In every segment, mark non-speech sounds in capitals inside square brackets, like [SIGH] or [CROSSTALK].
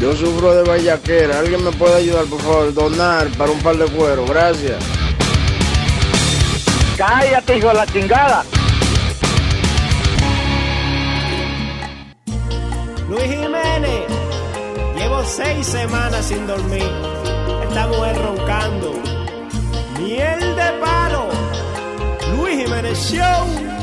Yo sufro de vallaquera. ¿Alguien me puede ayudar, por favor? Donar para un par de cuero. Gracias. Cállate, hijo de la chingada. Luis Jiménez, llevo seis semanas sin dormir. Esta mujer roncando. Miel de palo. Luis Jiménez Show.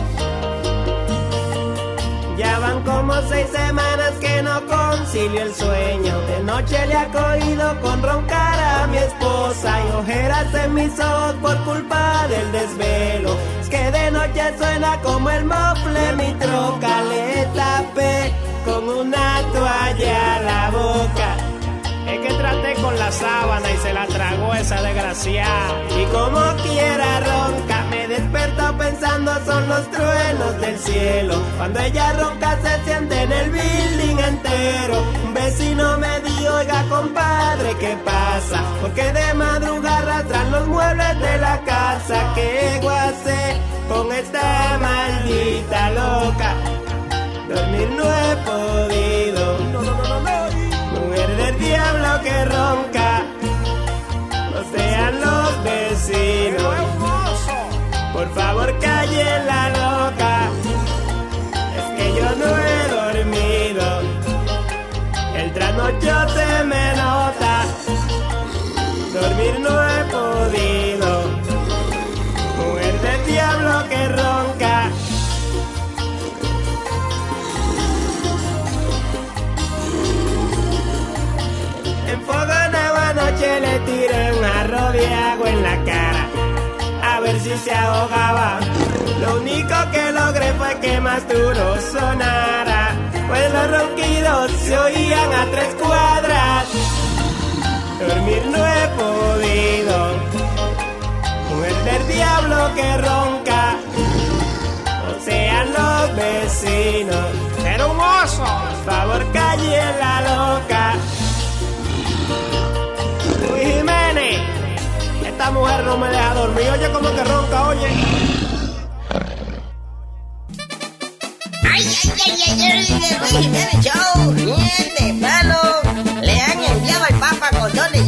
Ya van como seis semanas que no concilio el sueño. De noche le ha cogido con roncar a mi esposa y ojeras en mis ojos por culpa del desvelo. Es que de noche suena como el mofle mi troca. Le tapé con una toalla la boca. Es que traté con la sábana y se la tragó esa desgraciada. Y como quiera ronca, me despertó pensando son los truenos del cielo. Cuando ella ronca se siente en el building entero. Un vecino me dijo, oiga compadre, ¿qué pasa? Porque de madrugada arrastran los muebles de la casa. ¿Qué guase con esta maldita loca? Dormir no he podido. Mujer del diablo que ronca. No sean los vecinos. Por favor, calle la loca. Es que yo no he dormido. El trasnocho se me nota. Dormir no he podido. Mujer del diablo que ronca. En fuego nueva noche le tiré un jarro de agua en la cara a si se ahogaba. Lo único que logré fue que más duro sonara, pues los ronquidos se oían a tres cuadras. Dormir no he podido, mujer del diablo que ronca, o sean los vecinos. Era un oso, por favor calle la loca. Jiménez, esta mujer no me deja dormir. Oye, como que ronca, oye. Ay, ay, ay, ay, ay, Luis Jiménez Show, miel de palo. Le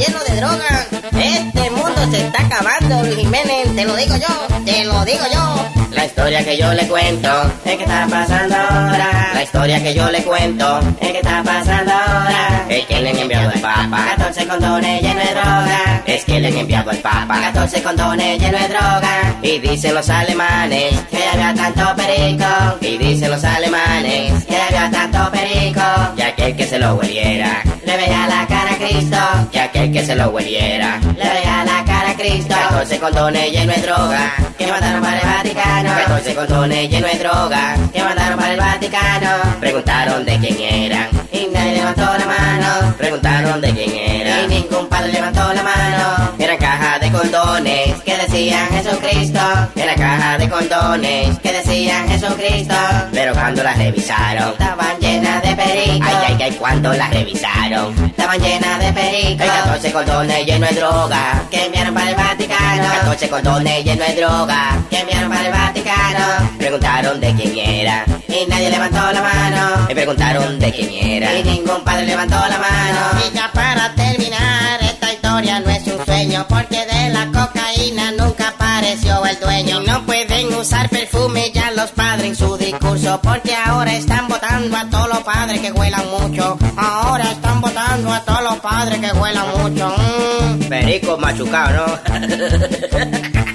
llenos de droga. Este mundo se está acabando, Luis Jiménez. Te lo digo yo, te lo digo yo. La historia que yo le cuento es que está pasando ahora. La historia que yo le cuento es que está pasando ahora. Es que le han enviado al Papa 14 condones llenos de droga. Es que le han enviado al Papa 14 condones llenos de droga. Y dicen los alemanes que había tanto perico. Y dicen los alemanes que había tanto perico. Y aquel que se lo hueliera le veía la cara Cristo. Y aquel que se lo hueliera le veía la cara a Cristo. 14 condones llenos de droga que mandaron para el Vaticano. 14 condones llenos de droga que mandaron para el Vaticano. Preguntaron de quién eran y nadie levantó la mano. Preguntaron de quién era y ningún padre levantó la mano. Eran cajas de condones que decían Jesucristo. Era caja de condones que decían Jesucristo. Pero cuando las revisaron, estaban llenas de perico. Ay, ay, ay, cuando las revisaron, estaban llenas de perico. Hay 14 condones llenos de droga que enviaron para el Vaticano. 14 condones llenos de droga que enviaron para el Vaticano. Preguntaron de quién era y nadie levantó la mano. Me preguntaron de quién era y ningún padre levantó la mano. Y ya para terminar, esta historia no es un sueño porque de la cocaína nunca apareció el dueño. Y no pueden usar perfume ya los padres en su discurso porque ahora están votando a todos los padres que huelan mucho. Ahora están votando a todos los padres que huelan mucho. Mm. Perico machucado, ¿no? [LAUGHS]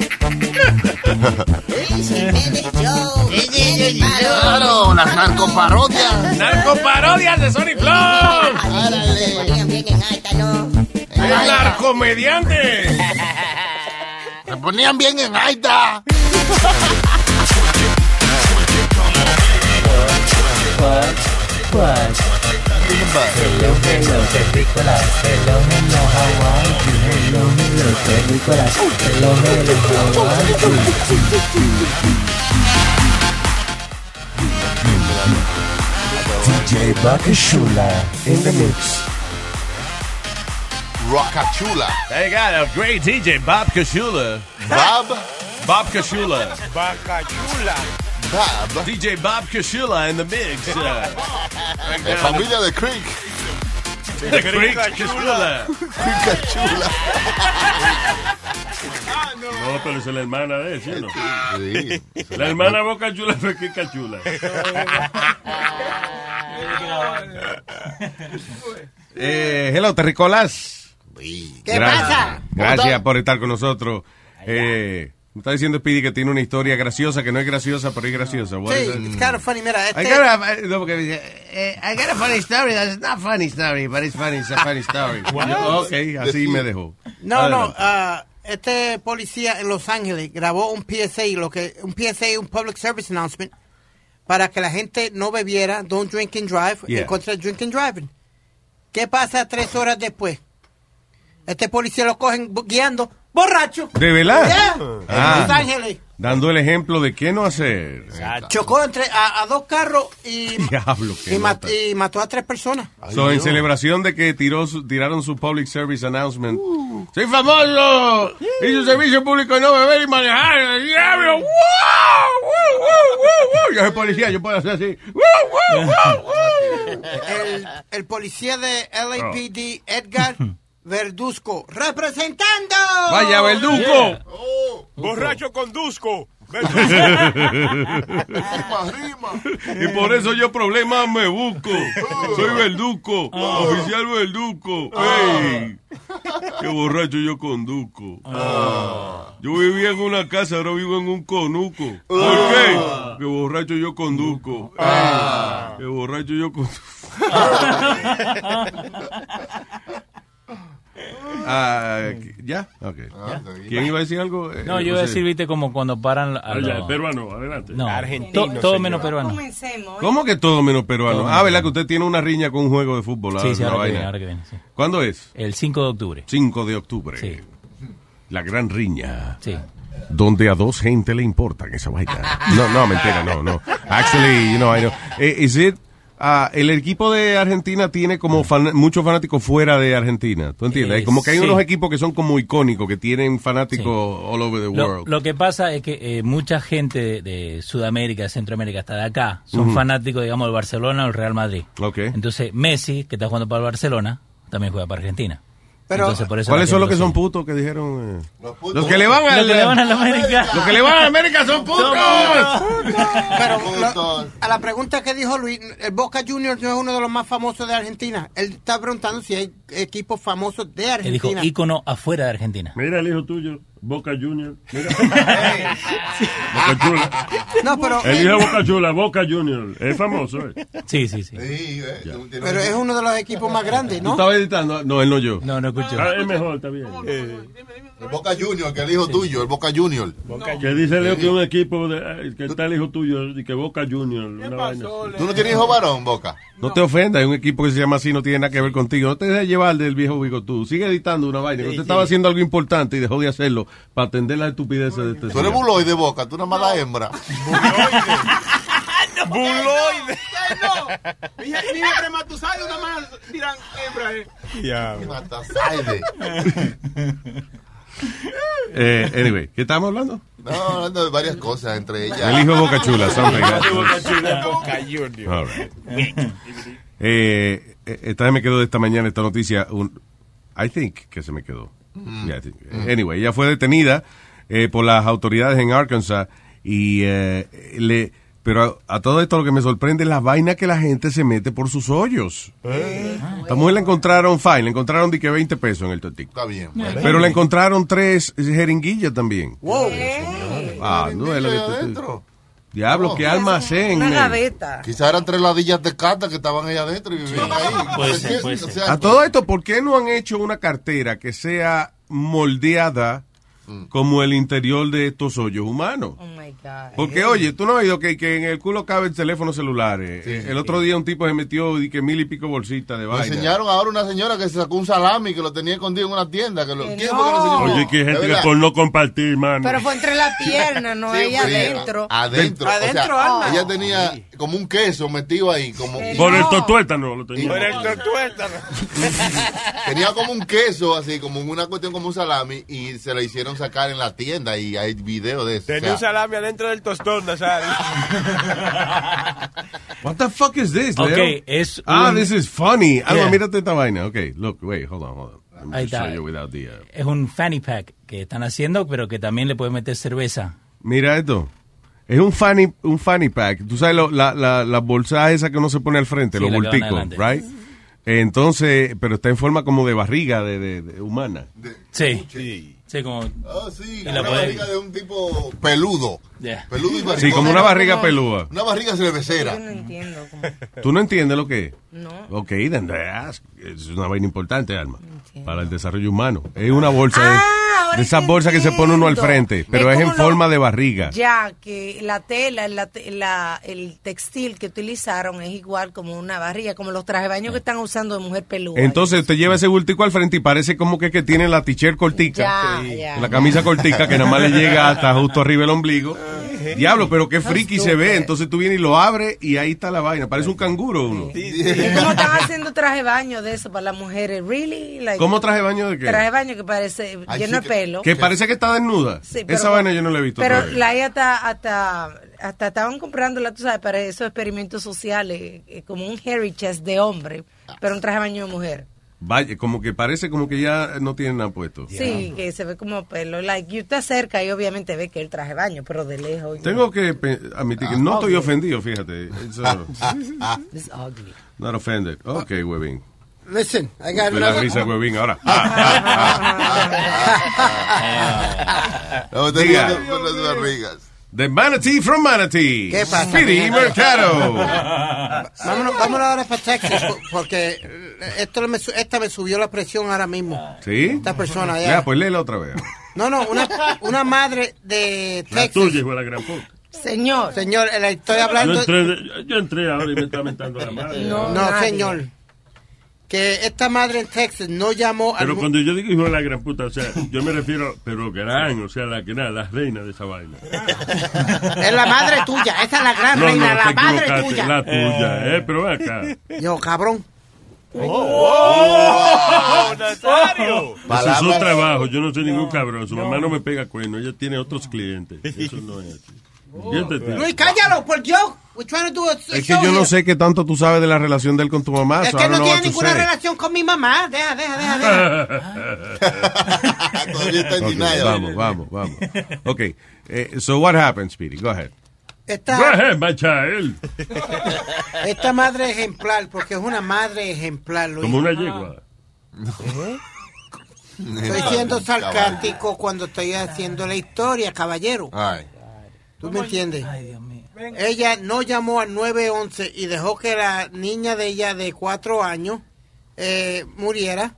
Claro, las narcoparodias. Narcoparodias de Sony Flow. Se ponían bien en alta, ¿no? El narcomediante. Se ponían bien en Aita. Bud. DJ Bakashula in the mix. Rockachula. They got a great DJ, Bob Kashula. Bob. Bob Kashula. Bob. DJ Bob Kashula in the mix. [LAUGHS] Uh, La familia de Creek. the Creek Kashula. Creekachula. [LAUGHS] No, pero es la hermana de él, ¿sí o no? Sí. La hermana Boca Chula fue Kika Chula. [LAUGHS] Eh, hello, Terricolas. ¿Qué Gracias. pasa? Gracias por estar con nosotros. Eh, me está diciendo Speedy que tiene una historia graciosa, que no es graciosa, pero es graciosa. What Sí, it's kind of funny. Mira, I este... got a, no, porque dice, eh, I got a funny story. That's not funny story, but it's funny. It's a funny story. [LAUGHS] Yo, ok, así me dejó. No, no, Adelante. ah, este policía en Los Ángeles grabó un PSA, lo que un PSA, un public service announcement, para que la gente no bebiera, don't drink and drive, Yeah. en contra de drink and driving. ¿Qué pasa tres horas después? Este policía lo cogen guiando borracho. ¿De verdad? Yeah, Ah. En Los Ángeles. Dando el ejemplo de qué no hacer. Chocó entre a, a dos carros y, [LAUGHS] Diablo, qué y, mat- y mató a tres personas. So, en celebración de que tiró su- tiraron su public service announcement. ¡Soy famoso! Y su servicio público no beber y manejar. ¡El diablo! ¡Wow! ¡Wow! ¡Wow! ¡Wow! Yo soy policía, yo puedo hacer así. ¡Wow! ¡Wow! ¡Wow! ¡Wow! El, el policía de LAPD, Edgar [LAUGHS] Verduzco, representando. ¡Vaya, Verduco! Borracho conduzco. [LAUGHS] Rima, rima. Y por eso yo problemas me busco. Soy Verduco, oficial Verduco. ¡Ey! ¡Qué borracho yo conduzco! Yo vivía en una casa, ahora vivo en un conuco. ¿Por qué? ¡Qué borracho yo conduzco! ¡Ey! ¡Qué borracho yo conduzco! [LAUGHS] Ah, ¿Ya? Ok. ¿Quién iba a decir algo? Eh, No, yo iba a decir, viste, como cuando paran a Ah, ya, peruano, adelante. No, Argentino, to- todo señor. menos peruano. ¿Cómo que todo menos peruano? Todo Ah, ¿verdad que usted tiene una riña con un juego de fútbol? Ah, Sí, sí, ahora que viene, ahora que viene. sí. ¿Cuándo es? El 5 de octubre. 5 de octubre. Sí. La gran riña. Sí. Donde a dos gente le importan esa vaina. No, no, mentira, no, no. Actually, you know, I know. Eh, is it, ah, el equipo de Argentina tiene como fan- muchos fanáticos fuera de Argentina. ¿Tú entiendes? Eh, como que hay sí. unos equipos que son como icónicos, que tienen fanáticos all over the world. lo que pasa es que eh, mucha gente de, de Sudamérica, de Centroamérica, hasta de acá, son fanáticos, digamos, del Barcelona o el Real Madrid. Ok. Entonces, Messi, que está jugando para el Barcelona, también juega para Argentina. Pero- Entonces, por eso ¿Cuáles son los que son putos que dijeron? eh? Los putos. Los que le van a Los que le van a la América. Los que le van a América son putos. Pero Putos. lo- a la pregunta que dijo Luis, el Boca Juniors no es uno de los más famosos de Argentina. Él está preguntando si hay equipos famosos de Él dijo Argentina. ícono afuera de Argentina. Mira el hijo tuyo, Boca Junior. Mira. [LAUGHS] Boca Chula. No, pero, El hijo de Boca Chula, Boca Junior. Es famoso, ¿eh? Sí, sí, sí. Sí, eh, tú pero es uno de los equipos más grandes, ¿Tú ¿no? estabas editando? No, él no yo. No, no escucho. Ah, es mejor, está bien. El Boca Junior, que el hijo tuyo, el Boca Junior. Que dice Leo que es un equipo de, eh, que está el hijo tuyo y que Boca Junior. Una vaina. ¿Tú no tienes hijo varón, Boca? No te ofendas, hay un equipo que se llama así, no tiene nada que ver contigo. No te dejes llevar del viejo bigotú. Sigue editando una vaina. Usted estaba haciendo algo importante y dejó de hacerlo para atender las estupideces de este Tú eres señor. buloide, Boca, tú nada más la hembra. [LAUGHS] Buloide. Mi mi espermatozoide nada más dirán hembra. eh. Matasaide. [LAUGHS] Eh, anyway, ¿qué estamos hablando? No, hablando de varias cosas, entre ellas. El hijo de Boca Chula, something. Boca Chula, Boca Junior. All right. Eh, eh, esta vez me quedó de esta mañana esta noticia. Un, I think que se me quedó. Yeah, I think. Anyway, ella fue detenida eh, por las autoridades en Arkansas y eh, le. Pero a, a todo esto lo que me sorprende es la vaina que la gente se mete por sus hoyos. Esta mujer la encontraron fine, le encontraron de que 20 pesos en el totico. Está bien. Pero le encontraron tres jeringuillas también. Wow. Ah, no es tú- adentro. Diablo, qué almacén. Una men. gaveta. Quizás eran tres ladillas de cata que estaban ahí adentro y vivían ahí. A todo esto, ¿por qué no han hecho una cartera que sea moldeada como el interior de estos hoyos humanos. Oh my God. Porque, oye, tú no has oído que, que en el culo cabe el teléfono celular. eh. el otro día un tipo se metió y que mil y pico bolsitas de Me vaina. enseñaron ahora una señora que se sacó un salami que lo tenía escondido en una tienda. Que lo, Que ¿Quién fue que lo enseñó? Oye, que hay ¿De gente que por no compartir, mano. Pero fue entre las [LAUGHS] piernas, no Sí, ahí adentro. Adentro. Adentro, o sea, ella tenía como un queso metido ahí. Como, Por el No. totuétano lo tenía. Por el tortuétano. [LAUGHS] tenía como un queso así, como una cuestión como un salami. Y se la hicieron sacar en la tienda. Y hay video de eso. Tenía O sea, un salami adentro del tostón, Nazario. [LAUGHS] What the fuck is this, Leo? es Ah, un- this is funny. Alma, Yeah. mírate esta vaina. Ok, look, wait, hold on, hold on. Ahí está. show you without the, uh, Es un fanny pack que están haciendo, pero que también le puede meter cerveza. Mira esto. Es un fanny, un fanny pack. Tú sabes lo- la, la, la bolsa esa que uno se pone al frente, Sí, los bulticos, right? Entonces, pero está en forma como de barriga de, de- de humana. Sí. Sí, como... Oh, sí, Y la una puede- barriga de un tipo peludo. Yeah. Peludo y barrigón. Sí, como una barriga pelúa. Una barriga cervecera. Yo no entiendo. cómo- ¿Tú no entiendes lo que es? No. Ok, then ask. es una vaina importante, Alma, para el desarrollo humano. Es una bolsa de- Ah, de, esas que bolsas que se pone uno al frente, pero es, en lo- forma de barriga. Ya, que la tela, la te- la- el textil que utilizaron es igual como una barriga, como los trajes de baño que están usando de mujer peluda. Entonces te lleva ese bultico al frente y parece como que, que tiene la t-shirt cortica. Ya, ya. La camisa cortica que nada más le llega hasta justo arriba el ombligo. Diablo, pero qué friki se ve. Entonces tú vienes y lo abres y ahí está la vaina. Parece un canguro uno. ¿Y cómo están haciendo traje de baño de eso para las mujeres? ¿Really? Like, ¿Cómo traje baño de qué? Traje de baño que parece Ay, lleno sí, de pelo. Que parece que está desnuda. Sí, pero- Esa vaina yo no la he visto Pero todavía. la ella hasta, hasta, hasta estaban comprándola, tú sabes, para esos experimentos sociales, eh, como un hairy chest de hombre, pero un traje de baño de mujer. Vaya, como que parece como que ya no tienen nada puesto. Sí, que se ve como pelo. Like, y usted acerca y obviamente ve que el traje baño, pero de lejos. Tengo que pe- admitir que no estoy ofendido, fíjate. It's, uh, It's ugly. not offended. Ok, huevín. Listen, I got Me la another- risa, huevín, ahora. [LAUGHS] [LAUGHS] No, te Diga. digo con las barrigas. The Manatee from Manatee. ¿Qué pasa? Speedy Mercado. [LAUGHS] Vámonos, vámonos ahora para Texas, po- porque esto me, esta me subió la presión ahora mismo. ¿Sí? Esta persona, ya. Ya, pues léela otra vez. No, no, una, una madre de La Texas. tuya, hijo de la gran puta. Señor. Señor, eh, estoy Yo hablando... entré, yo entré ahora y me está mentando la madre. No, nadie. señor. Que esta madre en Texas no llamó al... Pero cuando yo digo hijo de la gran puta, o sea, yo me refiero, pero gran, o sea, la que nada, la reina de esa vaina. [LAUGHS] Es la madre tuya, esa es la gran No, reina, no, la madre tuya. la tuya, eh, pero ven acá. Yo, cabrón. ¡Oh, Nazario! Ese es Palabras- su trabajo, yo no soy ningún cabrón, su mamá no me pega cuerno, ella tiene otros clientes, eso no es así. Luis, cállalo, por Dios. We're trying to do a, a Es que yo no sé qué tanto tú sabes de la relación de él con tu mamá. Es que no know tiene ninguna relación con mi mamá. Deja, deja, deja, deja. [LAUGHS] Todavía está en vamos, vamos, vamos. Ok, eh, so what happened, Speedy? Go ahead. Esta, esta madre ejemplar, porque es una madre ejemplar, Luis. como una yegua. Estoy siendo sarcástico cuando estoy haciendo la historia, caballero. Ay. ¿Tú me entiendes? Ay, Dios mío. Ella no llamó al 911 y dejó que la niña de ella de cuatro años eh, muriera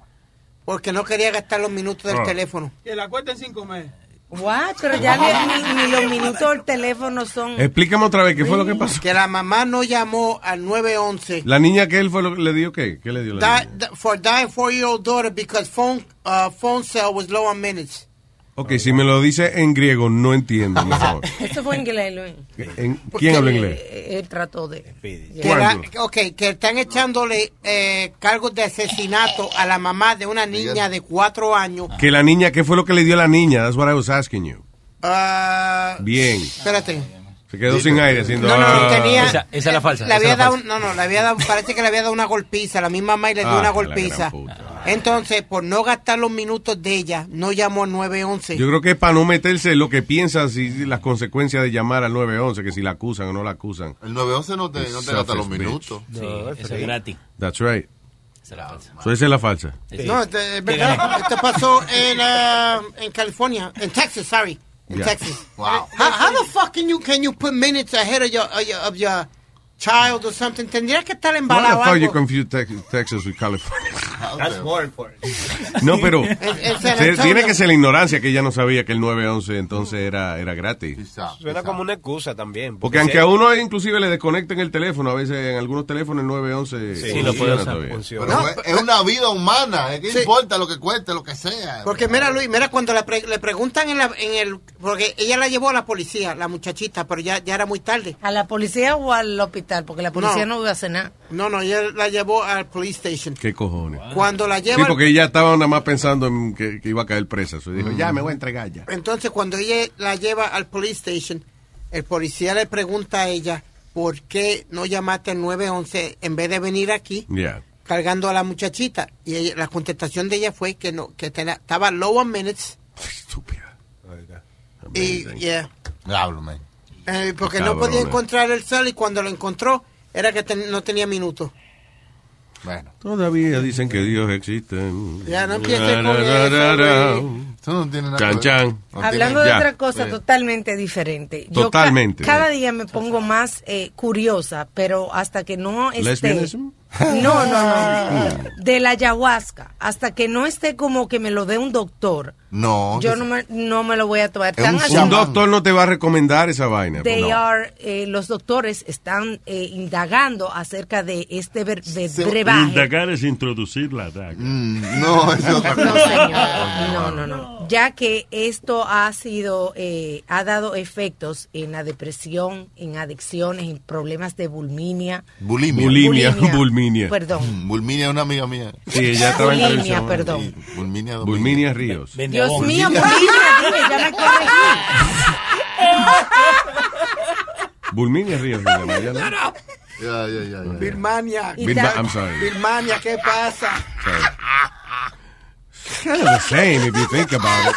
porque no quería gastar los minutos del Ah. teléfono. Que la cuenta en cinco meses. What? Pero ya ni, ni- ni los minutos del teléfono son... Explícame otra vez, ¿qué fue lo que pasó? Que la mamá no llamó al 911 La niña que él fue lo que le dio, ¿qué? ¿Qué le dio la Di- niña? for dying four-year-old daughter because phone uh, phone cell was low on minutes. Ok, si me lo dice en griego, no entiendo mejor. [LAUGHS] Eso fue inglés, Luis. ¿En- ¿Quién habla inglés? Eh, Él trató de... Que la- ok, que están echándole eh, cargos de asesinato a la mamá de una niña de cuatro años. Que la niña, ¿qué fue lo que le dio la niña? That's what I was asking you. Ah, Bien. espérate. Se quedó sin aire haciendo... No, no, ah. tenía. Esa- esa es la falsa, Le había la dado, no, no, le había dado, parece que le había dado una golpiza. La misma mamá y le dio Ah, una golpiza. Entonces, por no gastar los minutos de ella, no llamó al 911. Yo creo que es para no meterse en lo que piensa si, las consecuencias de llamar al 911, que si la acusan o no la acusan. El 911 no te, no te gasta los minutos. Sí, eso es gratis. That's right. Esa es la falsa. So esa es la falsa. No, este, es verdad. Esto pasó en, ah, en California, en Texas, sorry. In Yeah. Texas. Wow. How, how the fuck can you, can you put minutes ahead of your, of your, of your child or something? Tendría que estar Why the embalado fuck you confuse Tex- Texas with California? [LAUGHS] That's more important. No, pero [LAUGHS] se- tiene que ser la ignorancia que ella no sabía que el 911 entonces era, era gratis. Suena como una excusa también. Porque aunque a uno inclusive le desconecten el teléfono, a veces en algunos teléfonos el 911 Sí, lo puede usar, todavía. Pero es, es una vida humana. ¿Qué importa lo que cueste, lo que sea? Porque mira, Luis, mira cuando le, pre- le preguntan en, la, en el... Porque ella la llevó a la policía, la muchachita, pero ya, ya era muy tarde. ¿A la policía o al hospital? Porque la policía no, iba a hacer nada. No, no, ella la llevó al police station. ¿Qué cojones? Cuando la Sí, lleva... porque ella estaba nada más pensando en que, que iba a caer presa. So dijo, ya me voy a entregar ya. Entonces, cuando ella la lleva al police station, el policía le pregunta a ella, ¿por qué no llamaste al 911 en vez de venir aquí Ya. cargando a la muchachita? Y ella- la contestación de ella fue que no, que tenía- estaba low on minutes. Y, yeah, Diablo, man. Eh, porque no podía encontrar el cel y cuando lo encontró era que ten- no tenía minutos. Bueno. Todavía dicen que Dios existe. Ya, no empieces con eso, no tiene nada Chan, chan. No Hablando tiene- de Ya. otra cosa totalmente diferente. Yo ca- Totalmente. cada día me pongo más eh, curiosa, pero hasta que no esté... ¿Lesbianism? No, no, no. [LAUGHS] De la ayahuasca. Hasta que no esté como que me lo dé un doctor. No. Yo no me, no me lo voy a tomar. Un doctor no te va a recomendar esa vaina. They No. are, eh, los doctores están eh, indagando acerca de este ver- de brebaje. Indagar es introducir la daga. Mm, no, eso [LAUGHS] es otra No, señor. No, no, no. Ya que esto ha sido, eh, ha dado efectos en la depresión, en adicciones, en problemas de bulminia. Bulimia. Bulimia, bulminia. Perdón. Mm, Bulminia es una amiga mía. Sí, ella estaba en Bulimia, perdón. Sí. Domingo. Bulminia Ríos. Dios mío, bulimia, dime, ya me corregí. [LAUGHS] Bulminia se llama ella, ¿no? Ya, ya, ya. ya. Birmania. Birma- I'm sorry. Birmania, ¿qué pasa? Kind of the same if you think about it.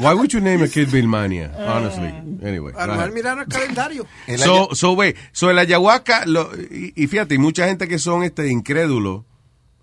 Why would you name a kid Bilmania? Honestly. Anyway. ahead. mirar el calendario. So, so, wait, so el ayahuasca, lo- y, y fíjate, y mucha gente que son este incrédulos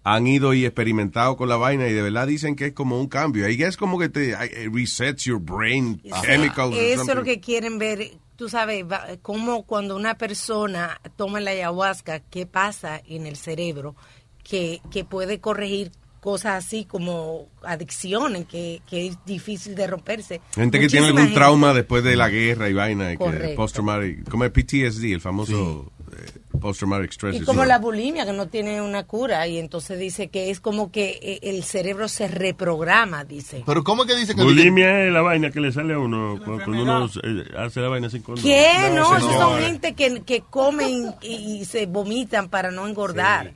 han ido y experimentado con la vaina y de verdad dicen que es como un cambio. Y es como que te it resets your brain chemicals. or Eso es lo que quieren ver. Tú sabes, como cuando una persona toma la ayahuasca, qué pasa en el cerebro que, que puede corregir cosas así como adicciones, que, que es difícil de romperse. Gente que tiene algún gente. trauma después de la guerra y vaina, y que Correcto. post-traumatic, como el PTSD, el famoso eh, post-traumatic stress Y como la bulimia, que no tiene una cura, y entonces dice que es como que eh, el cerebro se reprograma, dice. Pero ¿cómo que dice que... Bulimia es la vaina que le sale a uno cuando, cuando uno eh, hace la vaina sin condón. ¿Qué? No, señor. son gente que, que comen y, y se vomitan para no engordar.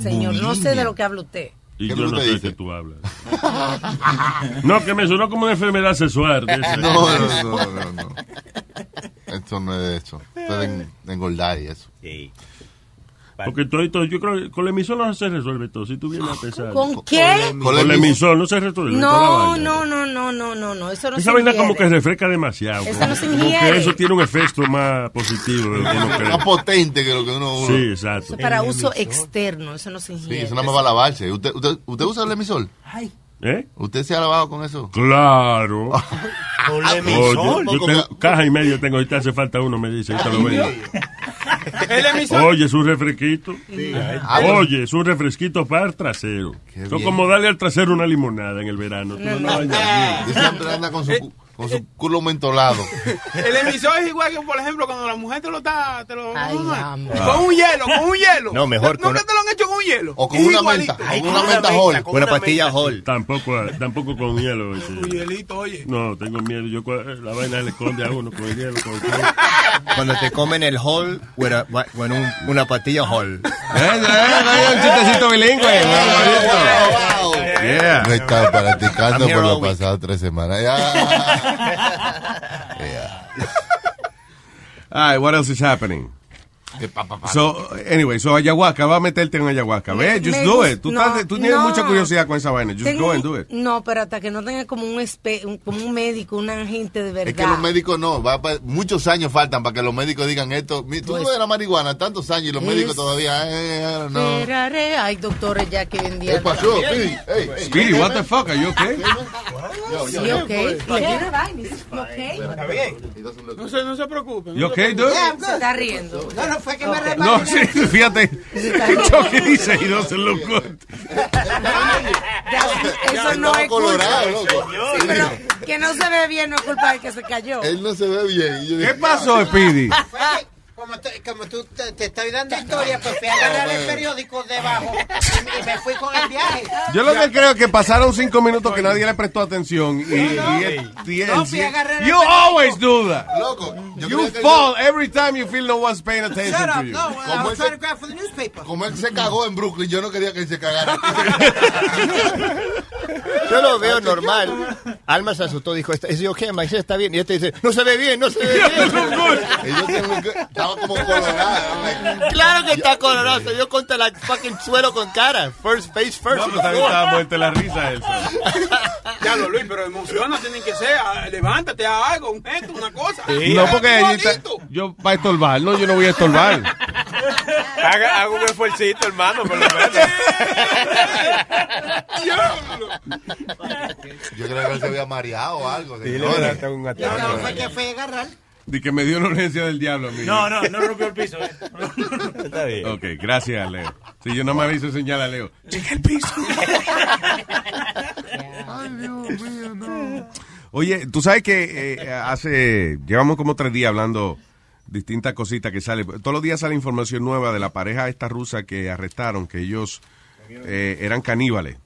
Señor, no sé de lo que habla usted. Y ¿Qué yo no que sé dice? qué tú hablas. [LAUGHS] no, que me sonó como una enfermedad sexual. de esa. [LAUGHS] No, no, no, no, no. Esto no es de eso. Esto es de, de engordar y eso. Sí. Porque todo, todo, yo creo que con el emisor no se resuelve todo. Si tú vienes a pensar. ¿Con qué? Con el emisor no se resuelve la No, no, no, no, no, no, no, eso no Esa se vaina como que refresca demasiado. Eso como, no se como ingiere. que eso tiene un efecto más positivo de lo que uno [LAUGHS] cree. Más potente que lo que uno... Sí, exacto. Eso es para uso externo, eso no se Sí, ingiere. eso nada más va a lavarse. ¿Usted, usted, usted usa el emisor? ¿Eh? ¿Usted se ha lavado con eso? Claro. [LAUGHS] Con el Oye, emisor. yo tengo caja y media tengo, ahorita hace falta uno, me dice, ahorita lo emisor. Oye, es un refresquito. Ah, Oye, es un refresquito para el trasero. Bien. como darle al trasero una limonada en el verano. Tú no, vayas [LAUGHS] bien. y siempre anda con su, cu- con su culo mentolado. [LAUGHS] El emisor es igual que, por ejemplo, cuando la mujer te lo está. Te lo, Ay. Con un hielo, con un hielo. No, mejor ¿No con que una- te lo han hecho con un hielo? O con Es una igualito. menta. Ay, Con una menta Hall. Con una pastilla. Hall. Tampoco, tampoco con hielo. Un hielito, oye. No, tengo miedo. Yo, cua- la vaina le esconde a uno con el hielo. Con el [LAUGHS] Cuando te comen el Hall, bueno, un- una pastilla Hall. [LAUGHS] Eh, eh, eh, un chistecito bilingüe. Wow. Yeah. No he estado practicando por week. pasadas tres semanas. Ya. [LAUGHS] Yeah. All right, what else is happening? Que pa, pa, pa. So, anyway, so ayahuasca, va a meterte en ayahuasca. Ve, just Me do it. Tú, no, estás- tú tienes no. mucha curiosidad con esa vaina. Just Tengo go and do it. No, pero hasta que no tenga como un, espe- un- como un médico, un agente de verdad. Es que los médicos no, va muchos años faltan para que los médicos digan esto. Tú Pues- ves la marihuana tantos años y los Es- médicos todavía, eh, eh, no. Esperaré. Hay doctores ya que hoy en día. ¿Qué pasó? Speedy? Speedy, what the fuck? Are you okay? yo, yo, Sí, yo. ok. Le tiene vaina, ¿sí? Ok. No se, no se preocupen. You okay, dude? Se está riendo. No, no, no fue que me No, sí, fíjate. Chucky dice, he doesn't look good. Eso no es colorado, culpa. loco. Sí, pero que no se ve bien no es culpa de que se cayó. Él no se ve bien. Y yo dije, ¿Qué pasó, Speedy? Como, te- como tú te, te estoy dando historia, pues fui a agarrar el periódico debajo y, y me fui con el viaje. Yo lo que creo es que pasaron cinco minutos que nadie le prestó atención. Y, y el No, fui a agarrar el You periódico. always do that. Loco, yo You fall every time you feel no one's paying attention Shut to up, you. no, I Como was trying to grab for the newspaper. Como él se cagó en Brooklyn, yo no quería que él se cagara. [LAUGHS] Yo lo veo normal. Alma se asustó, dijo, ¿es yo qué? Maíz está bien. Y este dice, no se ve bien, no se ve [LAUGHS] bien. Estaba como colorado. [LAUGHS] Claro que está colorado, se dio contra la fucking suelo con cara. First face first. No, pero también estaba muerto de la risa él. [LAUGHS] Ya lo Luis, pero emociones tienen que ser. ah, Levántate, haz algo, un gesto, una cosa. No, porque allí está- yo para estorbar, no, yo no voy a estorbar. [LAUGHS] Haga, haga un esfuercito, hermano, por lo menos. Yo creo que él se había mareado o algo. Sí, le señores. va a dar un ataque. No, no, fue que fue a agarrar. [LAUGHS] De que me dio una urgencia del diablo a mí. No, no, no rompió el piso. eh. [LAUGHS] Está bien. Ok, gracias, Leo. Si yo nada más le hice señal a Leo. Cheque el piso. [LAUGHS] Ay, Dios mío, no. Oye, tú sabes que eh, hace, llevamos como tres días hablando distintas cositas que salen. Todos los días sale información nueva de la pareja esta rusa que arrestaron, que ellos eh, eran caníbales.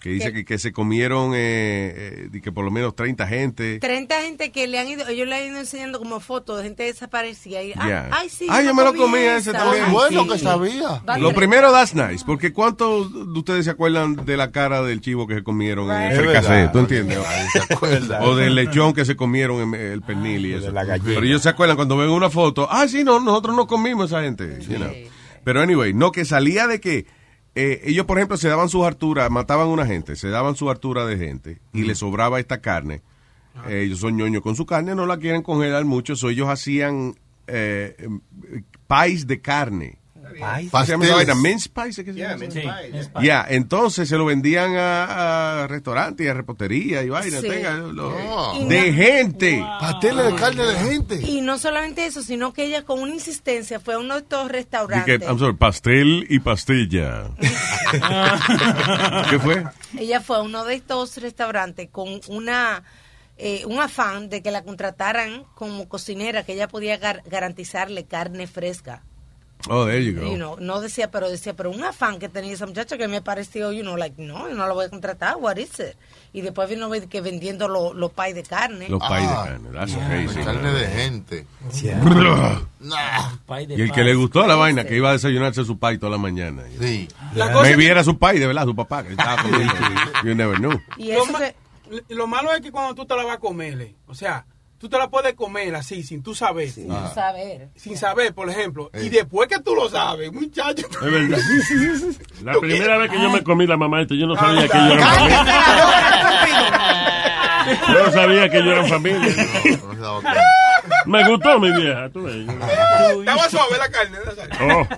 Que dice que, que se comieron, eh, eh, y que por lo menos 30 gente. 30 gente que le han ido, ellos le han ido enseñando como fotos de gente desaparecida. Y, ah. Ay, sí. Ay, yo me lo comí ese también. Ay, Bueno sí. que sabía. Lo primero, that's nice, porque ¿cuántos de ustedes se acuerdan de la cara del chivo que se comieron en el verdad. ¿Tú entiendes? Nadie se acuerda. O del lechón que se comieron en el pernil y eso. Pero ellos se acuerdan cuando ven una foto, ah, sí, no, nosotros no comimos esa gente. you know. Pero anyway, no, que salía de que eh, ellos, por ejemplo, se daban sus harturas, mataban a una gente, se daban su hartura de gente y les sobraba esta carne. Eh, ellos son ñoños con su carne, no la quieren congelar mucho, so ellos hacían eh, em, pies de carne. ¿Cómo se llama esa Pasteles. vaina? Mince pies, ¿es que se Yeah, llama? mince Sí, pie. es Ya, entonces se lo vendían a, a restaurantes y a repostería y vaina. Sí. tenga, lo- Oh. de gente. Pasteles de carne de gente. Y no solamente eso, sino que ella con una insistencia fue a uno de estos restaurantes. que, I'm sorry, pastel y pastilla. [LAUGHS] ¿Qué fue? Ella fue a uno de estos restaurantes con una eh, un afán de que la contrataran como cocinera, que ella podía gar- garantizarle carne fresca. Oh, there you go. You know, no decía, pero decía, pero un afán que tenía esa muchacha que me pareció, you know, like, no, yo no la voy a contratar, what is it? Y después vino que vendiendo los los pies de carne. Los pies de Ah, carne. That's crazy. Carne de gente. Nah. Pie de Y el que le gustó la vaina, que iba a desayunarse su pie toda la mañana. Sí. La cosa Maybe es que- era su pie, de verdad, su papá. Que estaba [LAUGHS] comiendo. You never knew. Y lo, eso ma- que, lo malo es que cuando tú te la vas a comer, o sea, tú te la puedes comer así, sin tú saber. sin saber. Sin saber, por ejemplo. Eh. Y después que tú lo sabes, muchacho. Es verdad. [LAUGHS] La primera vez que yo me comí la mamá esta, yo no sabía que yo era familia. Yo no sabía que yo era familia. [LAUGHS] No. [LAUGHS] Me gustó mi vieja, tú ves. Estaba suave la carne. ¿no?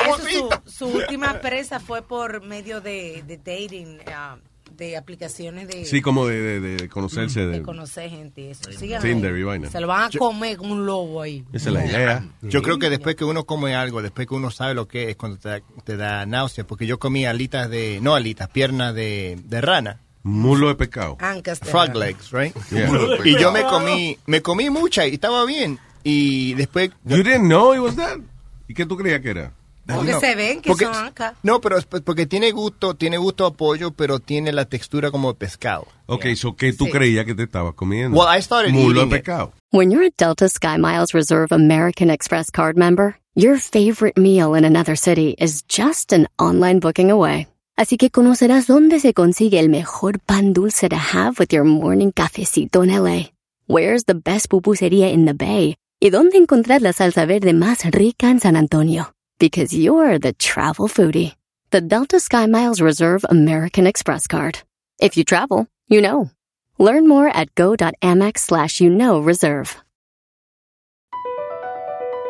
Oh, su, su última presa fue por medio de, de dating, ah, de aplicaciones de, Sí, como de, de, de conocerse. de De, conocer gente. y Eso. Síganme Tinder y vaina. Se lo van a comer como un lobo ahí. esa es la idea. Yo creo que después que uno come algo, después que uno sabe lo que es, cuando te da, te da náusea, porque yo comí alitas de, no alitas, piernas de, de rana. Mulo de pescado. Frog legs, right? [LAUGHS] Yeah. Y yo me comí, me comí mucha y estaba bien. Y después... You didn't know it was that? ¿Y qué tú creías que era? Porque No, se ven que porque- son ancas. No, pero es p- porque tiene gusto, tiene gusto a pollo, pero tiene la textura como de pescado. Ok, so ¿qué tú Sí. creías que te estabas comiendo? Well, I started Mulo de eating it. pescado. When you're a Delta SkyMiles Reserve American Express card member, your favorite meal in another city is just an online booking away. Así que conocerás dónde se consigue el mejor pan dulce to have with your morning cafecito en LA. Where's the best pupusería in the Bay? Y dónde encontrar la salsa verde más rica en San Antonio. Because you're the travel foodie. The Delta SkyMiles Reserve American Express card. If you travel, you know. Learn more at go.amex slash you know reserve.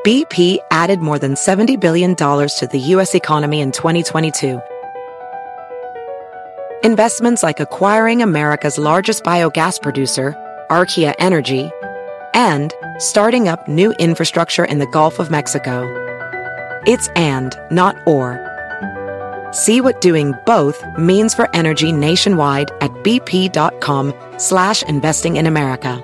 BP added more than $70 billion to the U.S. economy in 2022. Investments like acquiring America's largest biogas producer, Archaea Energy, and starting up new infrastructure in the Gulf of Mexico. It's and, not or. See what doing both means for energy nationwide at bp.com slash investing in America.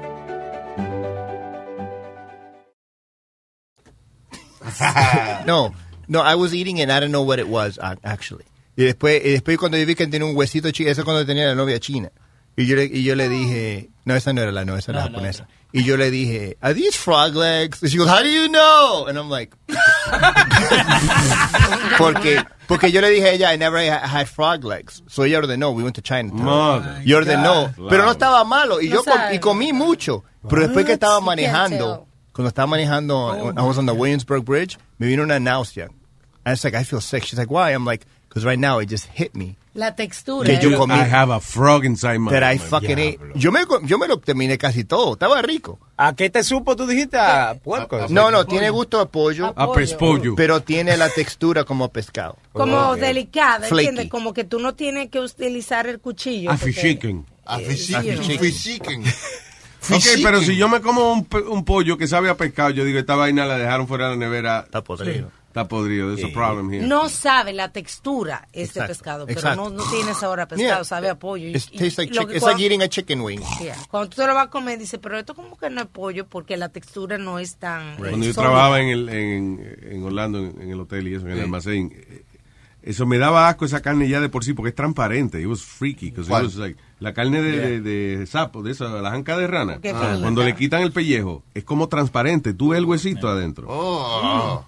[LAUGHS] no, no, I was eating it. I don't know what it was, uh, actually. Y después, y después cuando yo vi que tenía un huesito chico, eso cuando tenía la novia china. Y yo, le, y yo le dije, no, esa no era la no, esa era la japonesa. Y yo le dije, are these frog legs? And she goes, how do you know? And I'm like, [LAUGHS] porque, porque yo le dije a ella, I never ha- had frog legs. So ella ordenó, we went to China. Mother. Y ordenó, God. pero no estaba malo. Y No yo com- y comí mucho. Pero después que estaba manejando, cuando estaba manejando, I was on the Williamsburg Bridge, me vino una náusea. And it's like, I feel sick. She's like, why? I'm like, because right now it just hit me. La textura. Que yo comí. I have a frog inside my That I fucking ate. Yo me, yo me lo terminé casi todo. Estaba rico. ¿A qué te supo? Tú dijiste a puerco. No, no, tiene gusto a pollo. A pespollo. Pero tiene la textura como pescado. [LAUGHS] Como delicada, Flaky. ¿entiendes? Como que tú no tienes que utilizar el cuchillo. A fish chicken. A Eh, fish know. chicken. [LAUGHS] Ok, pero si yo me como un, pe- un pollo que sabe a pescado, yo digo, esta vaina la dejaron fuera de la nevera. Está podrido. Está podrido. There's a problem here. No sabe la textura este Exacto, pescado, pero exacto. no, no tiene sabor a pescado, Yeah. sabe a pollo. Y- It y- tastes like lo chick- que it's cuando- like eating a chicken wing. Yeah. Cuando tú te lo vas a comer, dice, pero esto como que no es pollo porque la textura no es tan... Cuando yo sólida. trabajaba en, el, en, en Orlando, en, en el hotel y eso, en el almacén, eh, eso me daba asco esa carne ya de por sí, porque es transparente. It was freaky. 'cause it ¿Cuál? was like- la carne de, de- de sapo, de esa, la janca de rana. Qué Ah, finita. Cuando le quitan el pellejo, es como transparente. Tú ves el huesito adentro. Oh.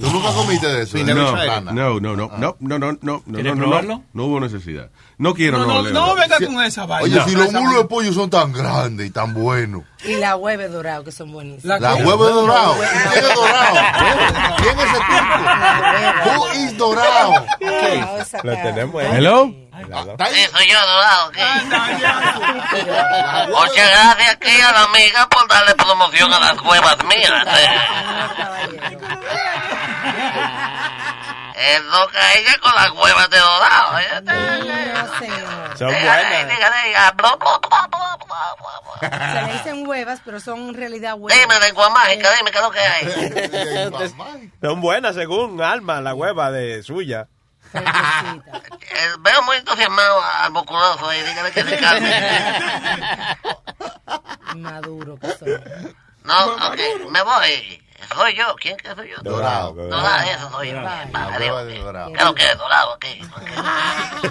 ¿Tú nunca comiste de eso? De No, no, no, no, no, no, no, no, no, no, ¿Quieres no, probarlo? no, no hubo necesidad. No quiero, No, no. no, venga con esa vaina. Oye, si los mulos de pollo son tan grandes y tan buenos. Y la hueve dorado, que son buenísimas. La huevo es dorado. ¿Quién es dorado? ¿Quién es ese tipo? Who is dorado? Lo tenemos ahí. Hello? Sí, soy yo, Dorado. ¿qué? [LAUGHS] Muchas gracias aquí a la amiga por darle promoción a las huevas mías. [LAUGHS] Es loca ella con las huevas de Dorado. No, señor. Son buenas. Se le dicen huevas, pero son en realidad huevas. Dime, lengua mágica, dime qué es lo que hay. [LAUGHS] Son buenas según Alma, la hueva de suya. Eh, veo muy entusiasmado al boculoso ahí, dígale que se calme. Maduro que son. No, ok, me voy. Soy yo, ¿quién que soy yo? Dorado. Dorado, eso soy yo. Dorado. ¿Qué es lo que es dorado aquí?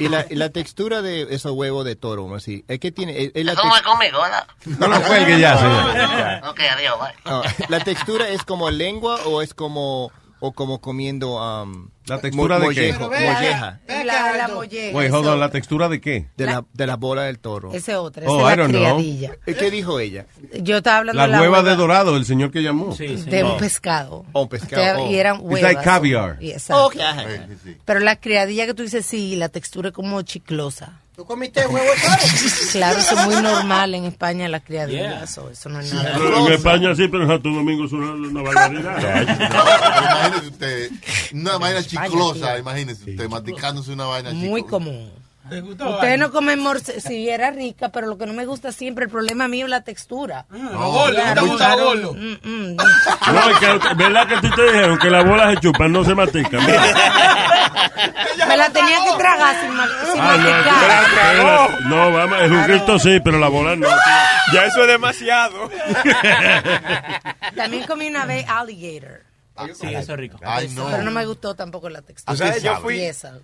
Y la, y la textura de esos huevos de toro, así, es que tiene... es- es la Eso no es conmigo, ¿verdad? No lo cuelgue ya, señor. Ok, adiós, bye. no, la textura es como lengua o es como o como comiendo um, ¿La textura mo- de qué? mollejo, molleja La, la molleja. Wait, hold on, ¿la textura de qué? de la, de la bola del toro. Esa es otra, Oh, esa I la don't know. criadilla. ¿Eh, ¿Qué dijo ella? Yo estaba hablando La de la hueva hueva de dorado, el señor que llamó. de un pescado. Oh, pescado, oh. Y eran It's huevas. like caviar. Y exacto. Sí, sí. Pero la criadilla que tú dices, sí, la textura es como chiclosa. ¿Tú comiste huevo de toro? [LAUGHS] Claro, eso es muy normal en España, la criadilla. Eso, eso no es nada. Pero en España sí, pero en Santo Domingo es una, una barbaridad. Imagínese usted, una vaina España, chiclosa, tío. imagínese usted masticándose una vaina Muy chiclosa. común. ¿Te gustó? Ustedes no comen morce, si era rica, pero lo que no me gusta siempre, el problema mío es la textura. ¿no te Claro, gusta los claro. gordos? Mm, mm. No, es que, ¿verdad que a ti te dijeron que las bolas se chupan, no se mastican? [LAUGHS] Me la tenía que tragar sin, ma- sin Ah, no, masticar. pero- no, vamos, el juguito sí, pero la bola no. Ya eso es demasiado. También comí una vez alligator. Sí, eso es rico. Ay, no. Pero no me gustó tampoco la textura. Tú sabes, yo fui,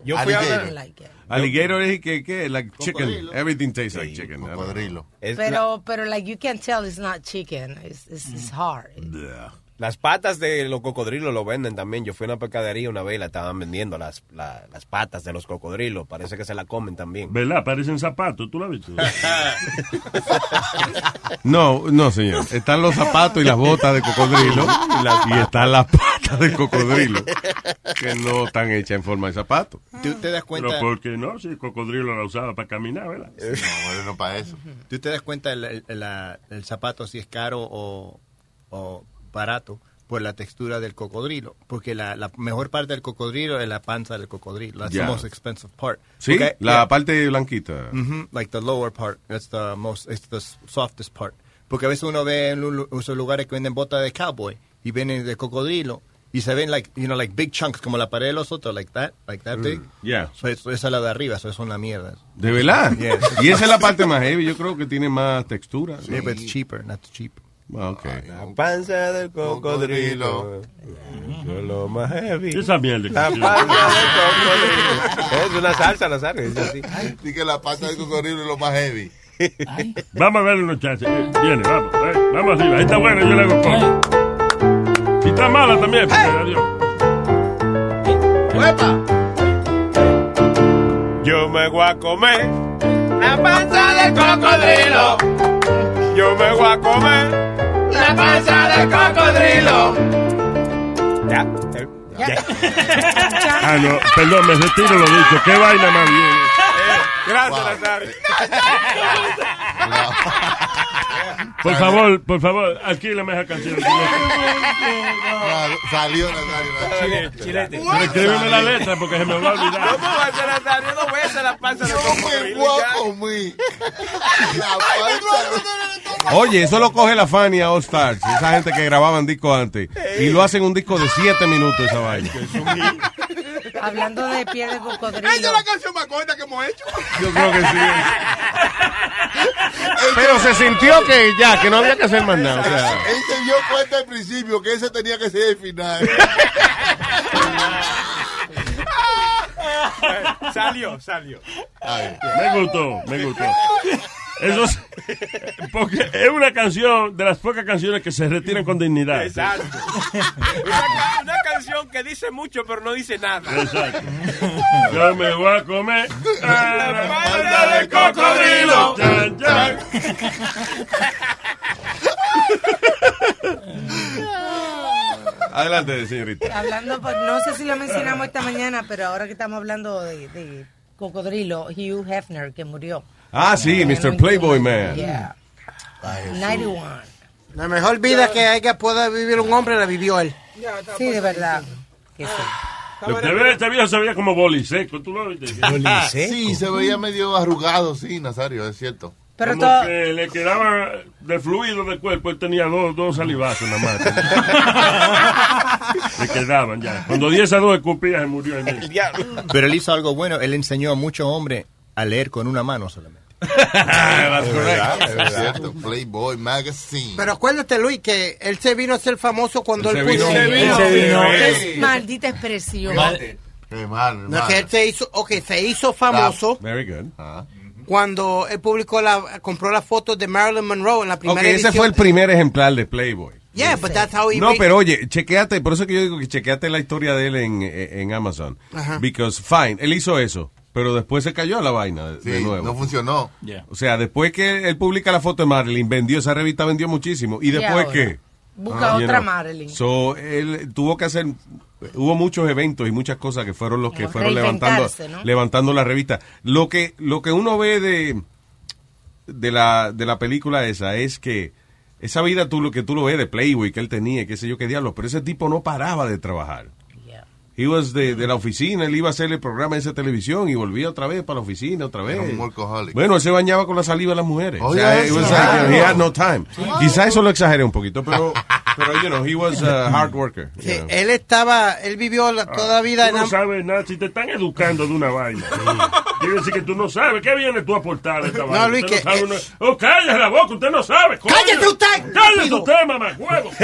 yo fui a Alligator. Alligator es que, que, like chicken. Cocodrilo. Everything tastes like chicken. Cocodrilo. Pero, pero like you can tell it's not chicken. It's, it's, it's hard. Las patas de los cocodrilos lo venden también. Yo fui a una pescadería una vez y la estaban vendiendo las, la- las patas de los cocodrilos. Parece que se la comen también. ¿Verdad? Parecen zapatos, ¿tú lo has visto? [LAUGHS] No, no, señor. Están los zapatos y las botas de cocodrilo [LAUGHS] y, están las patas de cocodrilo que no están hechas en forma de zapato. ¿Tú te das Pero cuenta? ¿por qué no? Si el cocodrilo la usaba para caminar, ¿verdad? No, bueno, no para eso. ¿Tú te das cuenta el, el- la- el zapato si es caro o, o barato por la textura del cocodrilo? Porque la, la mejor parte del cocodrilo es la panza del cocodrilo. That's Ya. the most expensive part. Sí, Porque- la yeah. parte blanquita. Mhm, like the lower part. That's the most, it's the softest part. Porque a veces uno ve en esos lugares que venden botas de cowboy y vienen de cocodrilo y se ven like, you know, like big chunks como la pared de los otros, like that, like that big. Yeah. So, eso- esa es la de arriba, eso es una mierda. ¿De verdad? Yeah. Y esa es la parte más heavy. Yo creo que tiene más textura. Yeah, but it's cheaper, not cheap. Ah. La panza del cocodrilo. Eso es lo más heavy. Esa mierda. La panza del cocodrilo. Es una salsa, la salsa. Así que la pata de cocodrilo es lo más heavy. Vamos a verle los chances. Eh, Viene, vamos. eh, vamos arriba. Ahí está buena, yo le hago con. Si está mala también, porque adiós. Yo me voy a comer la panza del cocodrilo. Yo me voy a comer la panza del cocodrilo. Ya. eh, ya. [LAUGHS] Ah, no, perdón, me retiro lo dicho. Qué vaina más bien. Gracias, Nazario. Por favor, por favor, alquílame esa canción. Salió Nazario. Chilete. Escríbeme la letra porque se me va a olvidar. ¿Cómo va a ser Nazario dos veces la panza del Yo me voy a comer la Oye, eso lo coge la Fania All Stars, esa gente que grababan discos antes, y lo hacen un disco de 7 minutos esa vaina. Hablando de piel de cocodrilo. Esa es la canción más corta que hemos hecho. Yo creo que sí. Pero se sintió que ya, que no había que hacer más nada. o sea. Él se dio cuenta al principio que ese tenía que ser el final. Salió, salió. Me gustó, me gustó. Eso es, porque es una canción de las pocas canciones que se retiran con dignidad. Exacto. Una, una canción que dice mucho pero no dice nada. Exacto. Yo me voy a comer La panza del cocodrilo. Chan, chan. Adelante, señorita. Hablando, pues, no sé si lo mencionamos esta mañana, pero ahora que estamos hablando de, de cocodrilo, Hugh Hefner, que murió. Ah, sí, Mr. Playboy Man. Yeah. 91. La mejor vida que haya pueda vivir un hombre la vivió él. Sí, de verdad. Que sí. Lo que ve este viejo se veía como boliseco, ¿tú lo viste? [LAUGHS] Sí, se veía medio arrugado, sí, Nazario, es cierto. Pero como todo- que le quedaba de fluido del cuerpo, él tenía dos, dos salivazos nada más. [LAUGHS] le quedaban ya. Cuando di esas dos escupías se murió. ahí mismo. Pero él hizo algo bueno, él enseñó a muchos hombres a leer con una mano solamente. [LAUGHS] Es verdad, es cierto. Playboy Magazine. Pero acuérdate, Luis, que él se vino a ser famoso cuando Él puso... Es maldita expresión. Qué mal, No, que él se hizo, okay, se hizo famoso Very good. cuando él publicó la, compró las fotos de Marilyn Monroe en la primera ese edición. fue el primer ejemplar de Playboy. Yeah, but that's how he No, made- pero oye, chequeate, por eso que yo digo que chequeate la historia de él en, en Amazon. Ajá. Because, fine, él hizo eso, pero después se cayó la vaina de, Sí, de nuevo. no funcionó. O sea, después que él publica la foto de Marilyn, vendió, esa revista vendió muchísimo. ¿Y ¿Y después qué? Busca You otra know. Marilyn. So, él tuvo que hacer, hubo muchos eventos y muchas cosas que fueron los que Como fueron levantando, levantando la revista. Lo que, lo que uno ve de, de la, de la película esa es que esa vida tú lo que tú lo ves de Playboy que él tenía, qué sé yo qué diablo, pero ese tipo no paraba de trabajar. He was de, de la oficina, él iba a hacer el programa de esa televisión y volvía otra vez para la oficina, otra vez. Era un workaholic. Bueno, él se bañaba con la saliva de las mujeres. o Oye, sea, eso. was like, he had no time. Quizá eso lo exageré un poquito, pero, [LAUGHS] pero you know, he was a hard worker. you know. él estaba, él vivió la- toda la vida Tú no en... sabes nada, si te están educando de una vaina. Quiere decir que tú no sabes. ¿Qué vienes tú a aportar a esta No, vaina? Luis, Usted que- no una- Oh, cállese la boca, usted no sabe. coño. ¡Cállese usted! ¡Cállese usted, mamá! ¡Huevo! [LAUGHS]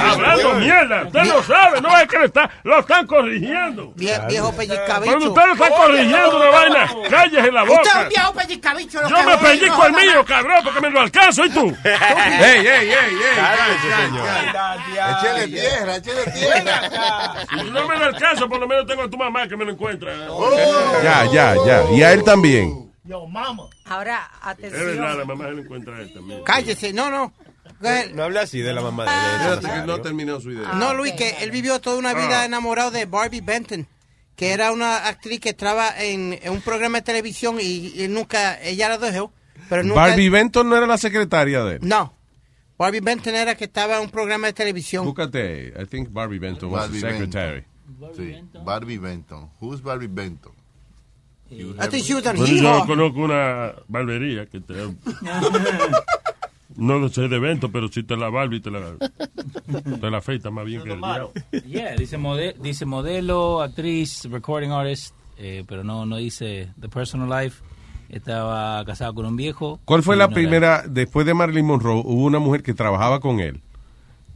Hablando mierda. Usted no sabe, no es que le está, lo están corrigiendo. Vie- viejo pellizcabicho. Cuando usted lo está corrigiendo una vaina, cállese la Usted es boca. un viejo pellizcabicho. lo Yo me pellizco el mío, cabrón, porque me lo alcanzo, ¿y tú? [LAUGHS] ¡Ey, ey, ey, ey! Échale tierra, échale tierra. Si no me lo alcanzo, por lo menos tengo a tu mamá que me lo encuentra. Ya, ya, ya. Y a él también. Ahora, Es verdad, la atención. mamá se lo encuentra a él también. Cállese, no, no. No hable así de la mamá de él. Fíjate que no terminó su idea. No, Luis, que él vivió toda una vida Ah. enamorado de Barbie Benton, que era una actriz que estaba en, en un programa de televisión y, y nunca, ella la dejó, pero nunca... Barbie Benton no era la secretaria de él. No. Barbie Benton era que estaba en un programa de televisión. Búscate, I think Barbie Benton was the Barbie secretary. Sí, Barbie Benton. Who's Barbie Benton? I think she was on Bueno, Hee yo conozco una barbería que te... [LAUGHS] No lo sé de evento, pero si te la Barbie te la, te la afeita más bien que el diablo. Yeah, dice, mode- dice modelo, actriz, recording artist, eh, pero no, no dice the personal life. Estaba casada con un viejo. ¿Cuál fue la no primera, después de Marilyn Monroe, hubo una mujer que trabajaba con él,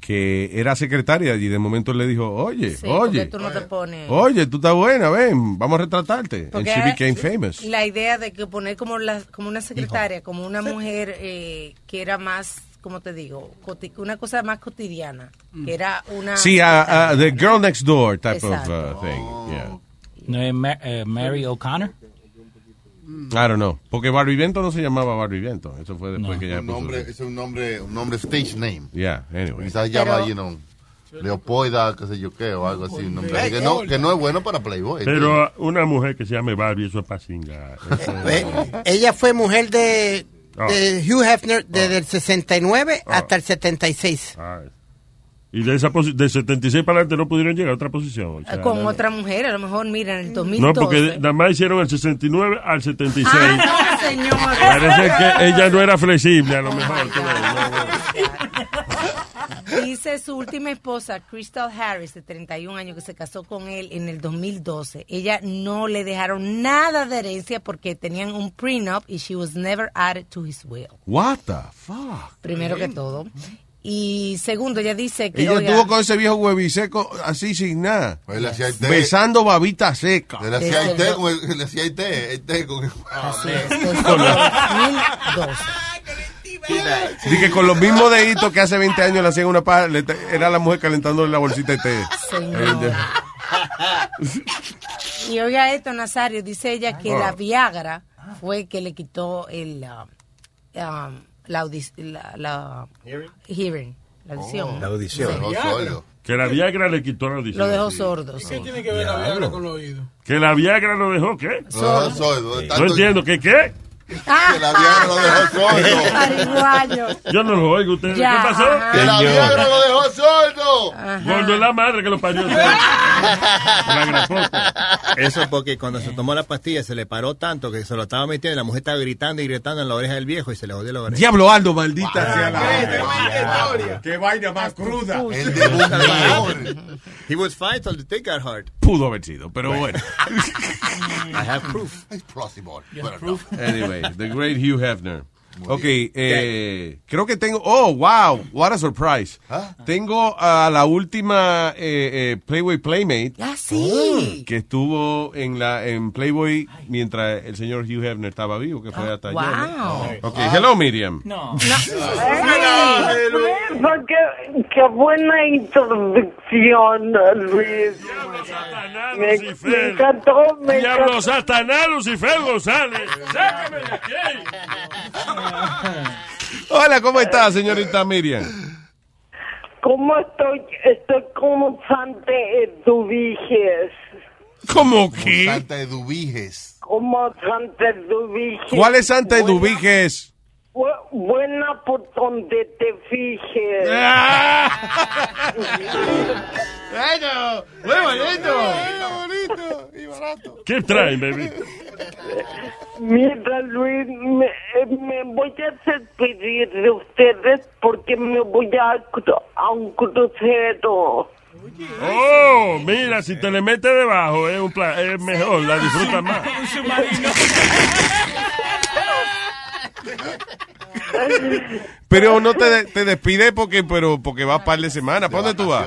que era secretaria y de momento le dijo, oye, Sí, oye, tú no te pones... oye, tú estás buena, ven, vamos a retratarte. And Porque she era- became famous. La idea de que poner como, la, como una secretaria, como una mujer eh, que era más, como te digo, una cosa más cotidiana, que era una... Sí, a, a the girl next door type Exacto. of uh, thing. Yeah. ¿No es Ma- eh, Mary O'Connor? I don't know. Porque Barbie Vento no se llamaba Barbie Vento. Eso fue después que ella un nombre, es un nombre, un nombre stage name. Yeah, anyway. Quizás llama, you know, Leopoida, qué sé yo qué, o algo así. así, que, no, que no es bueno para Playboy. Pero una mujer que se llame Barbie, eso es para cingar. Eso- Eh, [LAUGHS] Ella fue mujer de, Ah. de Hugh Hefner desde el 69 hasta el 76. Y de esa posi- de 76 para adelante no pudieron llegar a otra posición. o sea, con no- otra mujer, a lo mejor, mira, en el 2012. No, porque nada más hicieron el 69 al 76. Ah, no, señor. Parece que ella no era flexible, a lo mejor. [LAUGHS] Dice su última esposa, Crystal Harris, de 31 años, que se casó con él en el 2012. Ella no le dejaron nada de herencia porque tenían un prenup y she was never added to his will. What the fuck? Primero que todo. Y segundo, ella dice que. Ella oiga, estuvo con ese viejo hueviseco así sin nada. Pues le hacía. Besando babita seca. Le hacía el té, con el- le hacía el té, el té con el... Así es, desde el 2012. Dije con los mismos deditos que hace 20 años le hacían una paja, le te- era la mujer calentándole la bolsita de té. Señor. Y oiga esto, Nazario, dice ella que la Viagra fue que le quitó el ah, um, la, audi- la, la hearing, la audición. La audición. Sí. Que la Viagra le quitó la audición. Lo dejó sordo. sí. ¿Qué tiene que ver la Viagra con los oídos? Que la Viagra lo dejó, ¿qué? Lo dejó sordo. No entiendo, ¿qué qué? Que la Viagra lo dejó sordo. [LAUGHS] Yo no lo oigo ustedes. Ya, ¿Qué pasó? ajá. Que la Viagra lo dejó sordo. Gordo es la madre que lo parió. Eso porque cuando se tomó la pastilla se le paró tanto que se lo estaba metiendo y la mujer estaba gritando y gritando en la oreja del viejo y se le jodió la oreja. Diablo Aldo, maldita sea la ¡Qué vaina más cruda! El de. He was fine till the thing got hard. Pudo haber sido, pero bueno. [LAUGHS] I have proof. It's possible. but Anyway, the great Hugh Hefner. Ok, eh, creo que tengo. Oh, wow, what a surprise. Tengo a la última eh, eh, Playboy Playmate. Ah, sí. Que estuvo en la en Playboy mientras el señor Hugh Hefner estaba vivo, que fue hasta ayer. ¿no? wow. Ok, hello Miriam. No. qué, qué buena introducción, Luis. Me, me encantó, me Diablo encantó. Satanás, Lucifer González. Sácame de aquí. [LAUGHS] Hola, ¿cómo está, señorita Miriam? ¿Cómo estoy? Estoy como Santa Eduviges. ¿Cómo Como que? Santa Eduviges. Como Santa Eduviges. ¿Cuál es Santa Eduviges? Bu- Buena por donde te fijes. [LAUGHS] Bueno, muy bonito. ¿Qué traen, baby? Mira, Luis, me, eh, me voy a despedir de ustedes porque me voy a, a un crucero. Oh, mira, si te le metes debajo es, un pla- es mejor, la disfrutas más. Pero no te, te despide porque, pero porque vas par de semanas. ¿Para dónde tú vas?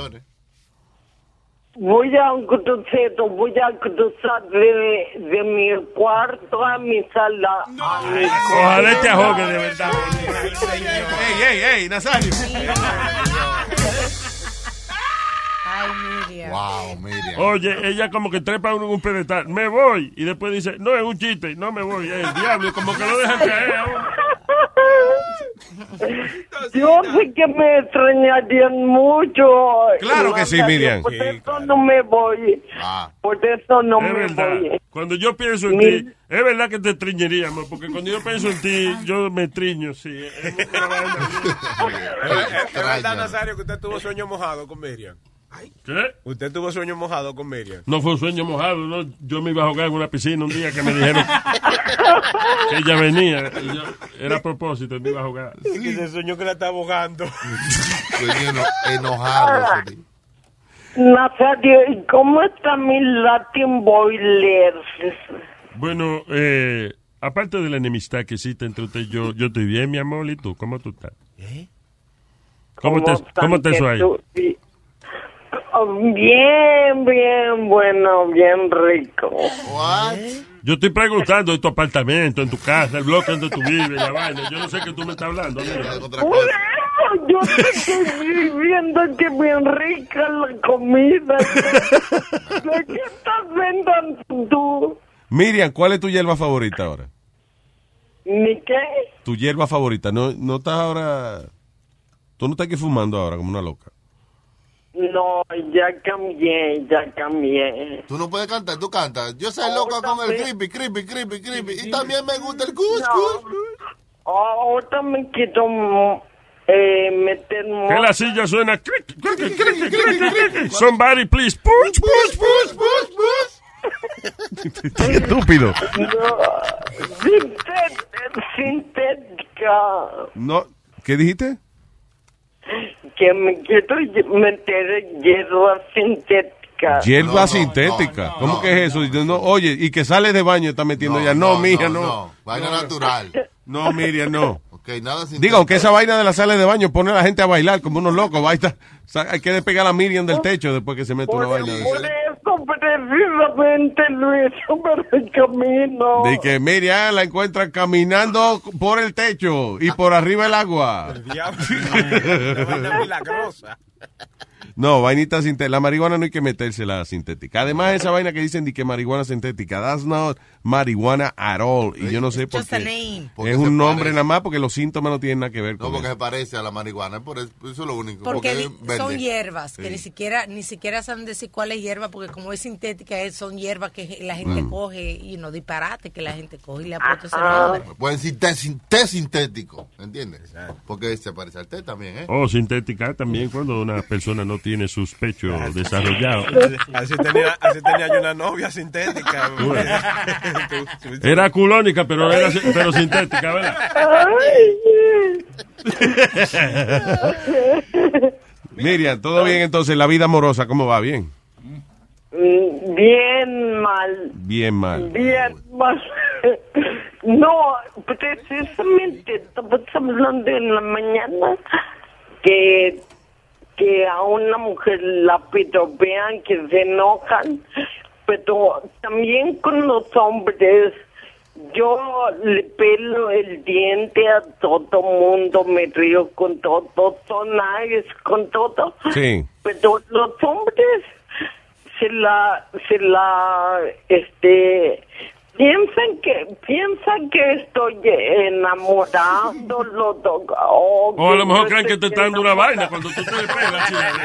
Voy a un crucero, voy a cruzar de, de mi cuarto a mi sala. a mi Ojalá te ahogue de verdad. Ey, ey, ey, Nazario. Ay, Miriam. Wow, Miriam. Oye, ella como que trepa en un pedestal. Me voy. Y después dice, no, es un chiste. No me voy. Es el diablo. Como que lo dejan caer. [LAUGHS] Yo sé que me extrañarían mucho. Claro que sí, Miriam. Por Sí, eso no me voy. Ah. Por eso no Es me verdad. voy. Cuando yo pienso en Mi- ti, es verdad que te triñeríamos. Porque cuando yo pienso en ti, yo me triño, sí. ¿Es [LAUGHS] verdad, Nazario, que usted tuvo sueño mojado con Miriam? ¿Qué? Usted tuvo sueño mojado con Miriam. No fue un sueño mojado, ¿no? Yo me iba a ahogar en una piscina un día que me dijeron que ella venía. y yo- era a propósito, me iba a. Es que se soñó que la estaba ahogando. Sueño eno- enojado. Nazario, ¿y cómo está mi Latin Boiler? Bueno, eh, aparte de la enemistad que existe entre usted y yo, yo estoy bien, mi amor, ¿y tú? ¿Cómo tú estás? ¿Cómo, te, están ¿Cómo te suena? tú- sí. Bien, bien, bueno, bien rico. Yo estoy preguntando de tu apartamento, en tu casa, el bloque donde tú vives, la vaina. Yo no sé qué tú me estás hablando. Bueno, yo te estoy viendo que bien rica la comida. ¿De qué estás vendiendo tú? Miriam, ¿cuál es tu hierba favorita ahora? ¿Ni qué? Tu hierba favorita. No, no estás ahora. Tú no estás aquí fumando ahora como una loca. No, ya cambié, ya cambié. Tú no puedes cantar, tú cantas. Yo soy loco con el creepy, creepy, creepy, creepy. Y también me gusta el cuscus. Ahora me quiero eh, meter Que la silla suena. cric, cric, cric, cric, cric, cric. Somebody please push, push, push, push, push. Estúpido. No, sintet- sintética. No, ¿Qué dijiste? Que me quiero meter hierba sintética. Hierba sintética. ¿Cómo que es eso? No, oye, y que sale de baño está metiendo ya. No, mija, no. Vaina natural. No, Miriam, no. Ok, nada sin Digo, aunque esa vaina de la sala de baño pone a la gente a bailar como unos locos. Hay que despegar a Miriam del techo después que se mete una vaina de Por eso precisamente Luis, por el camino. De que Miriam la encuentra caminando por el techo y por arriba el agua. milagrosa. [LAUGHS] No, vainita sintética. La marihuana no hay que metérsela sintética. Además, esa vaina que dicen de que marihuana sintética, that's not marihuana at all. Y yo no sé por qué. name. Porque Es un nombre parece. nada más porque los síntomas no tienen nada que ver No, con porque eso. se parece a la marihuana. Por eso, eso es lo único. Porque son hierbas que Sí. ni siquiera ni siquiera saben decir cuál es hierba porque como es sintética es- son hierbas que la gente Mm. coge y no disparate que la gente coge y le apuesta ese Ah. nombre. Pueden decir té, sin- té sintético, ¿entiendes? Porque se parece al té también, ¿eh? O sintética también cuando una persona no tiene sus pechos desarrollados. [LAUGHS] Así tenía, así tenía yo una novia sintética. [LAUGHS] [LAUGHS] Era culónica, pero era pero sintética, ¿verdad? Miriam, todo bien entonces, la vida amorosa, ¿cómo va? Bien. Mm, Bien mal, Bien mal. bien mal. No, precisamente estamos hablando en la mañana que, que a una mujer la piropean, que se enojan, pero también con los hombres. Yo le pelo el diente a todo mundo, me río con todo, son nice con todo. Sí. Pero los hombres se la, se la, este, piensan que, piensan que estoy enamorando [LAUGHS] los o, O a lo mejor creen que te estoy están dando una vaina cuando tú te despegas. chila. [LAUGHS]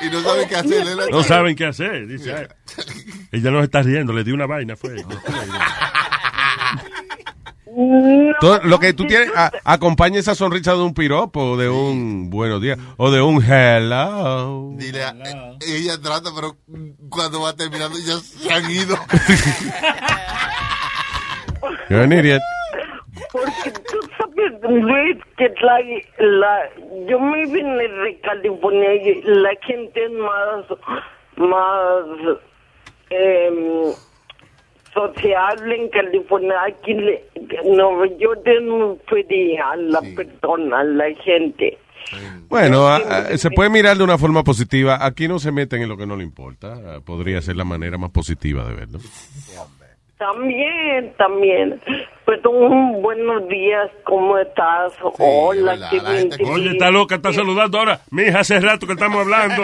Y no saben qué hacer. ¿eh? No saben qué hacer. Dice, ella no está riendo, le di una vaina, fue. Todo lo que tú tienes, a- acompaña esa sonrisa de un piropo, de un buenos días, o de un hello. Dile, a- eh, ella trata, pero cuando va terminando ya se han ido. [LAUGHS] You're an idiot. Porque tú sabes, Luis, que la, la, yo me vine de California y la gente es más, más em, sociable en California. Aquí le, York es muy fría la persona, la gente. Bueno, a- a- se puede mirar de una forma positiva. Aquí no se meten en lo que no le importa. Podría ser la manera más positiva de verlo. También, también. Pero un buenos días, ¿cómo estás? Hola, qué bien Oye, está loca, está saludando ahora. Mi hija, hace rato que estamos hablando.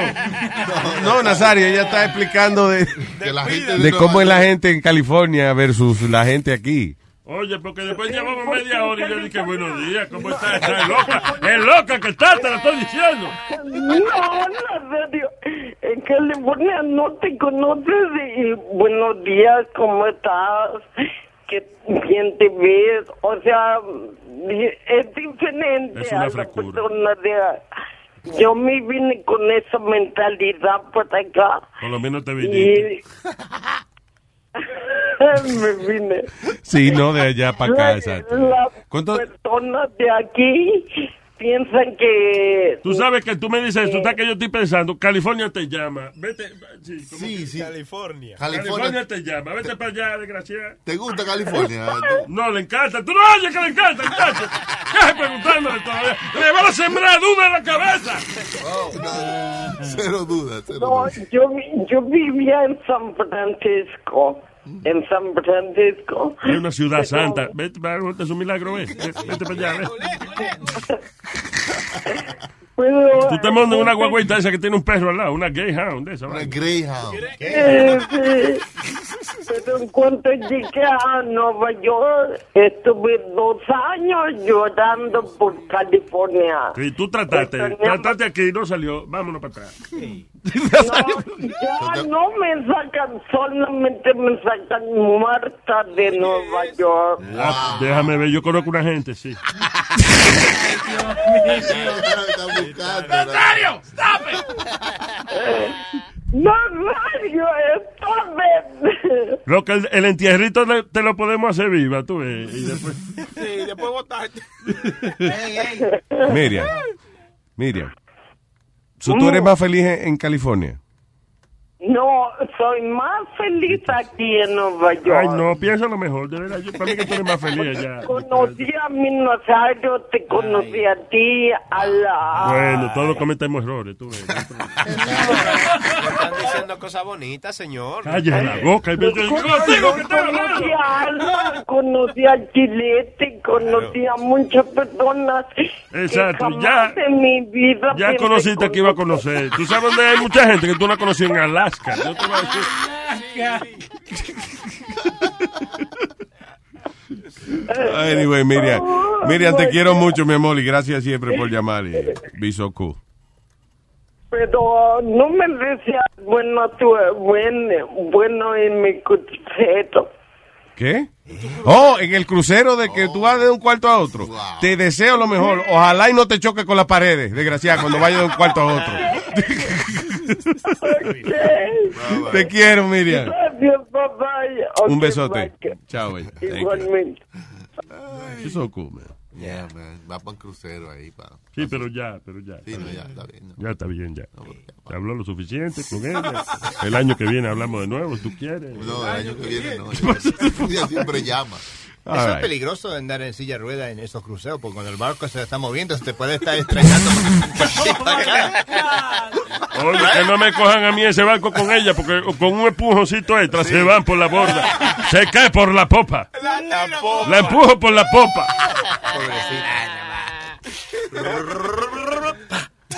No, Nazario, ella está explicando de, gente de cómo es la gente en California versus la gente aquí. Oye, porque después llevamos media hora y yo dije, buenos días, ¿cómo estás? ¿Estás loca? Es loca que está, te lo estoy diciendo. No, Nazario, en California no te conoces y buenos días, ¿cómo estás? Qué bien te ves. O sea, es diferente Es una a la persona de, yo me vine con esa mentalidad para acá Por lo menos te viniste. y [LAUGHS] me vine. Sí, no, de allá para acá, La- exacto. Las ¿Cuánto- personas de aquí piensan que Tú sabes que tú me dices eso, está que yo estoy pensando, California te llama, vete, sí, Sí, sí. California. California- California te llama, vete para allá, desgraciada. ¿Te gusta California? [LAUGHS] No, le encanta. Tú no oyes que le encanta, muchacho. ¿Qué haces preguntándole todavía? Le van a sembrar duda en la cabeza. Cero dudas, cero No, dudas. yo, yo vivía en San Francisco. En San Francisco. Es una ciudad Pero- santa. Vete, es un milagro, ves. Vete para allá, ves. Pero, Tú te montas en una guagüita esa que tiene un perro al lado, una Greyhound de esa. Una Greyhound. Eh, sí. Pero en cuanto llegué a Nueva York, estuve dos años llorando por California. Y tú trataste, Extrañaba- trataste aquí y no salió. Vámonos para atrás. Ya [LAUGHS] no me sacan, solamente me sacan muerta de Nueva York. Ah, Déjame ver, yo conozco una gente, sí. [LAUGHS] ¡Nazario! ¡Stop ¡Nazario, stop Lo que el, el entierrito le- te lo podemos hacer viva, tú ves. Y después... Sí, después votarte. Miriam. Miriam. So, ¿Tú eres más feliz en, en California? No, soy más feliz aquí en Nueva York. Ay, no, piensa lo mejor. De verdad, yo, para mí que tú eres más feliz allá. [LAUGHS] Conocí a mi Nazario, te conocí a ti, a la... Bueno, todos cometemos errores, tú ves. Están diciendo cosas bonitas, señor. Calla la boca. y me- yo- contigo que hablando. Conocí a Alma, conocí a Chilete, conocí a muchas personas Exacto, que ya- en mi vida Ya conociste que iba a conocer. Tú sabes dónde hay mucha gente que tú no conocí en Alaska. Yo te voy a decir. Anyway, Miriam. Miriam, te quiero mucho, mi amor, y gracias siempre por llamar. Y be so cool. Pero no me deseas bueno, tu, buen, bueno en mi crucero. ¿Qué? Oh, en el crucero de que tú vas de un cuarto a otro. Te deseo lo mejor. Ojalá y no te choque con las paredes, desgraciada, cuando vayas de un cuarto a otro. Te quiero, Miriam. Gracias, papá. Ok, Un besote. Chao, bella. Igualmente. She's so cool, man. Yeah, man. Va para un crucero ahí. Pa. Sí, pero ya, pero ya. Sí, no, ya, está bien. no. Ya está bien, ya. Se habló lo suficiente con ella. El año que viene hablamos de nuevo, ¿tú quieres? No, el año que viene no. [LAUGHS] Ella siempre llama. Eso es peligroso de andar en silla de rueda en esos cruceros, porque cuando el barco se está moviendo, se te puede estar estrellando. [LAUGHS] Oye, que no me cojan a mí ese barco con ella, porque con un empujoncito extra se van por la borda. Se cae por la popa. La empujo por la popa.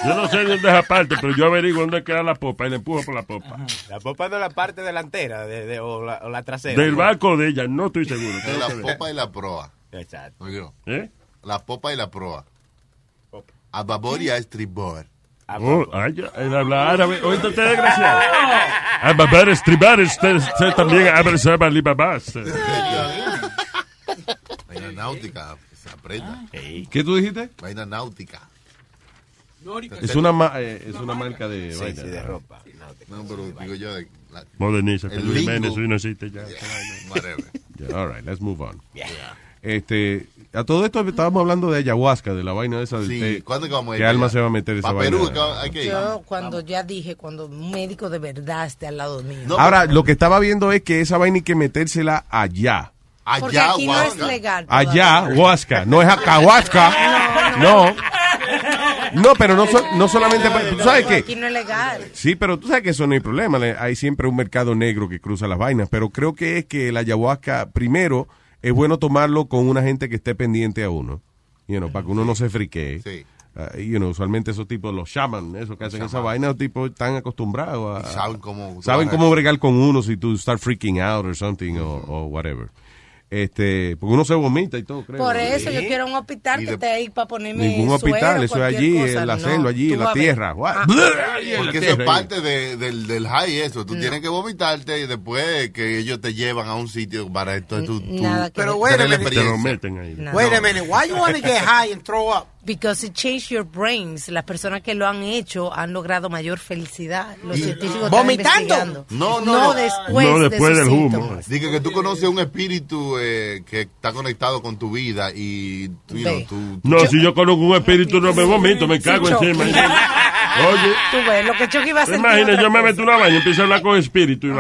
Yo no sé dónde es aparte, pero yo averiguo dónde queda la popa y la empujo por la popa. La popa es de la parte delantera de, de- o, la, o la trasera. Del barco de ella, no estoy seguro. De la popa y la proa. Exacto. Oye, ¿Eh? La popa y la proa. A babor y a estribor. Oh, ay, ya, él habla árabe. Oíste, usted desgraciado. A babar, estribar, usted, usted también abre, sabe, alibabás. [LAUGHS] Vaina náutica, se aprenda. ¿Qué tú dijiste? Vaina náutica. Es una, ma- eh, es una marca de Sí, vaina. sí, de ropa. No, pero digo yo de la- Moderniza, El. Jiménez, no existe ya. Yeah, all right, let's move on. Este, a todo esto estábamos hablando de ayahuasca, de la vaina esa del Sí, té. ¿cuándo que vamos a ir ¿Qué alma allá? se va a meter esa vaina? Perú, que hay que ir. Yo cuando ya dije, cuando un médico de verdad esté al lado mío. Ahora, lo que estaba viendo es que esa vaina hay que metérsela allá. Porque aquí no es legal. Allá, huasca, no es acahuasca. [LAUGHS] No. No, pero no, so- no solamente. para- ¿Tú sabes qué? Aquí no es legal. Sí, pero tú sabes que eso no hay problema. le- Hay siempre un mercado negro que cruza las vainas. Pero creo que es que el ayahuasca, primero, es bueno tomarlo con una gente que esté pendiente a uno. You know, para que uno no se friquee. Ah, you know, usualmente esos tipos, los shaman, esos que hacen esa vaina, los tipos están acostumbrados a... Y saben cómo- Saben cómo bregar con uno si tú start freaking out or something o, o whatever. Este, porque uno se vomita y todo, creo. Por eso yo quiero un hospital que de- esté ahí para ponerme Ningún suero, hospital, eso es allí, cosa. en la No, selva, allí, en la tierra. Ah. Porque eso es parte de- del, del high eso. Tú tienes que vomitarte y después que ellos te llevan a un sitio para esto. Tú, tú Nada que. Pero minute. Te lo meten ahí. Wait a minute. Why you want to get high and throw up? Because it changed your brains. Las personas que lo han hecho han logrado mayor felicidad. Los científicos están ¿Vomitando? investigando. No, no, No, no. después, No, de después del humo. Dice que tú conoces un espíritu eh, que está conectado con tu vida y tú, tú- No, si yo conozco un espíritu, no me vomito, me cago Sí, encima. [LAUGHS] Oye, Tú ves, lo que Chucky va a imagínate, yo me meto una vaina y empiezo a hablar con espíritu y. No,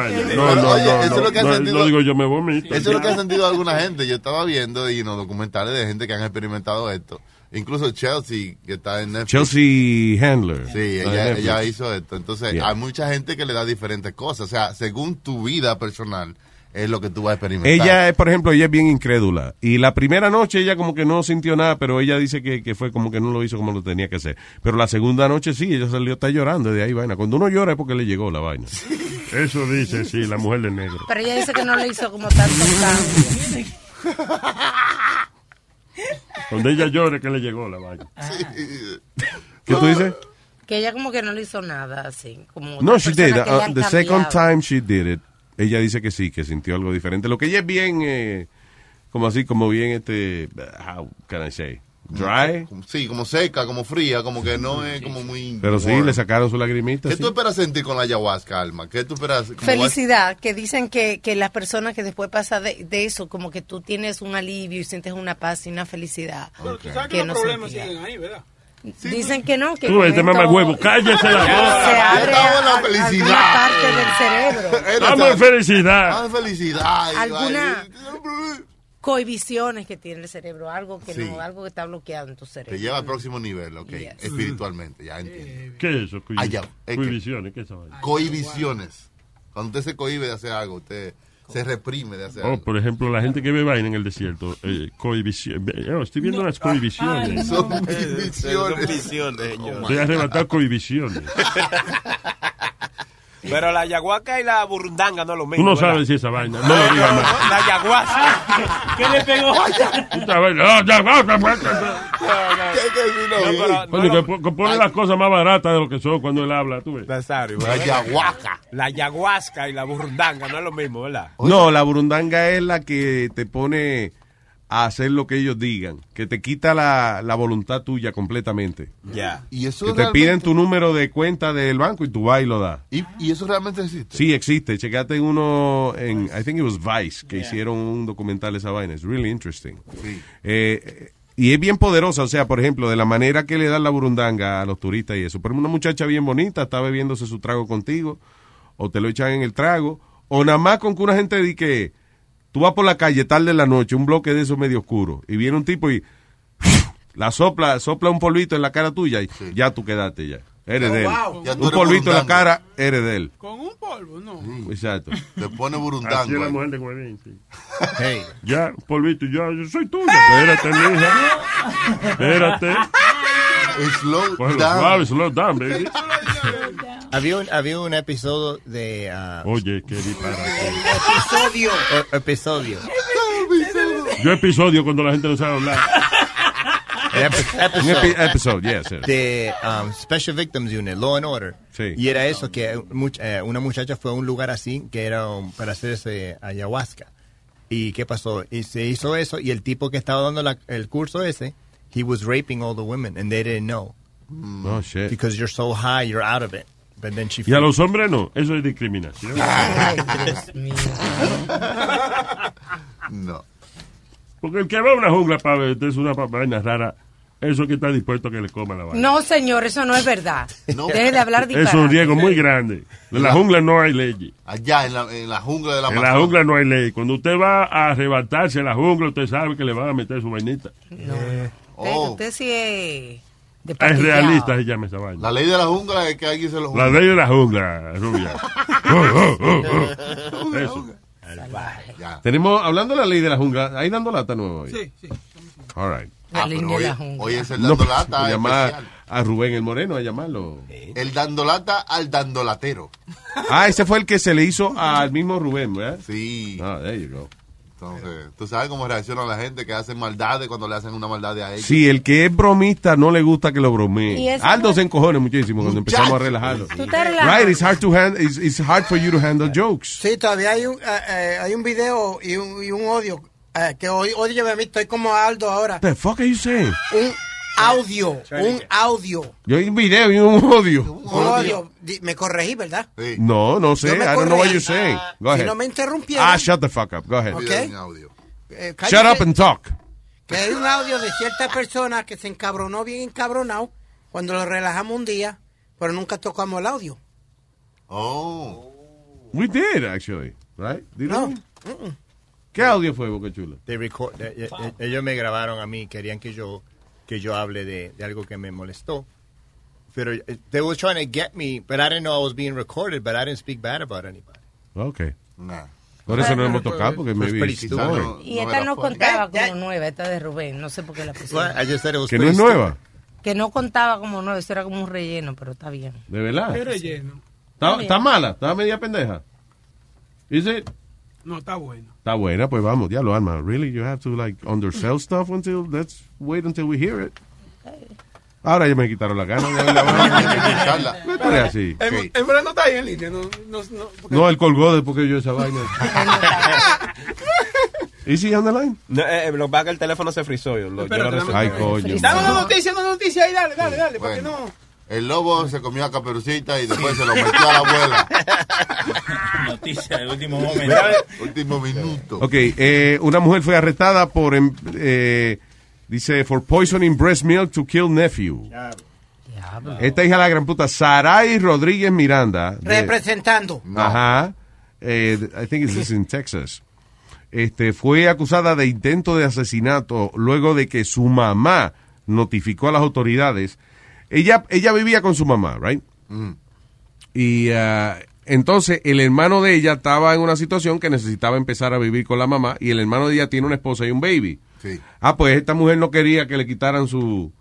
no, oye, no, eso es no, lo que ha no, sentido- no digo yo me vomito. Eso es lo que ha sentido alguna gente. Yo estaba viendo y no documentales de gente que han experimentado esto. Incluso Chelsea, que está en Netflix. Chelsea Handler. Sí, ella, ella hizo esto. Entonces, Yeah. hay mucha gente que le da diferentes cosas. O sea, según tu vida personal, es lo que tú vas a experimentar. Ella, por ejemplo, ella es bien incrédula. Y la primera noche ella como que no sintió nada, pero ella dice que, que fue como que no lo hizo como lo tenía que hacer. Pero la segunda noche sí, ella salió, está llorando de ahí, vaina. Cuando uno llora es porque le llegó la vaina. Eso dice, sí, la mujer de negro. Pero ella dice que no le hizo como tanto cambio. [LAUGHS] Cuando ella llore, que le llegó la vaina. ¿Qué tú dices? Que ella como que no le hizo nada así. Como No, she did. Uh, the second time she did it, ella dice que sí, que sintió algo diferente. Lo que ella es bien, eh, como así, como bien, este, how can I say, dry. Sí, como seca, como fría, como que no es como muy... Pero sí, le sacaron su lagrimita. ¿Qué sí. tú esperas sentir con la ayahuasca, Alma? ¿Qué tú esperas? Felicidad, que dicen que, que las personas que después pasa de, de eso, como que tú tienes un alivio y sientes una paz y una felicidad. Pero tú sabes que, Que los no problemas sentía. siguen ahí, ¿verdad? Dicen que no, que Tú, este esto mamá huevo, cállese la se boca. abre Estamos en la a- a- felicidad. alguna parte del cerebro. [LAUGHS] Estamos en felicidad. Felicidad. Alguna. Cohibiciones que tiene el cerebro, algo que Sí. no, algo que está bloqueado en tu Te cerebro. lleva al próximo nivel, ok. Yes. [LAUGHS] Espiritualmente, ya entiendo. ¿Qué es eso? Cuivi- Allá, es Cuivisiones, ¿qué es vaina? Cohibiciones. Cuando usted se cohibe de hacer algo, usted se reprime de hacer Oh, algo. por ejemplo, la gente que ve vaina en el desierto, eh, cohibición. Oh, estoy viendo unas cohibiciones. Son Son visiones. visiones, señor. Voy a arrebatar cohibiciones. [LAUGHS] Pero la ayahuasca y la burundanga no es lo Tú mismo. no ¿verdad? sabes si esa vaina. No lo digas más. La ayahuasca. ¿Qué le pegó? Que, pone las cosas más baratas de lo que son cuando él habla, tú ves. Nazario, La ayahuasca. La ayahuasca y la burundanga no es lo mismo, ¿verdad? No, la burundanga es la que te pone a hacer lo que ellos digan, que te quita la, la voluntad tuya completamente. Ya. Y eso Que te piden tu número de cuenta del banco y tú vas y lo das. ¿Y, y eso realmente existe. Sí, existe. Checate uno en, I think it was Vice, que hicieron un documental de esa vaina. Es really interesting. Sí. Eh, y es bien poderosa, o sea, por ejemplo, de la manera que le dan la burundanga a los turistas y eso. Por ejemplo, una muchacha bien bonita está bebiéndose su trago contigo, o te lo echan en el trago, o nada más con que una gente dice que tú vas por la calle tarde en la noche, un bloque de esos medio oscuro, y viene un tipo y [LAUGHS] la sopla, sopla un polvito en la cara tuya y ya tú quedaste ya. Eres Oh, de él. wow. Ya tú Un polvito en la cara, eres de él. Con un polvo, no. Exacto. Te pone Así burundanga. es la mujer de sí. [LAUGHS] Hey. Ya, polvito, ya, yo soy tuya. Espérate, mija. Espérate. Slow down. suave, slow down, baby. [LAUGHS] Había un, había un episodio de... ah, Oye, qué disparate. Episodio. [LAUGHS] e- episodio. Yo episodio cuando la gente no sabe hablar. Epi- Un epi- episode episode, yes, yes. de um, Special Victims Unit, Law and Order. Sí. Y era eso, que much- eh, una muchacha fue a un lugar así, que era um, para hacerse ayahuasca. ¿Y qué pasó? Y se hizo eso, y el tipo que estaba dando la- el curso ese, he was raping all the women, and they didn't know. Oh, shit. Because you're so high, you're out of it. But then she Y a los hombres no, eso es discriminación. [LAUGHS] Ay, Dios mío. [LAUGHS] No. Porque el que va a una jungla para meterse una vaina rara, eso es que está dispuesto a que le coma la vaina. No, señor, eso no es verdad. No. Deje de hablar [LAUGHS] es un disparate. riesgo muy grande. En la jungla no hay ley. Allá en la, en la jungla de la En la jungla no hay ley. Cuando usted va a arrebatarse en la jungla, usted sabe que le van a meter su vainita. No. Oh. usted sí es de Es realista se llama esa vaina. La ley de la jungla es que alguien se lo La ley de la jungla, rubia. Eso. Ya. Tenemos, hablando de la ley de la jungla, ¿hay dando lata nueva hoy? Sí, sí. All right. La Ah, línea de hoy, la jungla. hoy es el dando pues, lata llamar especial. a Rubén el Moreno a llamarlo. El dando lata al dandolatero. Ah, ese fue el que se le hizo al mismo Rubén, ¿verdad? Sí. Ah, there you go. Entonces, tú sabes cómo reacciona la gente que hace maldades cuando le hacen una maldad a ellos. Sí, el que es bromista no le gusta que lo bromee. Aldo se encojona muchísimo cuando Muchacho. empezamos a relajarlo. Tú te relajas. Right, it's hard to hand, it's, it's hard for you to handle jokes. Sí, todavía hay un, eh, eh, hay un video y un, y un odio. eh, que hoy, oye, a mí estoy como Aldo ahora. What the fuck are you saying? Un, audio, un audio. Yo hay un video y un audio. Un audio. Di- Me corregí, ¿verdad? No, no sé. Yo me I don't know what you're saying. Go Si ahead. no me interrumpieron. Ah, shut the fuck up. Go ahead. Ok. Eh, Shut up and talk. Que hay un audio de cierta persona que se encabronó bien encabronado cuando lo relajamos un día, pero nunca tocamos el audio. Oh. We did, actually. Right? Did No. we? ¿Qué audio fue, Boca Chula? They record- ellos me grabaron a mí, querían que yo que yo hable de, de algo que me molestó. Pero eh, they were trying to get me, but I didn't know I was being recorded, but I didn't speak bad about anybody. Ok. Por eso no lo hemos tocado, porque Pues stupid. No. Y esta no contaba como nueva, esta de Rubén. No sé por qué la pusieron. Que no es nueva. Que no contaba como nueva, eso era como un relleno, pero está bien. ¿De verdad? Qué relleno. ¿Está, está mala? ¿Está media pendeja? Is it? No, está bueno. Está buena, pues vamos, ya lo arma. Really, you have to like undersell stuff until let's wait until we hear it. Ahora ya me quitaron la gana de la vaina. Así. En, en verdad no está ahí en línea. No, no, no, porque- No, él colgó después que yo esa vaina. [LAUGHS] [LAUGHS] ¿Y si on the line? No, eh, eh, lo que pasa es que el teléfono se frizó. Yo, lo- yo lo Espérate. Ay, coño. Dame una noticia, una noticia ahí, dale, dale, dale, para que Bueno. no. El lobo se comió a Caperucita y después se lo metió a la abuela. [LAUGHS] Noticia de último momento. Último minuto. Ok, eh, una mujer fue arrestada por, em, eh, dice, for poisoning breast milk to kill nephew. Esta hija de la gran puta, Saray Rodríguez Miranda. de- Representando. Ajá. Eh, I think it's in Texas. Este, fue acusada de intento de asesinato luego de que su mamá notificó a las autoridades. Ella, ella vivía con su mamá, right? Y ah, entonces el hermano de ella estaba en una situación que necesitaba empezar a vivir con la mamá y el hermano de ella tiene una esposa y un baby. Sí. Ah, pues esta mujer no quería que le quitaran su,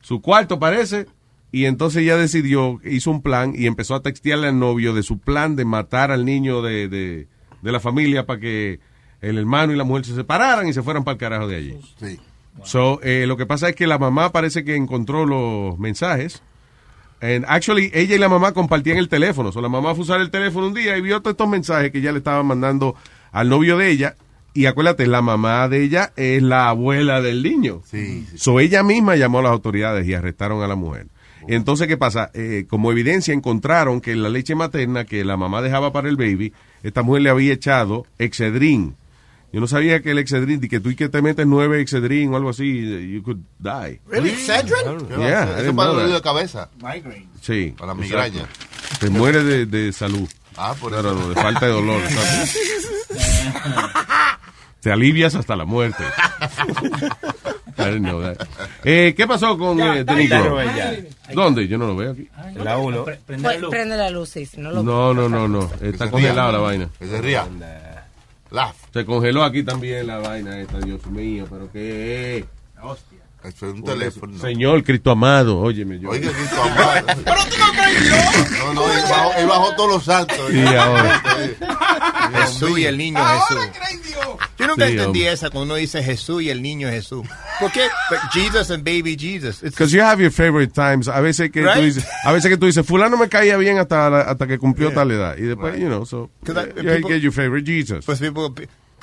su cuarto, parece. Y entonces ella decidió, hizo un plan y empezó a textearle al novio de su plan de matar al niño de, de, de la familia para que el hermano y la mujer se separaran y se fueran para el carajo de allí. Sí. So, eh, lo que pasa es que la mamá parece que encontró los mensajes. And actually, ella y la mamá compartían el teléfono. So, la mamá fue a usar el teléfono un día y vio todos estos mensajes que ella le estaba mandando al novio de ella. Y acuérdate, la mamá de ella es la abuela del niño. Sí, sí. So, ella misma llamó a las autoridades y arrestaron a la mujer. Entonces, ¿qué pasa? Eh, como evidencia encontraron que la leche materna que la mamá dejaba para el baby, esta mujer le había echado Excedrin. Yo no sabía que el Excedrin, que tú y que te metes nueve Excedrin o algo así, you could die. Really? Excedrin? ¿Qué va a Yeah, Eso para know el dolor de cabeza. Sí. Para la exacto. migraña. Te muere de, de salud. Ah, por No, eso. no, de falta de dolor. [LAUGHS] Te alivias hasta la muerte. [LAUGHS] I didn't know that. Eh, ¿Qué pasó con Ya, eh, The Negro? ¿Dónde? Yo no lo veo aquí. La uno. Pues, prende la luz, sí, no lo No, no, no, no. Está congelada la vaina. Que se ría. Laugh. Se congeló aquí también la vaina esta, Dios mío, pero qué es. Eso es un teléfono. Señor Cristo amado, óyeme yo. Oiga, Cristo amado. [LAUGHS] Pero tú no crees No, no, él bajó, él bajó todos los santos. Y ahora. Jesús y el niño Jesús. Yo nunca Sí, entendí hombre. esa cuando uno dice Jesús y el niño Jesús. ¿Por qué? But Jesus and baby Jesus. Because you have your favorite times. A veces que tú Right? dices, a veces que tú dices, fulano me caía bien hasta, la- hasta que cumplió tal edad. Y después, you know, so, 'Cause I- you people- get your favorite Jesus. Pues people,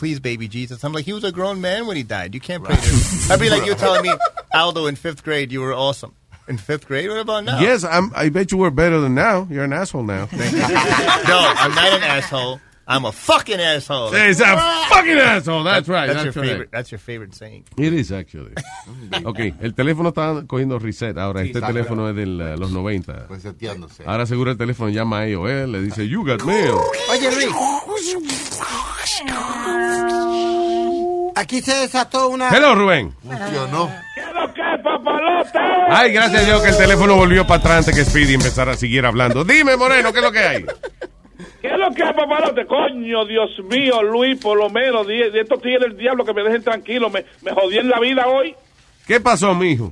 please, baby Jesus. I'm like, he was a grown man when he died. You can't pray to him. I'd be like you telling me, Aldo, in fifth grade, you were awesome. In fifth grade, what about now? Yes, I'm, I bet you were better than now. You're an asshole now. [LAUGHS] no, I'm not an asshole. I'm a fucking asshole. It's a fucking asshole. That's right. That's, That's your correct. favorite. That's your favorite saying. It is actually. [LAUGHS] Ok, el teléfono está cogiendo reset ahora. Sí, este teléfono es de los 90. Reseteándose. Ahora seguro el teléfono llama a AOL, le dice, you got mail. Oye, Luis. [LAUGHS] Aquí se desató una... Hello, Rubén. Funcionó. Ay, gracias a Dios que el teléfono volvió para atrás antes que Speedy empezara a seguir hablando. Dime, Moreno, ¿qué es lo que hay? ¿Qué es lo que es, papalote? Coño, Dios mío, Luis, por lo menos, de, de estos tigres del diablo que me dejen tranquilo, me, me jodí en la vida hoy. ¿Qué pasó, mijo?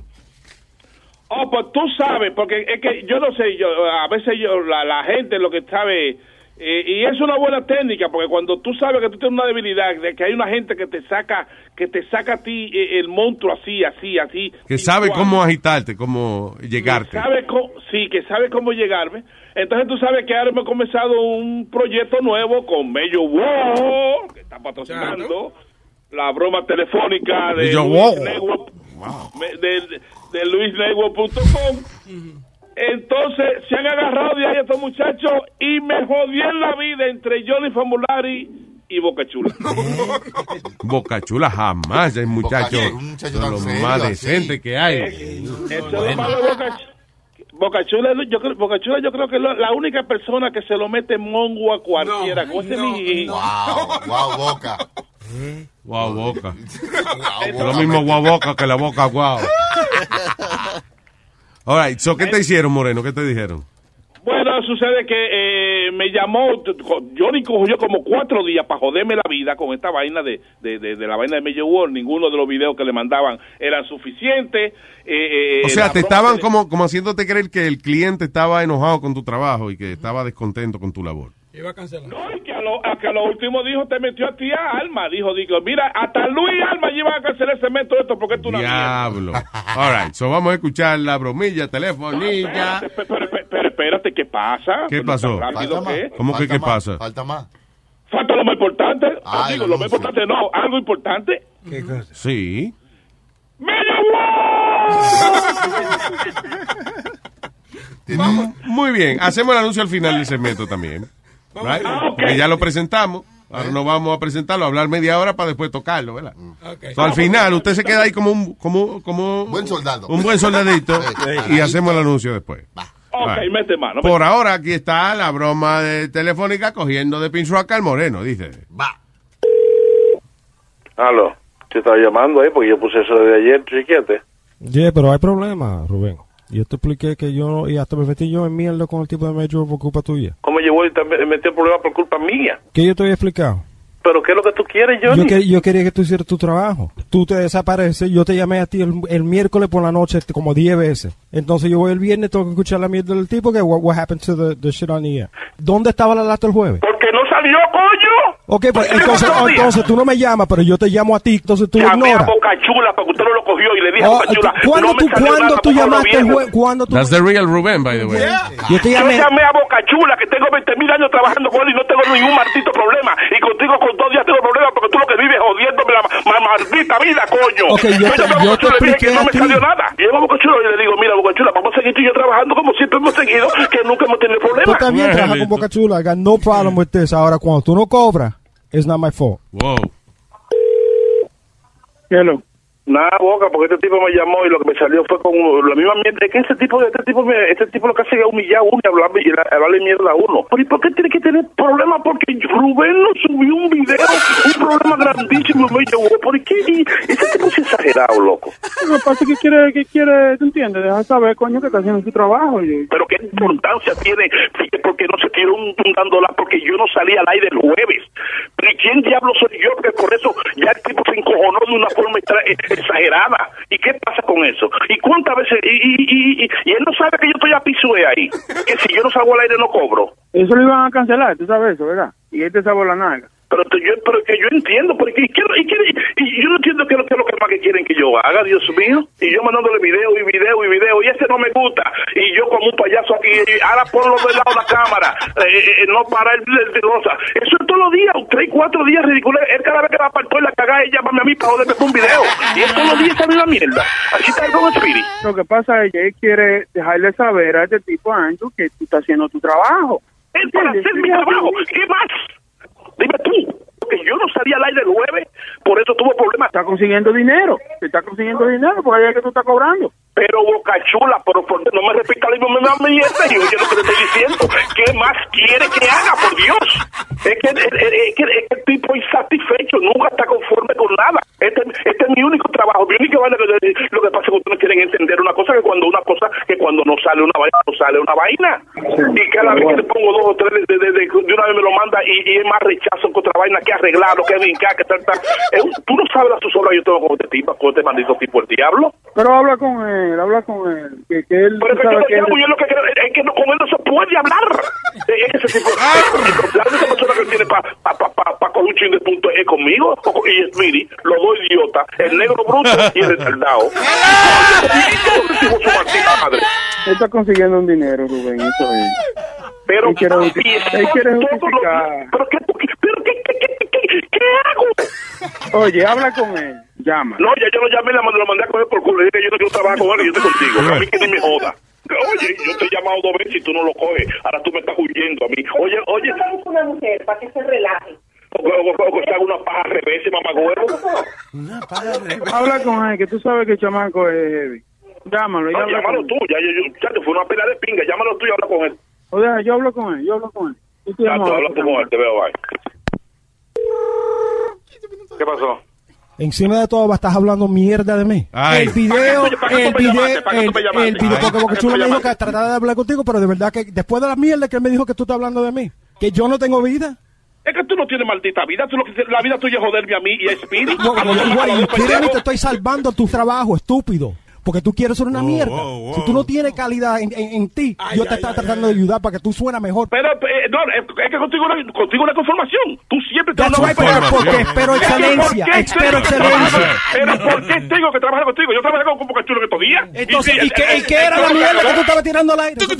Oh, pues tú sabes, porque es que yo no sé, yo a veces yo, la, la gente lo que sabe, eh, y es una buena técnica, porque cuando tú sabes que tú tienes una debilidad, de que hay una gente que te saca, que te saca a ti eh, el monstruo así, así, así. Que sabe cómo agitarte, cómo llegarte. Que sabe cómo- sí, que sabe cómo llegarme. Entonces tú sabes que ahora hemos comenzado un proyecto nuevo con Mello Wow, que está patrocinando la broma telefónica de Mello Luis Wow. Network. me- de, de luisnetwork.com. Entonces se han agarrado de ahí estos muchachos y me jodí en la vida entre Johnny Famulari y Boca Chula. Boca Chula jamás es muchacho, muchacho de serio, más así. decente que hay. Eso es lo malo de Boca Chula. Boca Chula, yo creo, Boca Chula, yo creo que es la- única persona que se lo mete mongo a cualquiera. Como ese mi- Wow, wow, Boca. Guau, boca. Lo mismo guau boca que la boca guau. [LAUGHS] All right, so, ¿qué te hicieron, Moreno? ¿Qué te dijeron? Bueno, sucede que eh, me llamó, Johnny cogió como cuatro días para joderme la vida con esta vaina de, de, de- de la vaina de Major World. Ninguno de los videos que le mandaban eran suficientes. Eh, eh, O sea, te estaban como, como haciéndote creer que el cliente estaba enojado con tu trabajo y que estaba descontento con tu labor. Iba a cancelar. No, y que a lo, a que a lo último dijo, te metió a ti a Alma. Dijo, digo, mira, hasta Luis Alma iba a cancelar ese cemento esto porque es una mierda. Diablo. [LAUGHS] All right, so vamos a escuchar la bromilla, telefonilla. Espérate, pero, pero, pero espérate, ¿qué pasa? ¿Qué pasó? rápido que- ¿Cómo que qué pasa? Falta más. Falta lo más importante. Ay, digo, el lo más importante no, algo importante. ¿Qué cosa? Sí. [LAUGHS] Muy bien, hacemos el anuncio al final del segmento también. Right? Porque ya lo presentamos. Ahora no vamos a presentarlo, a hablar media hora para después tocarlo, ¿verdad? So, al final, usted se queda ahí como un, como, como Buen soldado. un buen soldadito [LAUGHS] y hacemos el anuncio después. Ok, Right. mete mano. Por ahora, aquí está la broma de telefónica cogiendo de pinzuaca al moreno, dice. Aló, te estaba llamando ahí porque yo puse eso de ayer, chiquete. Yeah, pero hay problema, Rubén. Yo te expliqué que yo, y hasta me metí yo en mierda con el tipo de Major por culpa tuya. ¿Cómo llevó y también metí el problema por culpa mía? ¿Qué yo te había explicado? ¿Pero qué es lo que tú quieres, Johnny? Yo, que- yo quería que tú hicieras tu trabajo. Tú te desapareces, yo te llamé a ti el, el miércoles por la noche como 10 veces. Entonces yo voy el viernes, tengo que escuchar la mierda del tipo que what, what happened to the, the shit on the air. ¿Dónde estaba la lata el jueves? Porque no salió, coño. Ok, pues entonces, oh, entonces tú no me llamas, pero yo te llamo a ti, entonces tú lo Llamé a ignoras. Boca Chula porque usted no lo cogió y le dije a Oh, Boca Chula, ¿Cuándo no tú, ¿cuándo tú llamaste el jueves? ¿Cuándo tú? That's the real Rubén, by the way. Yo te Yo llamé. llamé a Boca Chula, que tengo 20 mil años trabajando con él y no tengo ningún maldito problema. Y contigo con dos días tengo problemas porque tú lo que vives jodiéndome la ma- maldita vida, coño. Ok, yo te- yo Boca te expliqué que no me salió nada. Y yo a Boca Chula y le digo, mira, Boca Chula, vamos a seguir tú y yo trabajando como siempre hemos seguido, que nunca hemos tenido Tú problemas. también trabajas con Boca Chula. I got no problem with this. Ahora, cuando tú no cobras, it's not my fault. Wow. Hello. Nada, boca, porque este tipo me llamó y lo que me salió fue con la misma mierda. Es que ese tipo, este tipo, me- este tipo lo que hace es humillar a uno y hablarle, y hablarle mierda a uno. Pero ¿y por qué tiene que tener problemas? Porque Rubén nos subió un video, un problema grandísimo. Me dijo, ¿por qué? Y ese tipo es exagerado, loco. Lo que pasa es que quiere, que quiere, ¿tú entiendes? Deja saber, coño, que está haciendo su trabajo. Y... Pero qué importancia tiene, porque no se tiró un, un dándola, porque yo no salí al aire el jueves. Pero ¿y quién diablo soy yo? Que por eso ya el tipo se encojonó de una forma extra- eh, exagerada. ¿Y qué pasa con eso? ¿Y cuántas veces? Y, y, y, y- él no sabe que yo estoy a pisue ahí. Que si yo no salgo al aire no cobro. Eso lo iban a cancelar, tú sabes eso, ¿verdad? Y este sabor la nalga. Pero yo, pero que yo entiendo, porque y, quiero- y, quiero- y yo no entiendo qué es lo es que más que quieren que yo haga, Dios mío. Y yo mandándole video y video y video, y ese no me gusta. Y yo como un payaso aquí, y ahora ponlo del lado de la cámara, eh, eh, no para el de cosa. Eso es todos los días, tres, cuatro días ridículos. Él cada vez que va para el la cagada, él llámame a mí para joderme con un video. Y es todos los días esa misma mierda. Así está el con Spirit. Lo que pasa es que él quiere dejarle saber a este tipo, Andrew, que tú estás haciendo tu trabajo. Él para hacer mi trabajo, ¿qué más? Dime tú, porque yo no salí al aire el jueves, por eso tuvo problemas. Está consiguiendo dinero, está consiguiendo dinero porque es que tú estás cobrando. Pero Boca Chula, pero por- no me repita la misma mierda y oye lo que te estoy diciendo. ¿Qué más quiere que haga, por Dios? Es que, es, que, es que el tipo insatisfecho, nunca está conforme con nada. Este, este es mi único trabajo, mi única vaina. Que, lo que pasa es que ustedes quieren entender una cosa, que cuando una cosa, que cuando no sale una vaina, no sale una vaina. Y cada vez que te pongo dos o tres, de, de, de- de una vez me lo manda y, y es más rechazo que otra vaina, que arreglarlo, que brincar, que tal, tal. Tú no sabes la zozobra que yo tengo con este tipo, con este maldito tipo, el diablo. Pero habla con él, habla con él. Que, que él, Pero es que yo, sabes que él- yo, yo lo que creo es que no, con él no se puede hablar. Es ese tipo, la única persona que tiene para pa, pa, pa, pa coger un chin de punto es conmigo o- y Speedy, los dos idiotas, el negro bruto y el retardado. [LAUGHS] él está consiguiendo un dinero, Rubén, eso es. Pero, él quiere, él quiere justificar. pero qué, pero qué, qué, qué, hago? Oye, habla con él. Llama. No, ya yo lo llamé, mandé, lo mandé a coger por culo. Le dije que yo no quiero trabajar con él, yo estoy contigo. A mí que ni me joda. Oye, yo te he llamado dos veces y tú no lo coges. Ahora tú me estás huyendo a mí. Oye, oye. una mujer para que se relaje. O, o, o, o que haga una paja al revés, mamagüero. Habla con él, que tú sabes que el chamaco es heavy. Llámalo, y No, llámalo tú, ya, ya, ya, ya te fue una pelea de pinga. Llámalo tú y habla con él. O sea, yo hablo con él, yo hablo con él. Yo te Ya, tú tú con él, te veo, bye. ¿Qué pasó? Encima de todo, estás hablando mierda de mí. Ay. El video, ¿Para qué el video, el, video, porque ¿para qué Bocachulo tú me me dijo que tratara de hablar contigo, pero de verdad que después de la mierda que él me dijo que tú estás hablando de mí, que yo no tengo vida. Es que tú no tienes maldita vida. Tú lo que, la vida tuya es joderme a mí y a Speedy. No, dos quieren pendejos. te estoy salvando tu trabajo, estúpido. Porque tú quieres ser una mierda. Si tú no tienes calidad en, en- en ti, yo te estoy tratando de ayudar para que tú suenas mejor. Pero, eh, no, es que contigo no, contigo hay conformación. Tú siempre te That's right, porque espero excelencia, ¿por espero excelencia. Pero ¿por qué tengo que trabajar contigo? Yo trabajé con con Boca Chulo estos días. Entonces, ¿y qué, y qué era la mierda que tú estabas tirando al aire? Una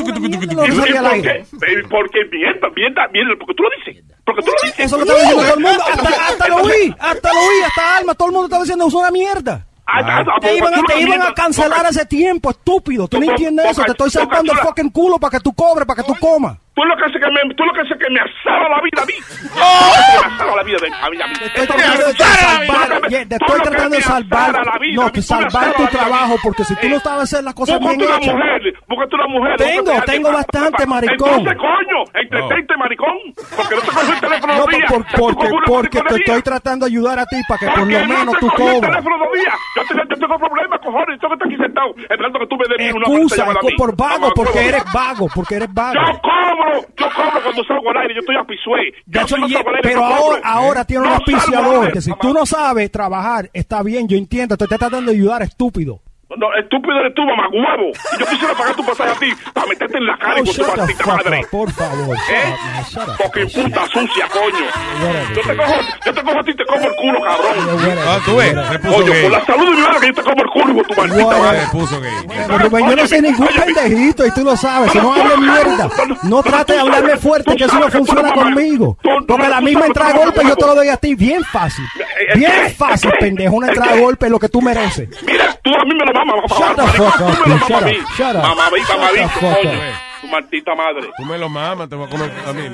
Porque mierda, mierda, mierda, porque tú lo dices. Porque tú lo dices. Eso lo estaba diciendo todo el mundo. Hasta lo oí, hasta lo oí, hasta Alma. Todo el mundo estaba diciendo, es una mierda. Te iban, a, Boca te Chulo, iban a cancelar hace tiempo, estúpido. Tú no entiendes eso. Te estoy Boca salvando el fucking culo para que tú cobres, para que tú comas. Tú lo que haces que me, tú lo que haces que me asaba la vida a mí. Me asaba la vida de, a mí, a mí. Estoy tratando de salvar, te estoy tratando de salvar, no, que salvar tu trabajo, porque si tú no sabes hacer las cosas bien hechas. mujer, búscate una mujer. Tengo, tengo bastante, maricón. Entonces, coño, entretente, maricón. Porque no te coges el teléfono No, por- porque, porque te estoy tratando de ayudar a ti para que por lo no menos tú cobres. Yo, te- yo tengo problemas, cojones. Yo que estoy aquí sentado esperando que tú me des una Excusa, por vago, porque eres vago, porque eres vago. Yo cobro, yo cobro cuando salgo al aire, yo estoy a pisué. Yo aire, pero ahora, ahora tiene un No auspiciador que si tú no sabes trabajar, está bien, yo entiendo, te estoy tratando de ayudar, estúpido. No, estúpido eres tú, mamá huevo. Y yo quisiera pagar tu pasaje a ti para meterte en la cara y Oh, con tu maldita madre. up, por favor. ¿Eh? Porque puta sucia, coño. Yo te cojo, yo te cojo a ti y te como el culo, cabrón. Ah, tú ves, se puso Oye, gay. por la salud de mi madre que yo te como el culo, hijo de tu maldita madre. Se puso gay. Pero, Rubén, yo no soy ningún pendejito y tú lo sabes. Si no hables mierda, no trate de hablarme fuerte, que eso no funciona conmigo. Porque la misma entrada de golpe yo te lo doy a ti bien fácil. Bien fácil, pendejo. Una entrada de golpe es lo que tú mereces. Mira, tú a mí me lo mamas, Shut the fuck up, dude. Shut up, shut up. Mamá, fuck coño. Tu maldita madre. Tú me lo mamas, te voy a comer a mí.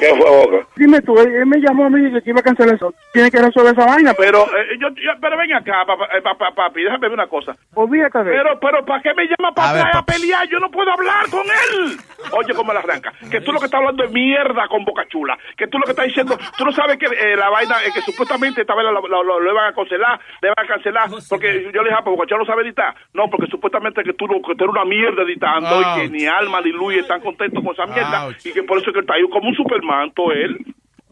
¿Qué fue, Boca? Dime tú, él, él me llamó a mí y que iba a cancelar eso. Tiene que resolver esa vaina, pero... Pero, eh, yo, yo- pero ven acá, papá, eh, papá, papi, déjame ver una cosa. Olvídate de Pero, pero, ¿para qué me llama para A ver, atrás a pelear? Yo no puedo hablar con él. Oye, cómo la arranca. Que tú lo que estás hablando es mierda con Boca Chula. Que tú lo que estás diciendo, tú no sabes que eh, la vaina, eh, que supuestamente esta vez lo, lo, lo- lo iban a cancelar, le van a cancelar. Porque yo le dije, ah, pues Boca Chula no sabe editar. No, porque supuestamente que tú, no- que tú eres una mierda editando y que ni Alma ni Luis están contentos con esa mierda. Ouch. Y que por eso es que él está ahí como un superman, todo él.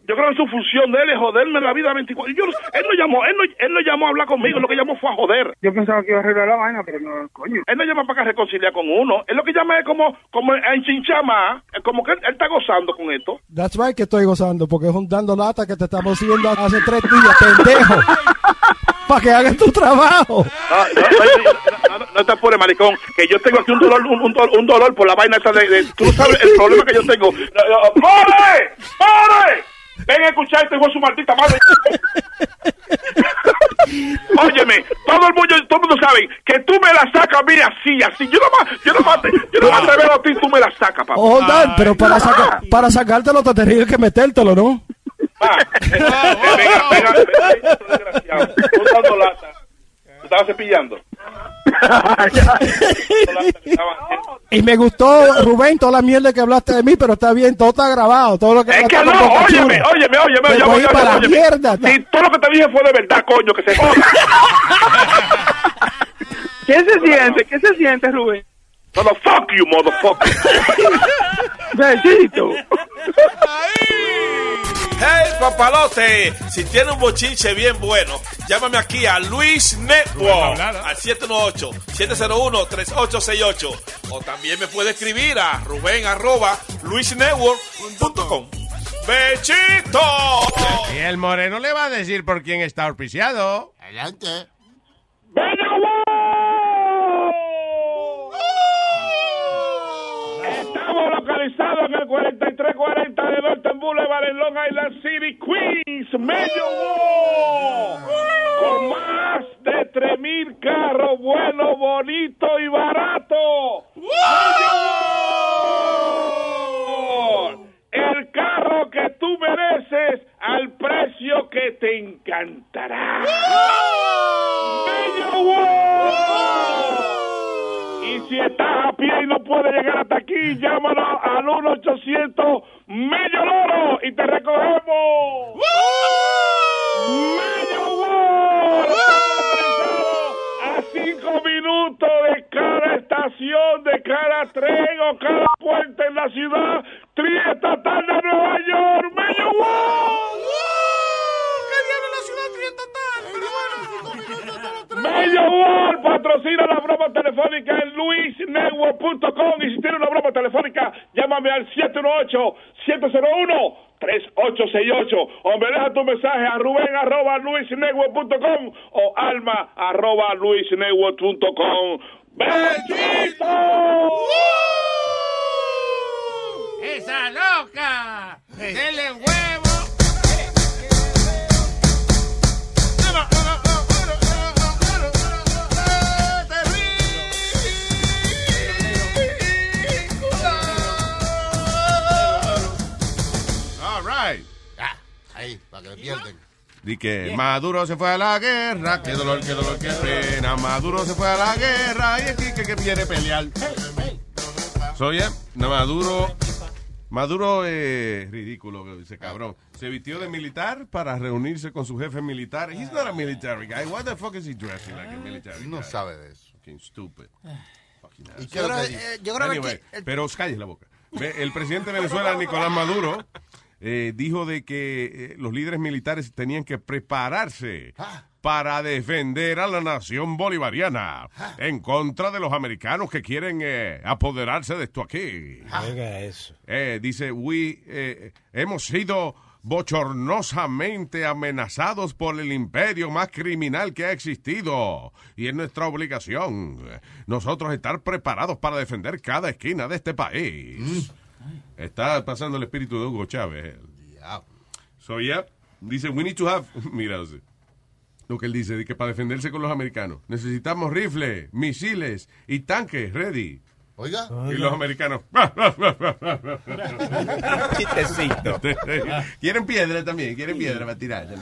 Yo creo que su función de él es joderme la vida 24. Yo, no- él no llamó, él no, él no llamó a hablar conmigo, lo que llamó fue a joder. Yo pensaba que iba a arreglar la vaina, pero no, coño. Él no llama para que reconciliar con uno. Él lo que llama es como, como a enchinchar más. Como que él, él está gozando con esto. That's right que estoy gozando, porque es un dando lata que te estamos haciendo hace tres días, pendejo. [LAUGHS] Para que hagas tu trabajo. No, no, no, te apures, maricón. Que yo tengo aquí un dolor, un, un dolor, un dolor por la vaina esa de, de- Tú sabes el problema que yo tengo. ¡Pare! ¡Pare! Ven a escuchar este su maldita madre. Óyeme, todo el mundo, todo el mundo sabe que tú me la sacas a mí así, así. Yo no más, yo no más, te, yo no más te veo a ti, tú me la sacas, papá. Oh, Dan, pero para, saca- para sacártelo te tendrías que metértelo, ¿no? Ah, [LAUGHS] venga, venga, venga, desgraciado. Tú dando lata. ¿Te estabas cepillando? [LAUGHS] Y me gustó, Rubén, toda la mierda que hablaste de mí, pero está bien, todo está grabado, todo lo que Es que no, óyeme, óyeme, óyeme, óyeme, óyeme, para óyeme. mierda. Si todo lo que te dije fue de verdad, coño, que se joda. ¿Qué se siente? ¿Qué se siente, Rubén? No, no, fuck you, motherfucker. [LAUGHS] Besito. Hey papalote, si tiene un bochinche bien bueno, llámame aquí a Luis Network al 718-701-3868 o también me puede escribir a ruben arroba luisnetwork.com. ¡Bechito! Y el moreno le va a decir por quién está auspiciado. Adelante. Estamos localizados en el 4340 de Norton Boulevard en Long Island City, Queens, medio. Con más de 3.000 carros buenos, bonitos y Wall. El carro que tú mereces al precio que te encantará. Medio Wall. Y si estás a pie y no puedes llegar hasta aquí, llámanos al 1-800 Medio Loro y te recogemos. Medio Loro. A cinco minutos de cada estación, de cada tren o cada puente en la ciudad triestatal de Nueva York. Loro. Medio World patrocina la broma telefónica en luisnetwork.com y si tiene una broma telefónica, llámame al 718-701-3868 o me deja tu mensaje a ruben arroba luisnetwork.com o alma arroba luisnetwork.com. ¡Esa loca! ¡Dele huevo! Pierden. Di que Maduro se fue a la guerra, qué dolor, qué dolor, qué pena. Maduro se fue a la guerra y aquí que, que quiere pelear. Soy no, Maduro. Maduro es ridículo, ese cabrón. Se vistió de militar para reunirse con su jefe militar. He's not a military guy. Why the fuck is he dressing like a military No guy? sabe de eso. Fucking stupid. Fucking ¿Y qué es que dice? eh, yo creo que Anyway, el- pero calles la boca. El presidente de Venezuela, Nicolás Maduro, eh, dijo de que eh, los líderes militares tenían que prepararse para defender a la nación bolivariana en contra de los americanos que quieren eh, apoderarse de esto aquí. Oiga eso. Eh, dice, we, eh, hemos sido bochornosamente amenazados por el imperio más criminal que ha existido. Y es nuestra obligación nosotros estar preparados para defender cada esquina de este país. Está pasando el espíritu de Hugo Chávez. So, yeah, dice, we need to have, [LAUGHS] mira, lo que él dice, de que para defenderse con los americanos necesitamos rifles, misiles y tanques ready. Oiga. Y los americanos. Chistecito. quieren piedra también, quieren piedra para tirar.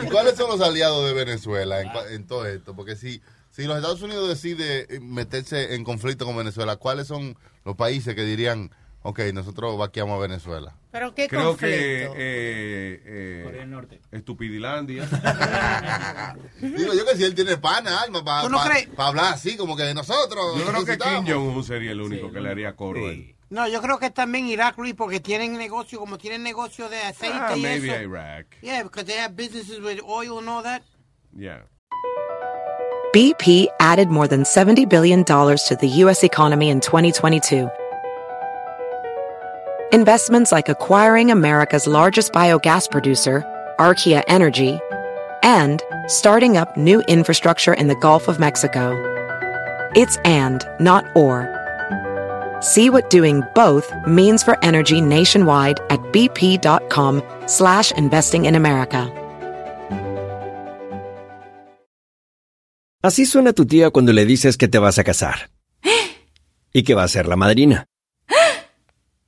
¿Y cuáles son los aliados de Venezuela en, en todo esto? Porque si, si los Estados Unidos decide meterse en conflicto con Venezuela, ¿cuáles son los países que dirían, ok, nosotros vaqueamos a Venezuela? Pero qué Creo conflicto. que eh, eh, Corea del Norte. Estupidilandia. [LAUGHS] Digo yo que si él tiene pana, alma, para hablar así, como que de nosotros. Yo creo que. Kim Jong-un sería el único que le haría coro. él. No, yo creo que también Irak, Luis, porque tienen negocio, como tienen negocio de aceite Ah, y maybe eso. Iraq. Yeah, because they have businesses with oil and all that. Yeah. BP added more than $70 billion to the U.S. economy in 2022. Investments like acquiring America's largest biogas producer, Archaea Energy, and starting up new infrastructure in the Gulf of Mexico. It's and, not or. See what doing both means for energy nationwide at bp.com slash investing in America. Así suena tu tía cuando le dices que te vas a casar. [GASPS] Y que va a ser la madrina.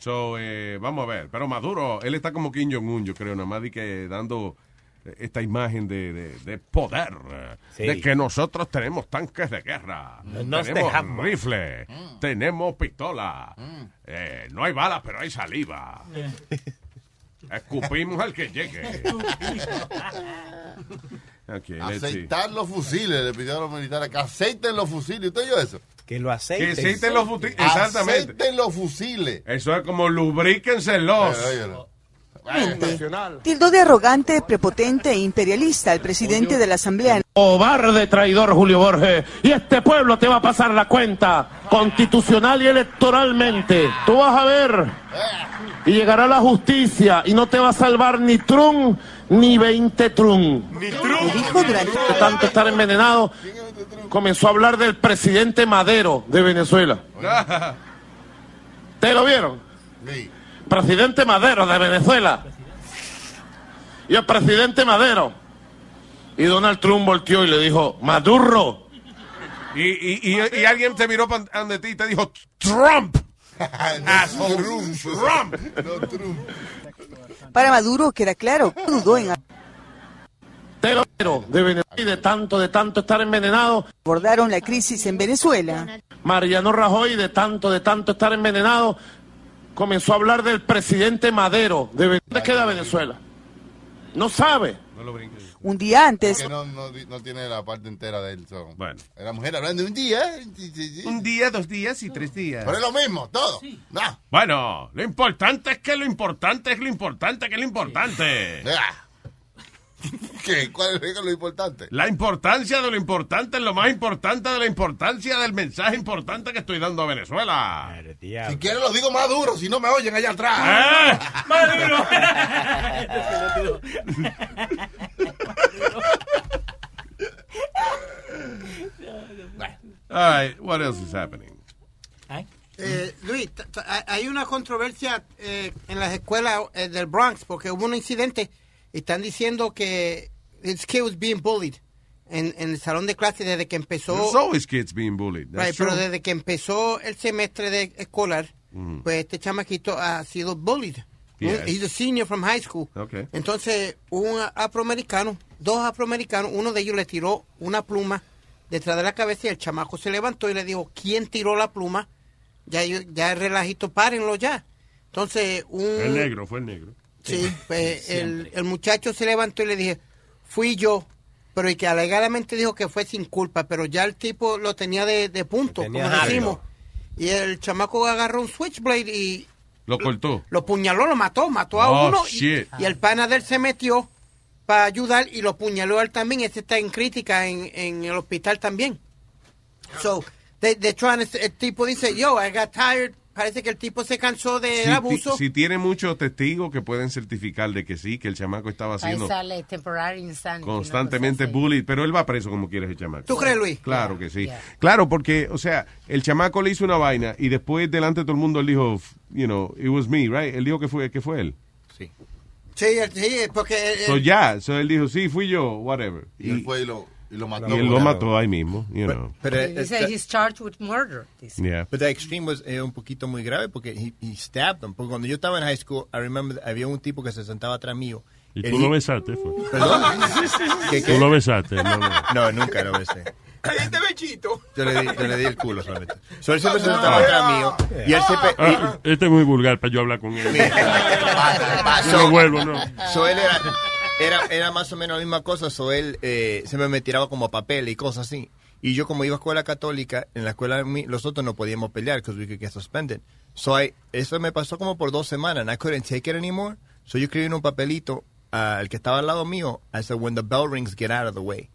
So, eh, vamos a ver. Pero Maduro, él está como Kim Jong-un, yo creo, nada más de que dando eh, esta imagen de, de- de poder, eh, Sí. de que nosotros tenemos tanques de guerra, Nos tenemos dejamos. rifles, tenemos pistola, eh, no hay balas, pero hay saliva. Escupimos al que llegue. [LAUGHS] Aceitar los fusiles, le pidió a los militares que aceiten los fusiles. ¿Usted oyó eso? Que lo Que aceiten. los fusiles, exactamente. Aceiten los fusiles. Eso es como lubríquenselos. Tildó de arrogante, prepotente e imperialista al presidente de la Asamblea Cobarde traidor Julio Borges. Y este pueblo te va a pasar la cuenta, constitucional y electoralmente. Tú vas a ver. Y llegará la justicia y no te va a salvar ni Trump ni 20 Trump. Ni dijo durante De tanto estar envenenado, comenzó a hablar del presidente Madero de Venezuela. [LAUGHS] ¿Te lo vieron? Presidente Madero de Venezuela. Y el presidente Madero. Y Donald Trump volteó y le dijo, Maduro. Y, y, y, y alguien te miró ante ti y te dijo, Trump. [LAUGHS] Asshole. Trump. Para Maduro queda claro, dudó en Pero de y de tanto, de tanto estar envenenado. abordaron la crisis en Venezuela. Mariano Rajoy, de tanto, de tanto estar envenenado, comenzó a hablar del presidente Madero. De. ¿Dónde queda Venezuela? No sabe. Un día antes, Que no, no, di- no tiene la parte entera de él. so. Bueno. La mujer hablando de un día. ¿eh? Un día, dos días y tres días. Pero es lo mismo, todo. No. Bueno, lo importante es que lo importante es lo importante que es lo importante. Ah. [LAUGHS] ¿Qué? ¿Cuál es lo importante? La importancia de lo importante es lo más importante de la importancia del mensaje importante que estoy dando a Venezuela. Si quieres lo digo más duro, si no me oyen allá atrás. ¡Eh! [LAUGHS] All right, [LAUGHS] what else is happening? Eh, Luis, hay una controversia eh, en las escuelas eh, del Bronx porque hubo un incidente están diciendo que this kid was being bullied en, en el salón de clase desde que empezó. There's always kids being bullied. That's Right, pero desde que empezó el semestre de escolar, Mhm. pues este chamaquito ha sido bullied. Yes. He's a senior from high school. Okay. Entonces, un afroamericano, dos afroamericanos, uno de ellos le tiró una pluma detrás de la cabeza y el chamaco se levantó y le dijo, ¿quién tiró la pluma? Ya, yo- ya el relajito, párenlo ya. Entonces, un... El negro, fue el negro. Sí, pues el, el muchacho se levantó y le dije, fui yo, pero y que alegadamente dijo que fue sin culpa, pero ya el tipo lo tenía de, de punto, tenía como decimos. Y el chamaco agarró un switchblade y Lo cortó. lo puñaló, lo mató, mató a Oh, uno. Y, el pana de él se metió para ayudar y lo puñaló a él también. Ese está en crítica en, en el hospital también. So, de, de hecho, el tipo dice, yo, I got tired. Parece que el tipo se cansó del Si, abuso. si tiene muchos testigos que pueden certificar de que sí, que el chamaco estaba Ahí haciendo sale temporary insanity. constantemente bullied, pero él va preso como quiere ese chamaco. ¿Tú crees, Luis? Claro que sí. Yeah. Claro, porque, o sea, el chamaco le hizo una vaina y después delante de todo el mundo él dijo, you know, it was me, right? Él dijo que fue, que fue él. Sí, el- sí, porque... el- So ya, so él dijo, sí, fui yo, whatever. Y él fue y lo, y lo mató. y él lo mató ahí mismo, you know. Pero, he's charged with murder. Yeah. But the extreme was eh, un poquito muy grave porque he, he stabbed them. Porque cuando yo estaba en high school, I remember había un tipo que se sentaba atrás mío. Y tú he- lo besaste, fue. ¿Perdón? ¿Qué, qué? Tú lo besaste, no, no. No, nunca lo besé. Cállate, bechito. Yo le di, yo le di el culo solamente. So, él siempre se sentaba atrás mío. Y él siempre... Ah, este es muy vulgar para yo hablar con él. [LAUGHS] So- No vuelvo, no. So él era, era, era más o menos la misma cosa. So él eh, siempre me tiraba como papel y cosas así. Y yo como iba a escuela católica, en la escuela nosotros no podíamos pelear because we could get suspended. So I, eso me pasó como por dos semanas. And I couldn't take it anymore. So yo escribí en un papelito al que estaba al lado mío. I said, when the bell rings, get out of the way.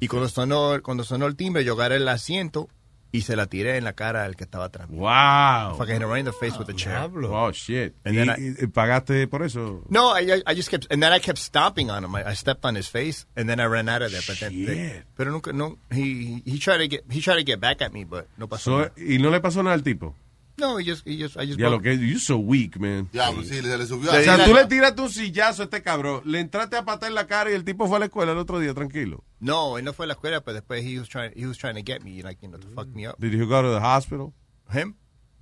y cuando sonó, cuando sonó el timbre, yo agarré el asiento y se la tiré en la cara al que estaba atrás. Wow. Fucking hit him right in the face with a chair. Oh, shit. And ¿Y, then I- y pagaste por eso? No, I, I- I just kept, and then I kept stomping on him. I, I stepped on his face, and then I ran out of there. But then, they- pero nunca, no, he, he tried to get, he tried to get back at me, but no pasó. So, nada. ¿Y no le pasó nada al tipo? No, he just, he just, I just. Ya lo que, you're so weak, man. Ya, pues sí, se le subió O a sea, tú le tiraste un sillazo a este cabrón, le entraste a patar en la cara y el tipo fue a la escuela el otro día, tranquilo. No, él no fue a la escuela, pero después he was trying, he was trying to get me, like, you know, to fuck me up. Did you go to the hospital? Him?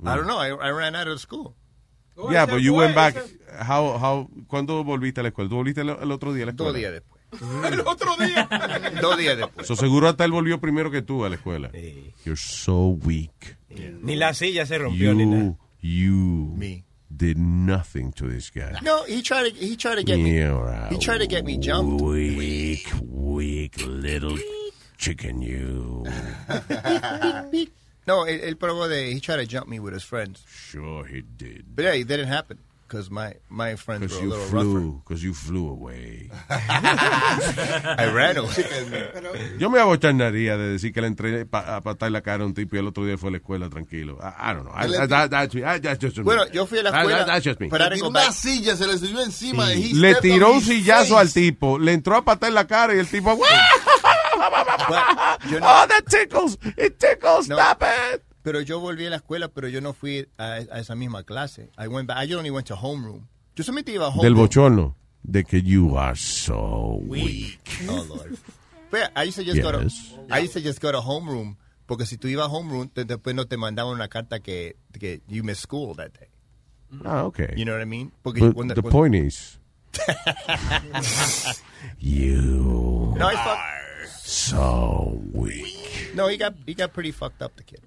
I don't know. I, I ran out of school. Yeah, but you went back. How, how, ¿Cuándo volviste a la escuela? ¿Tú volviste el, el otro día a la escuela? Dos días después. [LAUGHS] El otro día. [LAUGHS] Dos días después. So, seguro hasta él volvió primero que tú a la escuela. You're so weak. Ni la silla se rompió ni nada. You, you did nothing to this guy. No, he tried to, he tried to get me, You're a he tried to get me jumped. Weak, weak little chicken you. [LAUGHS] No, el, el probó de, he tried to jump me with his friends. Sure he did. But yeah, it didn't happen because my, my friends Because were a you little rougher. flew, because you flew away. [LAUGHS] I ran away. Yo me abochornaría de decir que le entré pa- a patar la cara a un tipo y el otro día fue a la escuela tranquilo. I, I don't know. I- I- that- that's me. I- that's just me. Bueno, yo fui a la escuela, that- that's just me. pero Le tiró una silla, se le subió encima. y he Le tiró un sillazo face. al tipo, le entró a patar la cara y el tipo, no- [LAUGHS] oh, that tickles, it tickles, No. stop it. Pero yo volví a la escuela, pero yo no fui a, a esa misma clase. I went back, I only went to homeroom. Yo solamente iba a homeroom. Del bochorno, de que you are so weak. Oh, Lord. But I used to just go to, Yes. I used to just go to homeroom, porque si tú ibas a homeroom, te- después no te mandaban una carta que, que you missed school that day. Ah, okay. You know what I mean? Porque But the cuando- point is, [LAUGHS] you No, fuck- so weak. no, he got, he got pretty fucked up, the kid.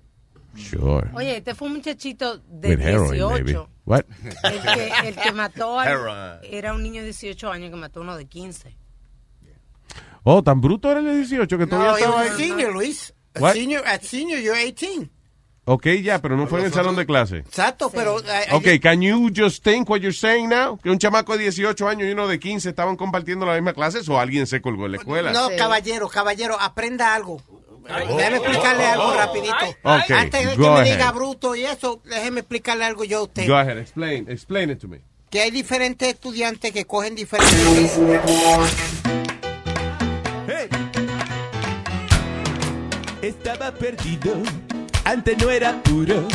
Sure. Oye, este fue un muchachito de With heroin, 18. maybe. What? El que, el que mató al- Heroin. era un niño de 18 años que mató a uno de 15. Oh, tan bruto era el de 18 que todavía No, estaba ahí. senior, Luis. What? senior, at senior, you're 18. Ok, ya, pero no fue en el salón de clase. Exacto, pero... eh, Ok, can you just think what you're saying now? Que un chamaco de 18 años y uno de 15 estaban compartiendo la misma clase o alguien se colgó en la escuela. No, caballero, caballero, aprenda algo. Déjeme explicarle algo oh. rapidito. Antes de que me diga bruto y eso, déjeme explicarle algo yo a usted. Go ahead, explain, explain it to me. Que hay diferentes estudiantes que cogen diferentes... Estaba perdido, antes no era puro.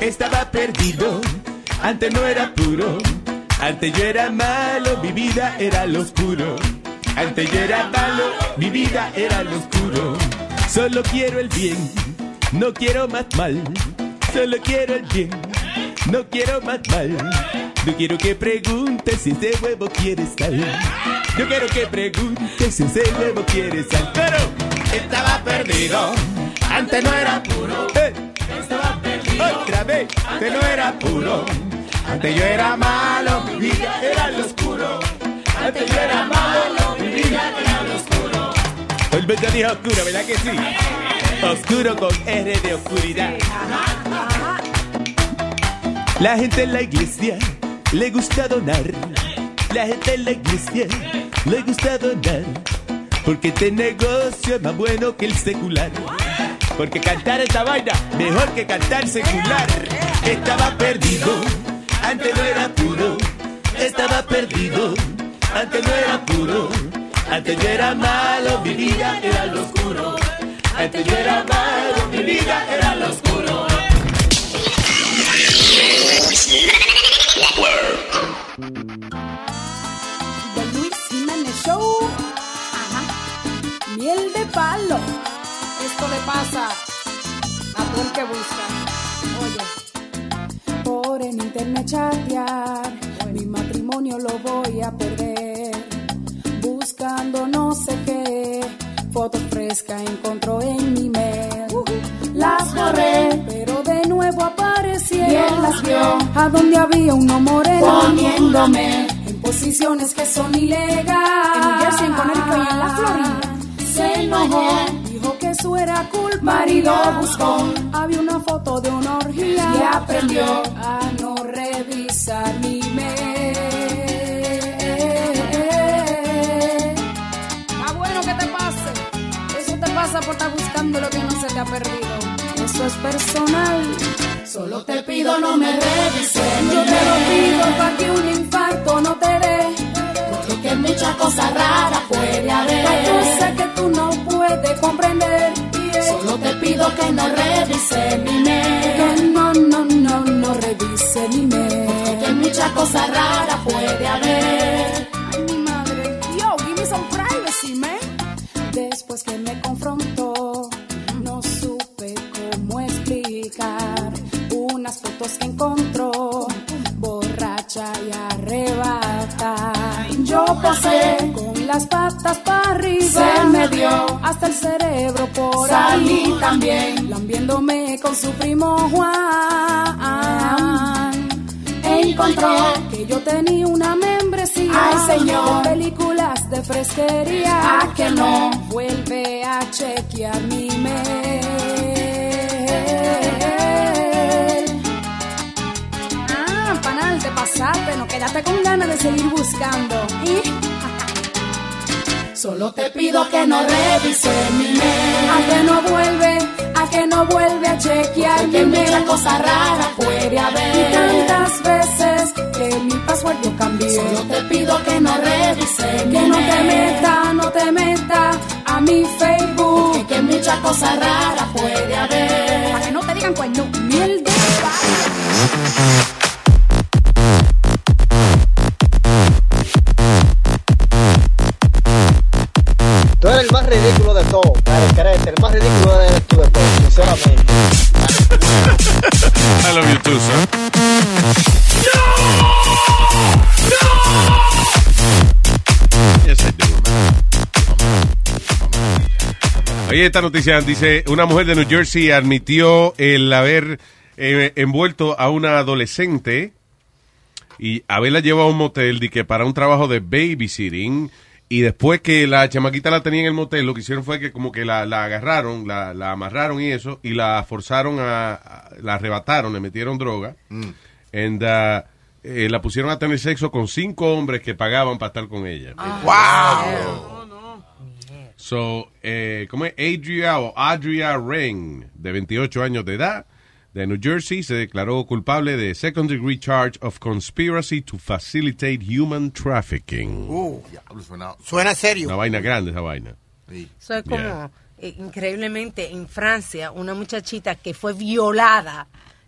Estaba perdido, antes no era puro. Antes yo era malo, mi vida era lo oscuro. Antes yo era malo, mi vida era lo oscuro. Solo quiero el bien, no quiero más mal. Solo quiero el bien, no quiero más mal. No quiero que preguntes si ese huevo quiere sal. Yo quiero que preguntes si ese huevo quiere sal. Pero estaba perdido, antes no era puro. Eh, Estaba perdido, otra vez, antes no era puro. Antes yo era malo, mi vida era lo oscuro. Antes yo era malo, mi vida era lo oscuro. El verdadero oscuro, ¿verdad que sí? Oscuro con R de oscuridad. La gente en la iglesia le gusta donar. La gente en la iglesia le gusta donar. Porque este negocio es más bueno que el secular. Porque cantar esta vaina mejor que cantar secular. Estaba perdido, antes no era puro. Estaba perdido, antes no era puro. Antes yo era malo, mi vida era lo oscuro. Antes yo era malo, mi vida era lo oscuro. The Luis Jiménez Show. Ajá. Miel de palo. Esto le pasa a todo el que busca. Oye. Por en internet chatear. Mi matrimonio lo voy a perder. Buscando no sé qué. Fotos frescas encontró en mi mail. Las borré, pero de nuevo aparecieron. Y él las vio. A donde había uno moreno. Poniéndome. En posiciones que son ilegales. En Jersey, en Connecticut y en la Florida. Se enojó. Dijo que eso era culpa. Marido buscó. Había una foto de una orgía. Y aprendió. a no revisar mi estar buscando lo que no se te ha perdido. Eso es personal. Solo te pido no me revises. Yo te lo pido para que un infarto no te dé. Porque que muchas cosas raras puede haber. Yo sé que tú no puedes comprender. yeah. Solo te pido que no revise mi mail. Que no, no, no, no revise mi mail. Porque que muchas cosas raras puede haber. Ay, mi madre. Yo, give me some privacy, man. Después que me confrontó, no supe cómo explicar unas fotos que encontró. y arrebata. Yo pasé con las patas para arriba. Se me dio hasta el cerebro por Salí ahí. también. Lambiéndome con su primo Juan. Que yo tenía una membresía. Ay, señor. De películas de fresquería. Ah, que no. Vuelve a chequear mi mail. Ah, panal, te pasaste, no quedaste con ganas de seguir buscando. Y [LAUGHS] Solo te pido que no revises mi mail. a que no vuelve, a que no vuelve a chequear Que mucha cosa rara puede Y haber. tantas veces que mi password yo cambié. Solo te pido que no revises mi Que no te meta, no te meta a mi Facebook. Que mucha cosa rara puede haber. Para que no te digan cuerno, miel de Oye, esta noticia dice, una mujer de New Jersey admitió el haber eh, envuelto a una adolescente y haberla llevado a un motel de que para un trabajo de babysitting y después que la chamaquita la tenía en el motel, lo que hicieron fue que como que la, la agarraron, la, la amarraron y eso, y la forzaron a, a- la arrebataron, le metieron droga, and, uh, eh, la pusieron a tener sexo con cinco hombres que pagaban para estar con ella. So, eh, ¿cómo es? Adria o Adria Ring, de 28 años de edad, de New Jersey, se declaró culpable de second degree charge of conspiracy to facilitate human trafficking. Uh, suena, suena serio. Una vaina grande esa vaina. Eso es como, Yeah. eh, increíblemente, en Francia, una muchachita que fue violada,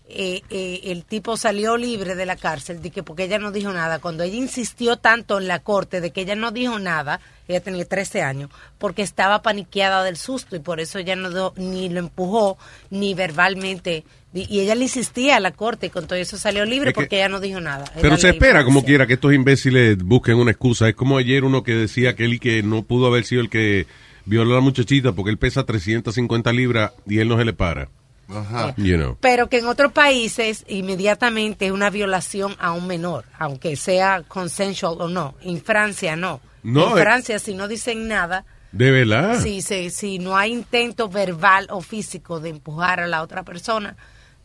eh, eh, el tipo salió libre de la cárcel de que porque ella no dijo nada. Cuando ella insistió tanto en la corte de que ella no dijo nada, ella tenía 13 años, porque estaba paniqueada del susto y por eso ella no ni lo empujó ni verbalmente. Y ella le insistía a la corte y con todo eso salió libre Es que- porque ella no dijo nada. Pero se espera como quiera que estos imbéciles busquen una excusa. Es como ayer uno que decía que él y que no pudo haber sido el que violó a la muchachita porque él pesa 350 libras y él no se le para. Ajá. You know. Pero que en otros países inmediatamente es una violación a un menor, aunque sea consensual o no. En Francia no. No, en eh. Francia si no dicen nada, De verdad. si, se- si no hay intento verbal o físico de empujar a la otra persona,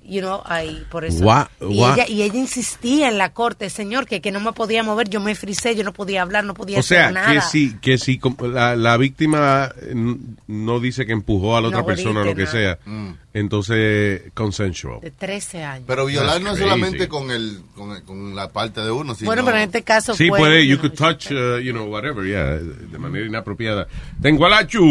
you know, ahí por eso. Gua- y, gua- ella, y ella insistía en la corte, señor, que, que no me podía mover, yo me frisé, yo no podía hablar, no podía O sea, hacer nada. que si, que si la, la víctima no dice que empujó a la otra No persona o lo que grite, sea, entonces consensual. De 13 años. Pero violar no solamente con el, con, el- con la parte de uno, sino... Bueno, pero en este caso Sí, fue... puede, you know, could touch, uh, you know, whatever, yeah, de manera inapropiada. Tengo a la Chuchi.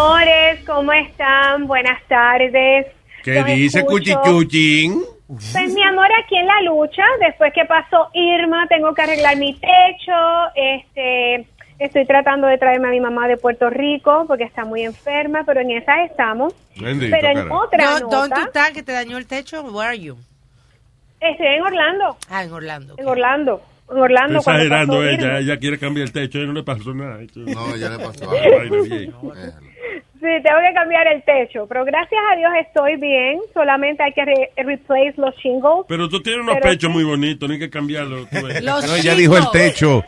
Amores, ¿cómo están? Buenas tardes. ¿Qué Los dice escucho. Cuchichuchín? Pues mi amor, aquí en la lucha, después que pasó Irma, tengo que arreglar mi techo, este, estoy tratando de traerme a mi mamá de Puerto Rico porque está muy enferma, pero en esa estamos. Bendito, pero en otra ¿Dó- ¿Dónde tú nota, estás que te dañó el techo? Where are you? estoy en Orlando, Ah, en Orlando. en Orlando, en Orlando. Está exagerando ella, ella quiere cambiar el techo, ella no le pasó nada. No, ya le pasó Ah, bien. Sí, tengo que cambiar el techo, pero gracias a Dios estoy bien, solamente hay que re- replace los shingles. Pero tú tienes unos Pero pechos sí. muy bonitos, no hay que cambiarlo. tú ves. Los No, ya dijo el techo.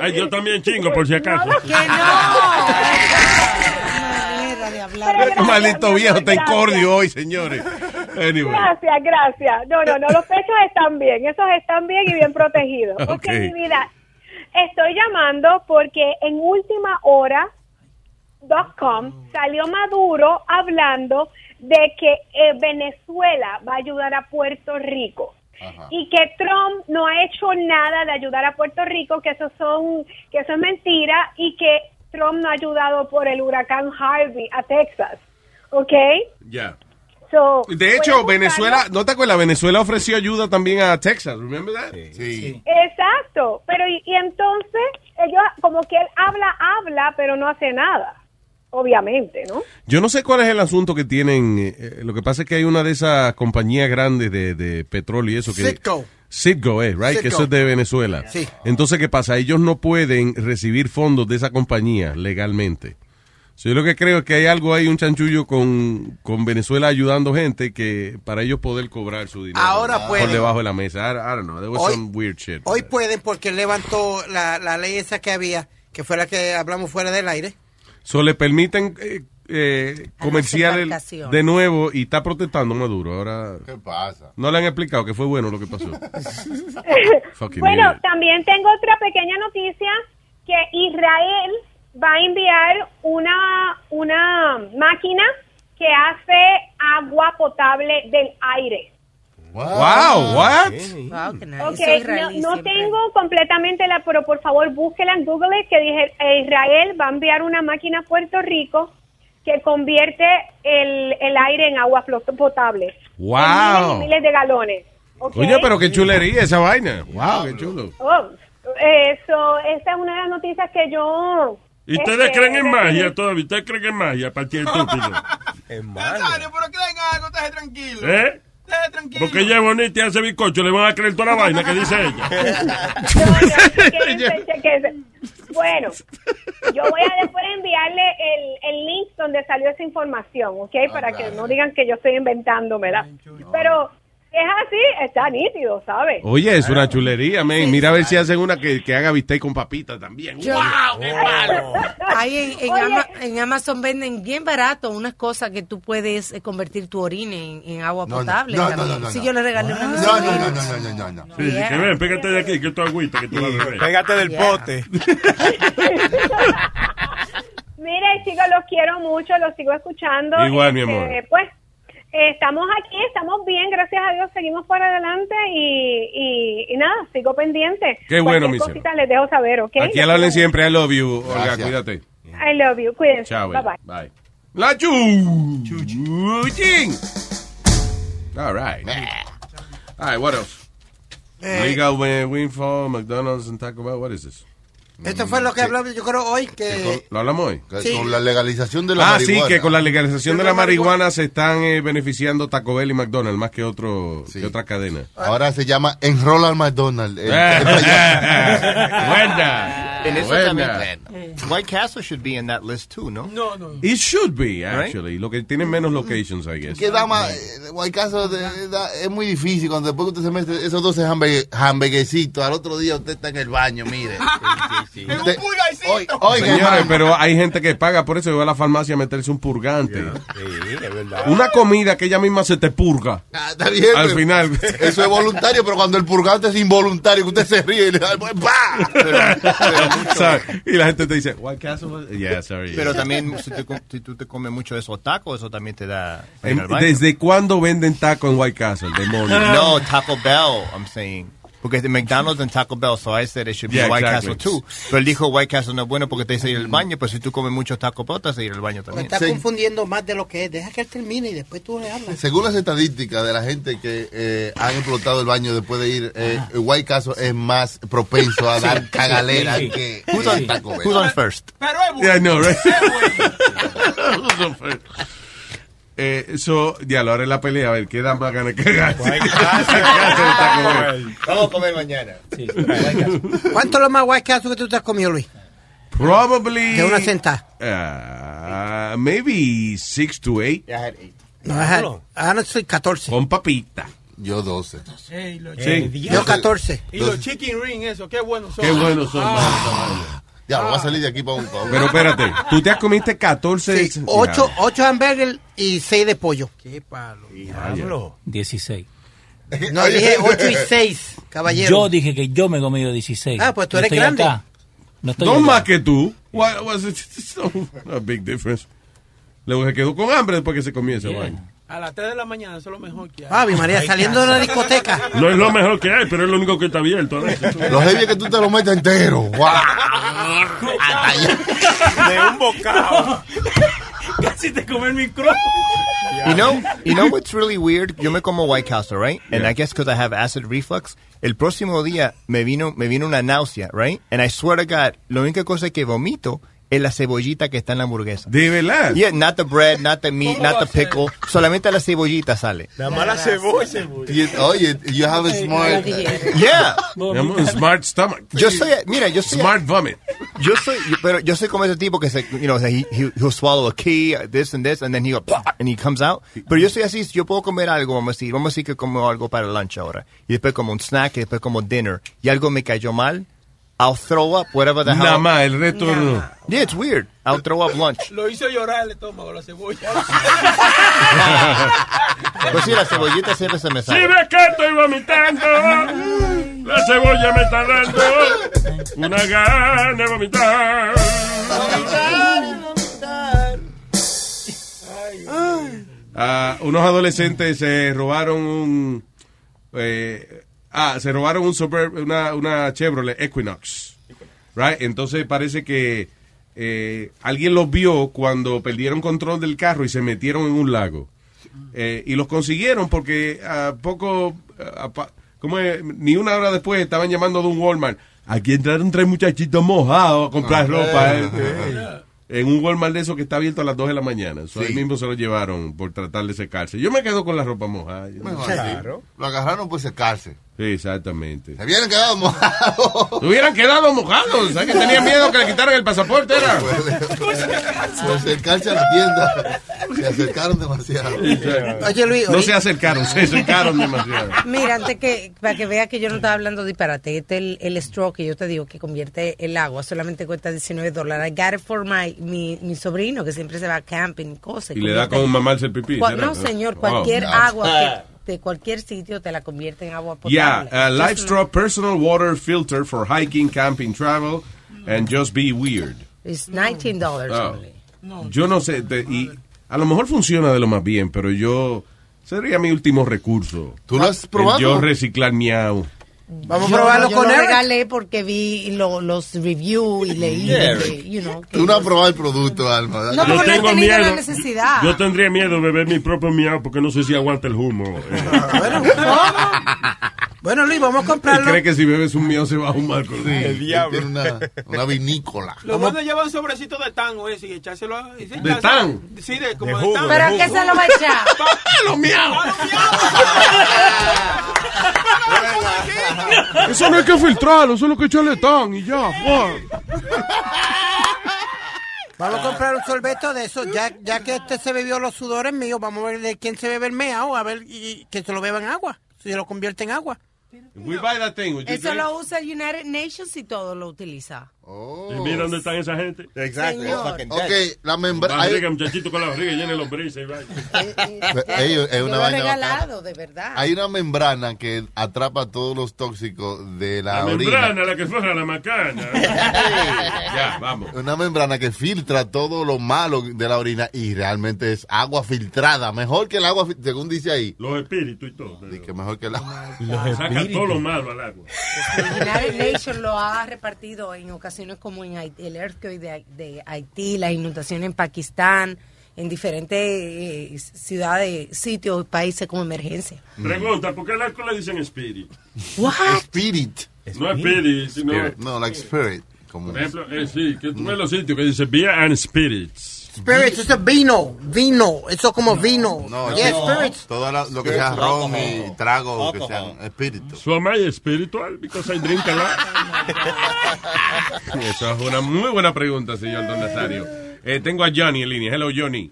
Ay, yo también chingo, por si acaso. ¡Que no! [LAUGHS] De hablar. Gracias, Maldito viejo, está gracias. incordio hoy, señores. Anyway. Gracias, gracias. No, no, no, los pechos están bien, esos están bien y bien protegidos. [LAUGHS] Ok. Ok, mi vida, estoy llamando porque en última hora .com salió Maduro hablando de que eh, Venezuela va a ayudar a Puerto Rico y que Trump no ha hecho nada de ayudar a Puerto Rico, que eso son que eso es mentira y que Trump no ha ayudado por el huracán Harvey a Texas, ¿ok? Ya. So, De hecho. Venezuela, ¿no te acuerdas? Venezuela ofreció ayuda también a Texas, ¿remember that? Sí. Exacto, pero y, y entonces ellos como que él habla, habla, pero no hace nada. Obviamente, ¿no? Yo no sé cuál es el asunto que tienen. eh, eh, lo que pasa es que hay una de esas compañías grandes de, de petróleo y eso que. Citgo. Citgo, eh, right? Que eso es de Venezuela. Sí. Entonces, ¿qué pasa? Ellos no pueden recibir fondos de esa compañía legalmente. So, yo lo que creo es que hay algo ahí, un chanchullo con, con Venezuela ayudando gente que para ellos poder cobrar su dinero. Ahora Por pueden. debajo de la mesa. I, I don't know. There was Hoy- some weird shit. Hoy pueden porque él levantó la, la ley esa que había, que fue la que hablamos fuera del aire. So, le permiten eh, eh, embarcaciones. de nuevo y está protestando Maduro. Ahora. ¿Qué pasa? No le han explicado que fue bueno lo que pasó. [LAUGHS] Bueno, idiot. también tengo otra pequeña noticia que Israel va a enviar una una máquina que hace agua potable del aire. Wow, what? Wow, qué nice. Ok, Eso israelí no, tengo completamente la, pero por favor búsquela en Google que dije, eh, Israel va a enviar una máquina a Puerto Rico que convierte el, el aire en agua flo- potable. Wow. Miles y miles de galones. ¿ok? Oye, pero qué chulería esa vaina. Wow, qué chulo. Oh, eso, esa es una de las noticias que yo... ¿Y ustedes este, creen en recibí. magia todavía? ¿Ustedes creen en magia, Pati [LAUGHS] estúpido? Nazario, pero creen algo. ¿Eh? Tranquilo. Porque ella es bonita y hace bizcocho, le van a creer toda la vaina que dice ella. [LAUGHS] Chequense. Bueno, yo voy a después enviarle el, el link donde salió esa información, ¿ok? Para que no digan que yo estoy inventándomela. Pero es así, está nítido, ¿sabes? Oye, es una chulería, man. Mira a ver si hacen una que, que haga bistec con papita también. Yo- Wow, qué malo. Ahí en, en Oye. Ama- en Amazon venden bien barato unas cosas que tú puedes eh, convertir tu orina en, en agua No, no, potable. no, también. no, no, no, Si no. yo le regalé una No, no, no, no, no, no, no, no. Sí, Yeah. que ven, pégate de aquí, que esto es agüita, que tú vas a beber. Pégate del Yeah. pote. [LAUGHS] Mire, chicos, los quiero mucho, los sigo escuchando. Este, Igual, mi amor. Pues estamos aquí, estamos bien, gracias a Dios, seguimos para adelante y, y, y nada, sigo pendiente. Qué bueno, Cualquier mi cosita les dejo saber, ¿ok? Aquí al hablen siempre. I love you. Olga, Gracias. cuídate. I love you, cuídense. Chao, bye bye. bye. La chu. Chuchín. All right. All right, what else? Legal Windfall, McDonald's and Taco Bell. What is this? Esto fue lo que hablamos, yo creo, hoy, que... ¿Lo hablamos hoy? Sí. Con la legalización de la Ah, sí, marihuana. que con la legalización de la la marihuana. marihuana se están eh, beneficiando Taco Bell y McDonald's más que otro Sí. que otra cadena. Ahora se llama Enroll al McDonald's. [LAUGHS] Eh. Buena. En eso Buena. también. White Castle should be in that list too, ¿no? No, no. It should be, actually. Lo que tienen menos locations, I guess. que da más, eh, hay casos de- da- es muy difícil cuando después que usted se mete esos 12 hamburgue- hamburguesitos, al otro día usted está en el baño, mire. [LAUGHS] En un Usted- pulgarcito. Oiga, oiga, Señores, pero hay gente que paga por eso y va a la farmacia a meterse un purgante. Sí, es verdad. Una comida que ella misma se te purga. Ah, está bien, Al pero final. Eso es voluntario, pero cuando el purgante es involuntario, que usted se ríe y le da pues, ¡pa! [LAUGHS] ¿Sabes? Y la gente te dice, White Castle. Yeah, sorry. Pero también, si, te si tú te comes mucho de esos tacos, eso también te da... Em, en baño. ¿Desde cuándo venden taco en White Castle? Demonio. No, Taco Bell, I'm saying. Porque es de McDonald's and Taco Bell, so I said it should be Yeah, White exactly. Castle too. Pero él dijo White Castle no es bueno porque te hace ir al baño, pero si tú comes muchos Taco Bell, te hace ir al baño Me también. está Sí. confundiendo más de lo que es. Deja que él termine y después tú le hablas. Según las estadísticas de la gente que eh, han explotado el baño después de ir, eh, White Castle es más propenso a dar cagalera Sí. que Who's on, Taco Bell. who's on first? Pero es bueno. Yeah, I know, right? Es bueno. [LAUGHS] eh, so, ya, ahora es la pelea, a ver, ¿qué da más ganas que cagarse? [LAUGHS] Vamos a comer mañana. Sí, sí. ¿Cuánto es lo más White Castle que tú te has comido, Luis? Probably. De una sentada. Uh, maybe six to eight. I had eight. No, ah, no soy 14. Con papita. Yo 12. Ey, los Sí. Yo 14. Y los chicken ring, eso, qué buenos son. Qué buenos son. Ah. Ya, voy a salir de aquí para un... pa' un- Pero espérate, tú te has comiste 14. Sí, 8, ocho hamburgues y 6 de pollo. Qué palo. Diablo. 16. No, dije 8 y 6, caballero. Yo dije que yo me he comido 16. Ah, pues tú No eres estoy grande. acá. No estoy Dos acá. más que tú. What was it? So, [LAUGHS] a big difference. Luego se quedó con hambre después que se comió ese Yeah. vaina. A las 3 de la mañana, eso es lo mejor que hay. Ah, mi María, saliendo de la discoteca. No es lo mejor que hay, pero es lo único que está abierto. ¿no? Los heavy que tú te lo metes entero. Allá. De un bocado. Casi te come el micrófono. You know, you know what's really weird? Yo me como White Castle, right? And I guess because I have acid reflux. El próximo día me vino, me vino una náusea, right? And I swear to God, la única cosa que vomito es la cebollita que está en la hamburguesa. ¿De verdad? Yeah, not the bread, not the meat, not the pickle. Solamente la cebollita sale. La cebolla. Y- Oye, you have a smart... Yeah. Smart stomach. Yo soy, mira, yo soy... Smart vomit. Yo soy, pero yo soy como ese tipo que se, you know, he, he, he'll swallow a key, this and this, and then he go, "Pah", and he comes out. Pero yo soy así, yo puedo comer algo, vamos a decir, vamos a decir que como algo para lunch ahora. Y después como un snack, y después como dinner. Y algo me cayó mal. I'll throw up whatever the hell. Nada más, el resto no. Yeah, it's weird. I'll throw up lunch. [LAUGHS] Lo hizo llorar el estómago, la cebolla. [LAUGHS] Pues sí, la cebollita siempre se me Si sale. ves que estoy vomitando, la cebolla me está dando una gana de vomitar. Ah, unos adolescentes se robaron un. eh, ah, se robaron un Superb- una, una Chevrolet Equinox. Right? Entonces parece que eh, alguien los vio cuando perdieron control del carro y se metieron en un lago. Eh, y los consiguieron porque a poco. a ¿cómo es? Ni una hora después estaban llamando de un Walmart. Aquí entraron tres muchachitos mojados a comprar Ah, ropa. eh, eh. En un Walmart de esos que está abierto a las 2 de la mañana. So, Sí. Ahí mismo se lo llevaron por tratar de secarse. Yo me quedo con la ropa mojada. Yo no sí. Lo agarraron por secarse. Sí, exactamente. Se hubieran quedado mojados. Se hubieran quedado mojados. ¿Sabes que tenían miedo que le quitaran el pasaporte? Era? Por acercarse a la tienda. Se acercaron demasiado. Oye, Luis, No se acercaron, se acercaron demasiado. Mira, antes que, para que vea que yo no estaba hablando disparate, este el, el straw que yo te digo que convierte el agua, solamente cuesta 19 dólares. I got it for my, mi, mi sobrino que siempre se va a camping y cosas. Y le da con mamarse el pipí. No, señor, Oh. cualquier No. agua que, de cualquier sitio te la convierte en agua potable. Yeah, uh, Personal Water Filter for Hiking, Camping, Travel, and Just Be Weird. It's 19 dollars Oh. only. Yo no sé, te- y a lo mejor funciona de lo más bien, pero yo sería mi último recurso. ¿Tú lo has El probado? Yo reciclar miau. Vamos Yo- a probarlo yo con lo él. regalé porque vi lo- los reviews y leí, Yeah. que, you know, Tú no has probado el producto, Alma. No, Yo porque no tengo tenido la miedo. necesidad. Yo tendría miedo de beber mi propio miau porque no sé si aguanta el humo. Eh, [LAUGHS] Bueno, Luis, vamos a comprarlo. cree que si bebes un miau se va a fumar con Sí, él tiene una, una vinícola. Lo bueno es llevar un sobrecito de tango ese y echárselo a... ¿De echárselo- tan? Sí, de, como De de, jugo, tan. de ¿Pero a qué se lo va a echar? [LAUGHS] [LAUGHS] ¡Los miau! ¡A! Eso no hay que filtrarlo, eso es lo que echarle tan y ya. Vamos a comprar un sorbeto de eso. Ya, ya que este se bebió los sudores míos, vamos a ver de quién se bebe el meao, a ver y, que se lo beba en agua. Si se lo convierte en agua. We buy that thing. Eso lo usa United Nations y todo lo utiliza. Oh. Y mira dónde están esa gente. Fucking Ok, la membrana. Barriga, muchachito con la barriga llena lombrices. y vaina. [LAUGHS] Ellos- es una vaina regalado, bacana. de verdad. Hay una membrana que atrapa todos los tóxicos de la, La orina. membrana, la que fuera la macana. [LAUGHS] Ya, vamos. Una membrana que filtra todo lo malo de la orina y realmente es agua filtrada. Mejor que el agua, según dice ahí. Los espíritus y todo. Y que mejor que el agua. Saca todo lo malo al agua. El United Nations lo ha repartido en ocasiones como en Haití, el earthquake de, de Haití, las inundaciones en Pakistán, en diferentes eh, ciudades, sitios, países como emergencia. Pregunta, ¿por qué al alcohol le dicen spirit? What? Spirit. No es spirit, sino... No, like spirit. Como Por ejemplo, eh, sí, que tú ves los sitios que dice beer and spirits. Spirits, eso es vino, vino, eso como vino. No, yeah, no. spirits. todo la- lo que sea ron y Alcohol. trago que sean espíritus. So am I spiritual because I drink a lot? [LAUGHS] Eso es una muy buena pregunta, señor Don Nazario. Eh, tengo a Johnny en línea. Hello, Johnny.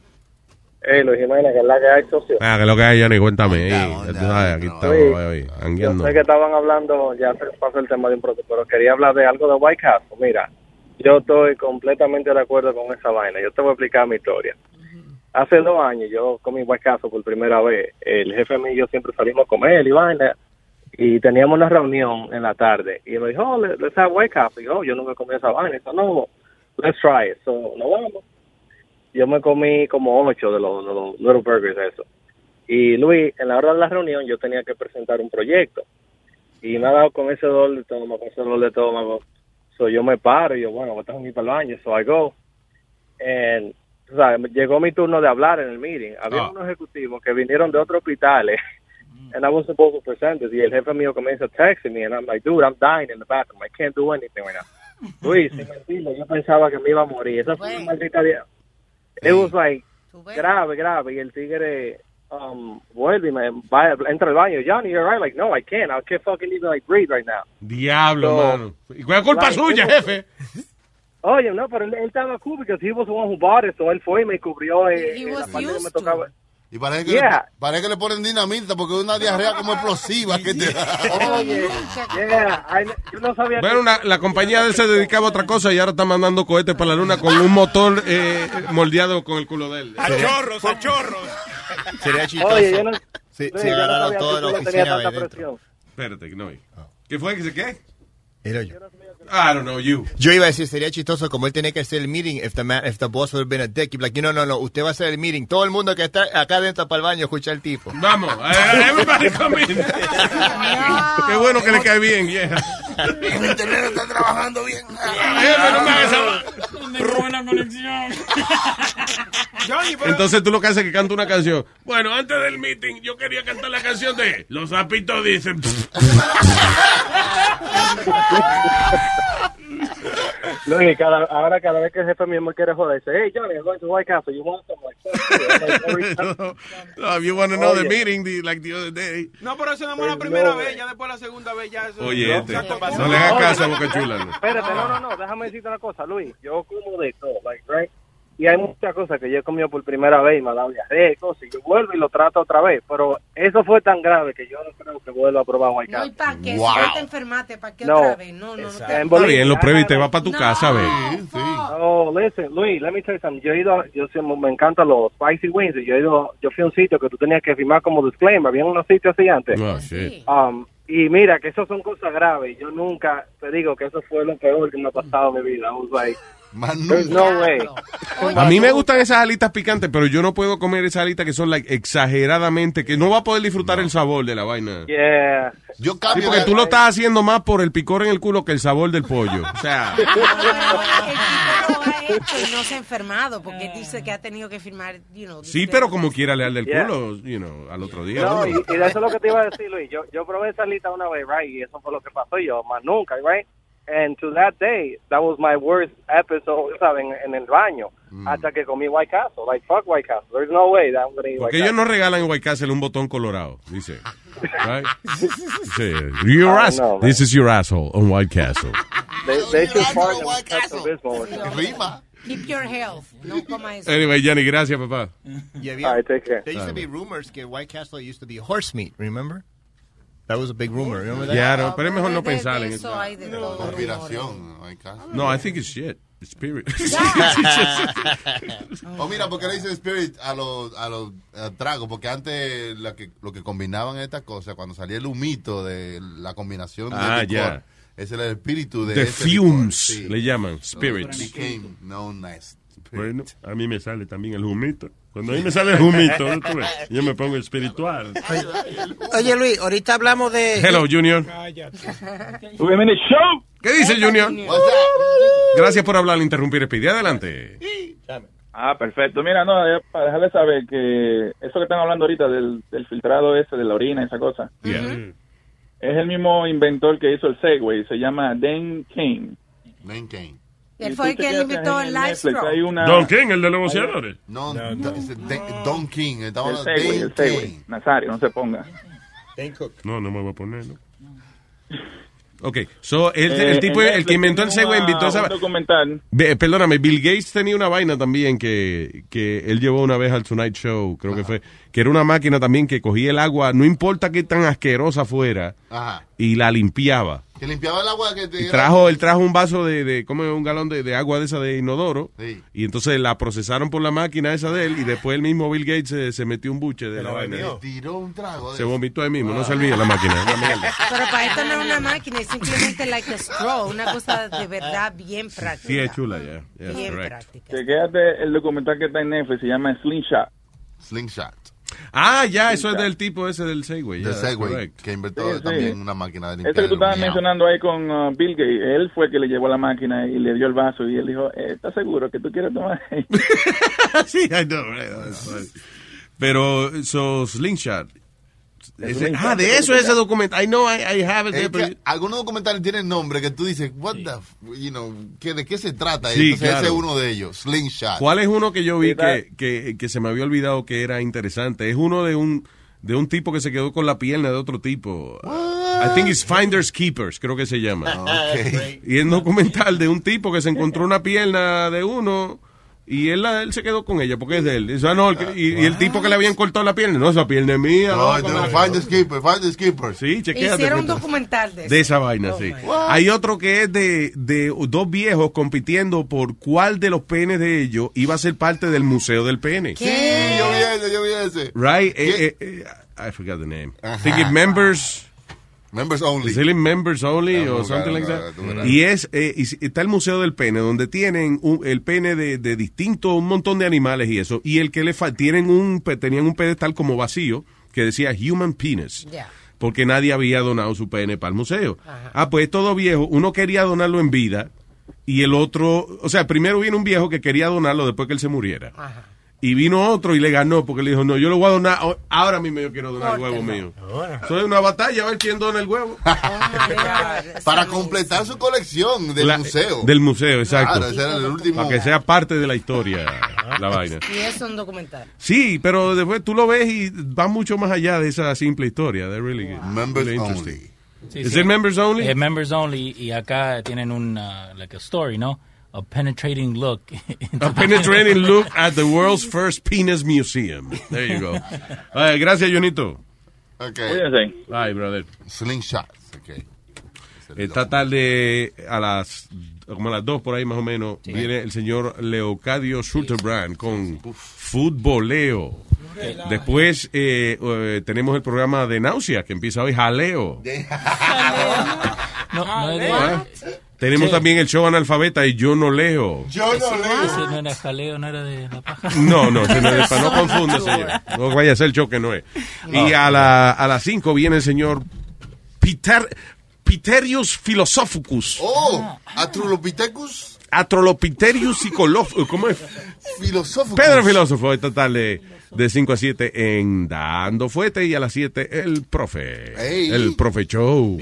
Eh, Luis Jiménez, que es la que hay, socio. Ah, que lo que hay, Johnny, cuéntame. Tú sabes, aquí no. estamos, hoy, Yo sé que estaban hablando, ya se pasó el tema de un producto, pero quería hablar de algo de White Castle. Mira, yo estoy completamente de acuerdo con esa vaina. Yo te voy a explicar mi historia. Hace dos años yo comí Castle por primera vez. El jefe mío y yo siempre salimos a comer y vaina. Y teníamos una reunión en la tarde. Y me dijo, oh, le- let's have Castle. Y yo, oh, yo nunca comí esa vaina. Y yo, no, let's try it. So, nos vamos. Yo me comí como ocho de los, de los Little Burgers, eso. Y Luis, en la hora de la reunión yo tenía que presentar un proyecto. Y me ha dado con ese dolor de estómago, con ese dolor de estómago. So yo me paro y yo, bueno, voy a ir para el baño. So I go. And, sabes, llegó mi turno de hablar en el meeting. Había Ah. unos ejecutivos que vinieron de otros hospitales. And I was supposed to present it. Y el jefe mío comienza a text me. And I'm like, dude, I'm dying in the bathroom. I can't do anything right now. [LAUGHS] Luis, sin mentirle, yo pensaba que me iba a morir. Esa fue una maldita día. It was like grave, grave. Y el tigre um, vuelve y me va, entra al baño. Johnny, you're right. Like, no, I can't. I can't fucking even like breathe right now. Diablo, So, mano. ¿Y cuál es culpa like, suya, was- jefe? Oye, no, pero él, él estaba cool because he was the one who bought it, so él fue y me cubrió eh, en la parte que me tocaba. Y parece que, Yeah. le, parece que le ponen dinamita porque es una diarrea como explosiva que te da. [LAUGHS] Yeah, I- yo no sabía Bueno, una- la compañía de él se dedicaba a otra cosa y ahora está mandando cohetes para la luna con un motor eh, moldeado con el culo de él. A chorros, a chorros. Sería chistoso. Oye, yo no- si, Luis, si yo no toda que la oficina. Espérate, que no oí. ¿Qué fue? ¿Que se qué? Era yo. I don't know, you. Yo iba a decir, sería chistoso como él tenía que hacer el meeting if the, man, if the boss would have been a dick. He'd be like, no, no, no, usted va a hacer el meeting. Todo el mundo que está acá dentro para el baño escucha al tipo. Vamos, eh, everybody come in. [LAUGHS] Qué bueno que le cae bien, yeah. El internet está trabajando bien. Jefe, no me hagas esa- Me robó la conexión. Entonces tú lo que haces es que canta una canción. Bueno, antes del meeting yo quería cantar la canción de Los zapitos dicen. [LAUGHS] Luis, cada, ahora cada vez que el jefe me quiere joder, dice, hey, Johnny, I'm going to White Castle, you want some? Like, like, [LAUGHS] time- no, if you want to know the meeting, the, like the other day. No, pero eso no es la Pues primera no, vez, güey. ya después la segunda vez ya eso. Oye, ya este, no le hagas caso a Boca Chula. no. Espérate, no, no, no, déjame decirte una cosa, Luis. Yo como de todo, like, right? Y hay muchas cosas que yo he comido por primera vez y me ha dado diarrea y cosas. Y yo vuelvo y lo trato otra vez. Pero eso fue tan grave que yo no creo que vuelva a probar White No, ¿y para qué? Wow. Si no te enfermaste, ¿para qué No. otra vez? No, no, no. Está bien, lo I prueba y te para tu casa, ve. Oh, listen, Luis, let me tell you something. Yo he ido, yo sí, me encantan los spicy wings. y Yo he ido, yo fui a un sitio que tú tenías que firmar como disclaimer. Había unos sitios así antes. Oh, shit. Um, y mira, que eso son cosas graves. Yo nunca, te digo que eso fue lo peor que me ha pasado en mi vida. I was like, there's no way. A mí me gustan esas alitas picantes, pero yo no puedo comer esas alitas que son like, exageradamente, que no va a poder disfrutar el sabor de la vaina. Yeah. Yo Sí, porque tú lo estás haciendo más por el picor en el culo que el sabor del pollo. O sea, hecho y no se ha enfermado porque dice que ha tenido que firmar, you know, sí, pero como quiera le al del Yeah. culo, you know, al otro día. No, y, eso es lo que te iba a decir, Luis. Yo, yo probé esa lista una vez, right? Y eso fue lo que pasó yo, más nunca, right? And to that day, that was my worst episode, ¿sabes? En, el baño. Mm. Hasta que comí White Castle. Like, fuck White Castle. There's no way that I'm going to eat Porque White ellos no regalan en White Castle un botón colorado, dice. [LAUGHS] Right? Dice, your ass- know, this is your asshole on White Castle. They, they should partner with Pepto-Bismol. Rima. Keep your health. No coma eso. Anyway, Yanni, gracias, papá. Y había, All right, take care. There used to be rumors que White Castle used to be horse meat, remember? That was a big rumor, remember that? Ya, no, pero es mejor no pensar en eso hay de todo. Conspiración. No, I think it's shit. It's spirit. [LAUGHS] O mira, porque le dicen spirit a los a los tragos, porque antes la que, lo que combinaban estas cosas, cuando salía el humito de la combinación de Ah, licor, era el espíritu de The ese fumes, licor, sí. le llaman, spirits. became known as. Bueno, a mí me sale también el humito. Cuando a mí me sale el humito, ¿no tú ves? yo me pongo espiritual. Oye, Luis, ahorita hablamos de... Hello, Junior. show. ¿Qué dice Junior? Gracias por hablar interrumpir, Speedy. Adelante. Ah, perfecto. Mira, no, eh, para dejarle saber que eso que están hablando ahorita del, del filtrado ese, de la orina, esa cosa, Yeah. es el mismo inventor que hizo el Segway, se llama Dan King. Dan Kane. Él fue el que invitó en el Netflix, Live Hay una... Don King, el de los boxeadores. No, Dan- Don King. Estaba El Segway, el Segway. Nazario, no se ponga. No, no me voy a poner, ¿no? Ok, so, el, Eh, el tipo, el que inventó el Segway esa... Un documental. Ve, perdóname, Bill Gates tenía una vaina también que, que él llevó una vez al Tonight Show, creo que fue, que era una máquina también que cogía el agua, no importa qué tan asquerosa fuera, Ajá. y la limpiaba. Que limpiaba el agua que te Y trajo, él trajo un vaso de, de como un galón de, de agua de esa de inodoro, Sí. y entonces la procesaron por la máquina esa de él, y después el mismo Bill Gates se, se metió un buche de la vaina. Tiró un trago. de Se eso. vomitó ahí mismo, no servía la máquina. [LAUGHS] Pero para esto no es una máquina, es simplemente like a straw, una cosa de verdad bien práctica. Sí, es chula, ya. Yeah, Bien correct. práctica. Chequéate el documental que está en Netflix, se llama Slingshot. Slingshot. Ah, ya, eso es del tipo ese del Segway. De ya, Segway, que inventó Sí, sí. también una máquina de Ese limpiar. que tú estabas mencionando ahí con uh, Bill Gates, él fue que le llevó la máquina y le dio el vaso y él dijo, eh, ¿estás seguro que tú quieres tomar? [LAUGHS] sí, I know, right, that's right. Pero, so, Slingshot, Ese- ah, de eso es ese documental. I know, I, I have it there, Es que pero- algunos documentales tienen nombre que tú dices, what the, you know, ¿qué, ¿de qué se trata? Sí, Entonces ese es uno de ellos, Slingshot. ¿Cuál es uno que yo vi que, que, que se me había olvidado que era interesante? Es uno de un de un tipo que se quedó con la pierna de otro tipo. I think it's Finders Keepers, creo que se llama. Ok. Y es un documental de un tipo que se encontró una pierna de uno y él, la- él se quedó con ella porque es de él. Dice, ah, no, el que- y, y el tipo que le habían cortado la pierna, no, esa pierna es mía. No, no, no. Finders Keepers, Finders Keepers. Sí, chequéate. Hicieron un documental de esa vaina, sí. Hay otro que es de, de dos viejos compitiendo por cuál de los penes de ellos iba a ser parte del Museo del Pene. Sí, yo vi ese, yo vi ese. Right? Eh, eh, eh, I forgot the name. I think it members. Members only. Is it in members only o buscar, something like no, that? Y es eh, y está el Museo del Pene donde tienen un- el pene de, de distintos un montón de animales y eso y el que le tienen un tenían un pedestal como vacío que decía human penis. Porque nadie había donado su pene para el museo. Ah, pues todo viejo, uno quería donarlo en vida y el otro, o sea, primero vino un viejo que quería donarlo después que él se muriera. Y vino otro y le ganó porque le dijo, no, yo lo voy a donar, o- ahora mismo yo quiero donar el huevo mío. Eso es una batalla, a ver quién dona el huevo. [LAUGHS] [LAUGHS] Para completar su colección del La- museo. Del museo, exacto. Claro, ese era el último. Para que sea parte de la historia, la vaina. Y eso es un documental. Sí, pero después tú lo ves y va mucho más allá de esa simple historia. They're really, Members really only. interesting. Sí, members only? Es members only y acá tienen un uh, like a story, ¿no? A penetrating look. [LAUGHS] A penetrating look at the world's first penis museum. There you go. [LAUGHS] Ay, gracias, Jonito. Okay. Cuídense. Ay, brother. Slingshot. Okay. Esta tarde a las como a las dos por ahí más o menos viene el señor Leocadio Schulterbrand con Futboleo. Después eh, eh, tenemos el programa de Náusea que empieza hoy, [LAUGHS] Jaleo. No, no es de- Ah, Tenemos Sí. también el show analfabeta y yo no leo. Yo Ese- Ese no era jaleo, no era de la paja. [LAUGHS] No, no, ese no no confunda, señor. No vaya a ser el show que no es. Y a, la, a las 5 viene el señor Peter, Piterius Philosophicus. Oh, Atrolopithecus Atrolopiterius Psicológico. ¿Cómo es? Filosófico. Pedro Filósofo, esta tarde de 5 a 7 en Dando Fuete y a las 7 el profe. Ey. El profe show.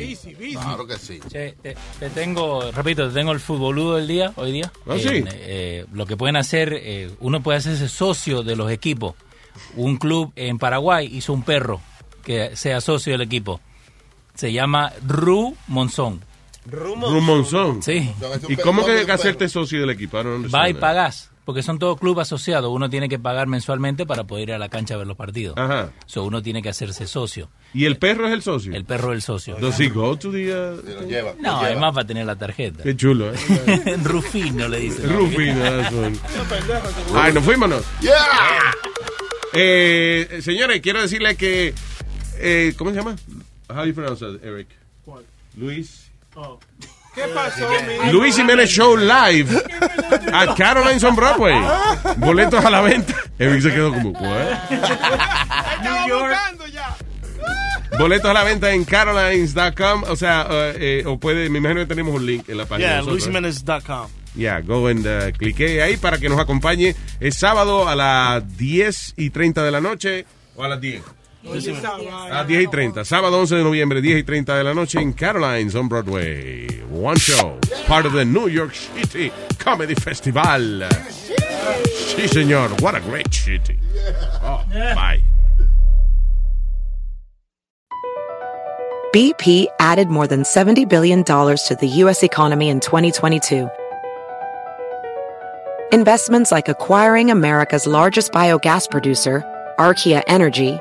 Claro que sí. Che, te, te tengo, repito, te tengo el futboludo del día, hoy día. Ah, sí. Eh, lo que pueden hacer, eh, uno puede hacerse socio de los equipos. Un club en Paraguay hizo un perro que sea socio del equipo. Se llama Ru Monzón. Rumonzón. Sí. ¿Y cómo que hay que hacerte socio del equipo? Understand Va y that. Porque son todos clubes asociados. Uno tiene que pagar mensualmente para poder ir a la cancha a ver los partidos. Ajá. So, uno tiene que hacerse socio. ¿Y el perro es el socio? El perro es el socio. Does he go to the, uh, No, además va a tener la tarjeta. Qué chulo, ¿eh? [LAUGHS] Rufino le dicen. Rufino. [LAUGHS] Ay, nos fuimos. Eh, señores, quiero decirle que. Eh, ¿Cómo se llama? How do you pronounce that, Eric? Luis. ¿Qué pasó, mi? Luis Jiménez Show Live at Caroline's on Broadway. Boletos a la venta. Eric se quedó como, ¿what? New York. ya. Boletos a la venta en carolines.com. O sea, eh, o puede, me imagino que tenemos un link en la página. Yeah, ¿eh? luisjimenez.com. Ya, go and uh, clique ahí para que nos acompañe. Es sábado a las 10 y 30 de la noche o a las 10. A las 10 y 30. Sábado 11 de noviembre, 10 y 30 de la noche en Carolines on Broadway. One show. Part of the New York City Comedy Festival. Sí, señor. What a great city. Oh, bye. BP added more than $70 billion to the U.S. economy in 2022. Investments like acquiring America's largest biogas producer, Archaea Energy,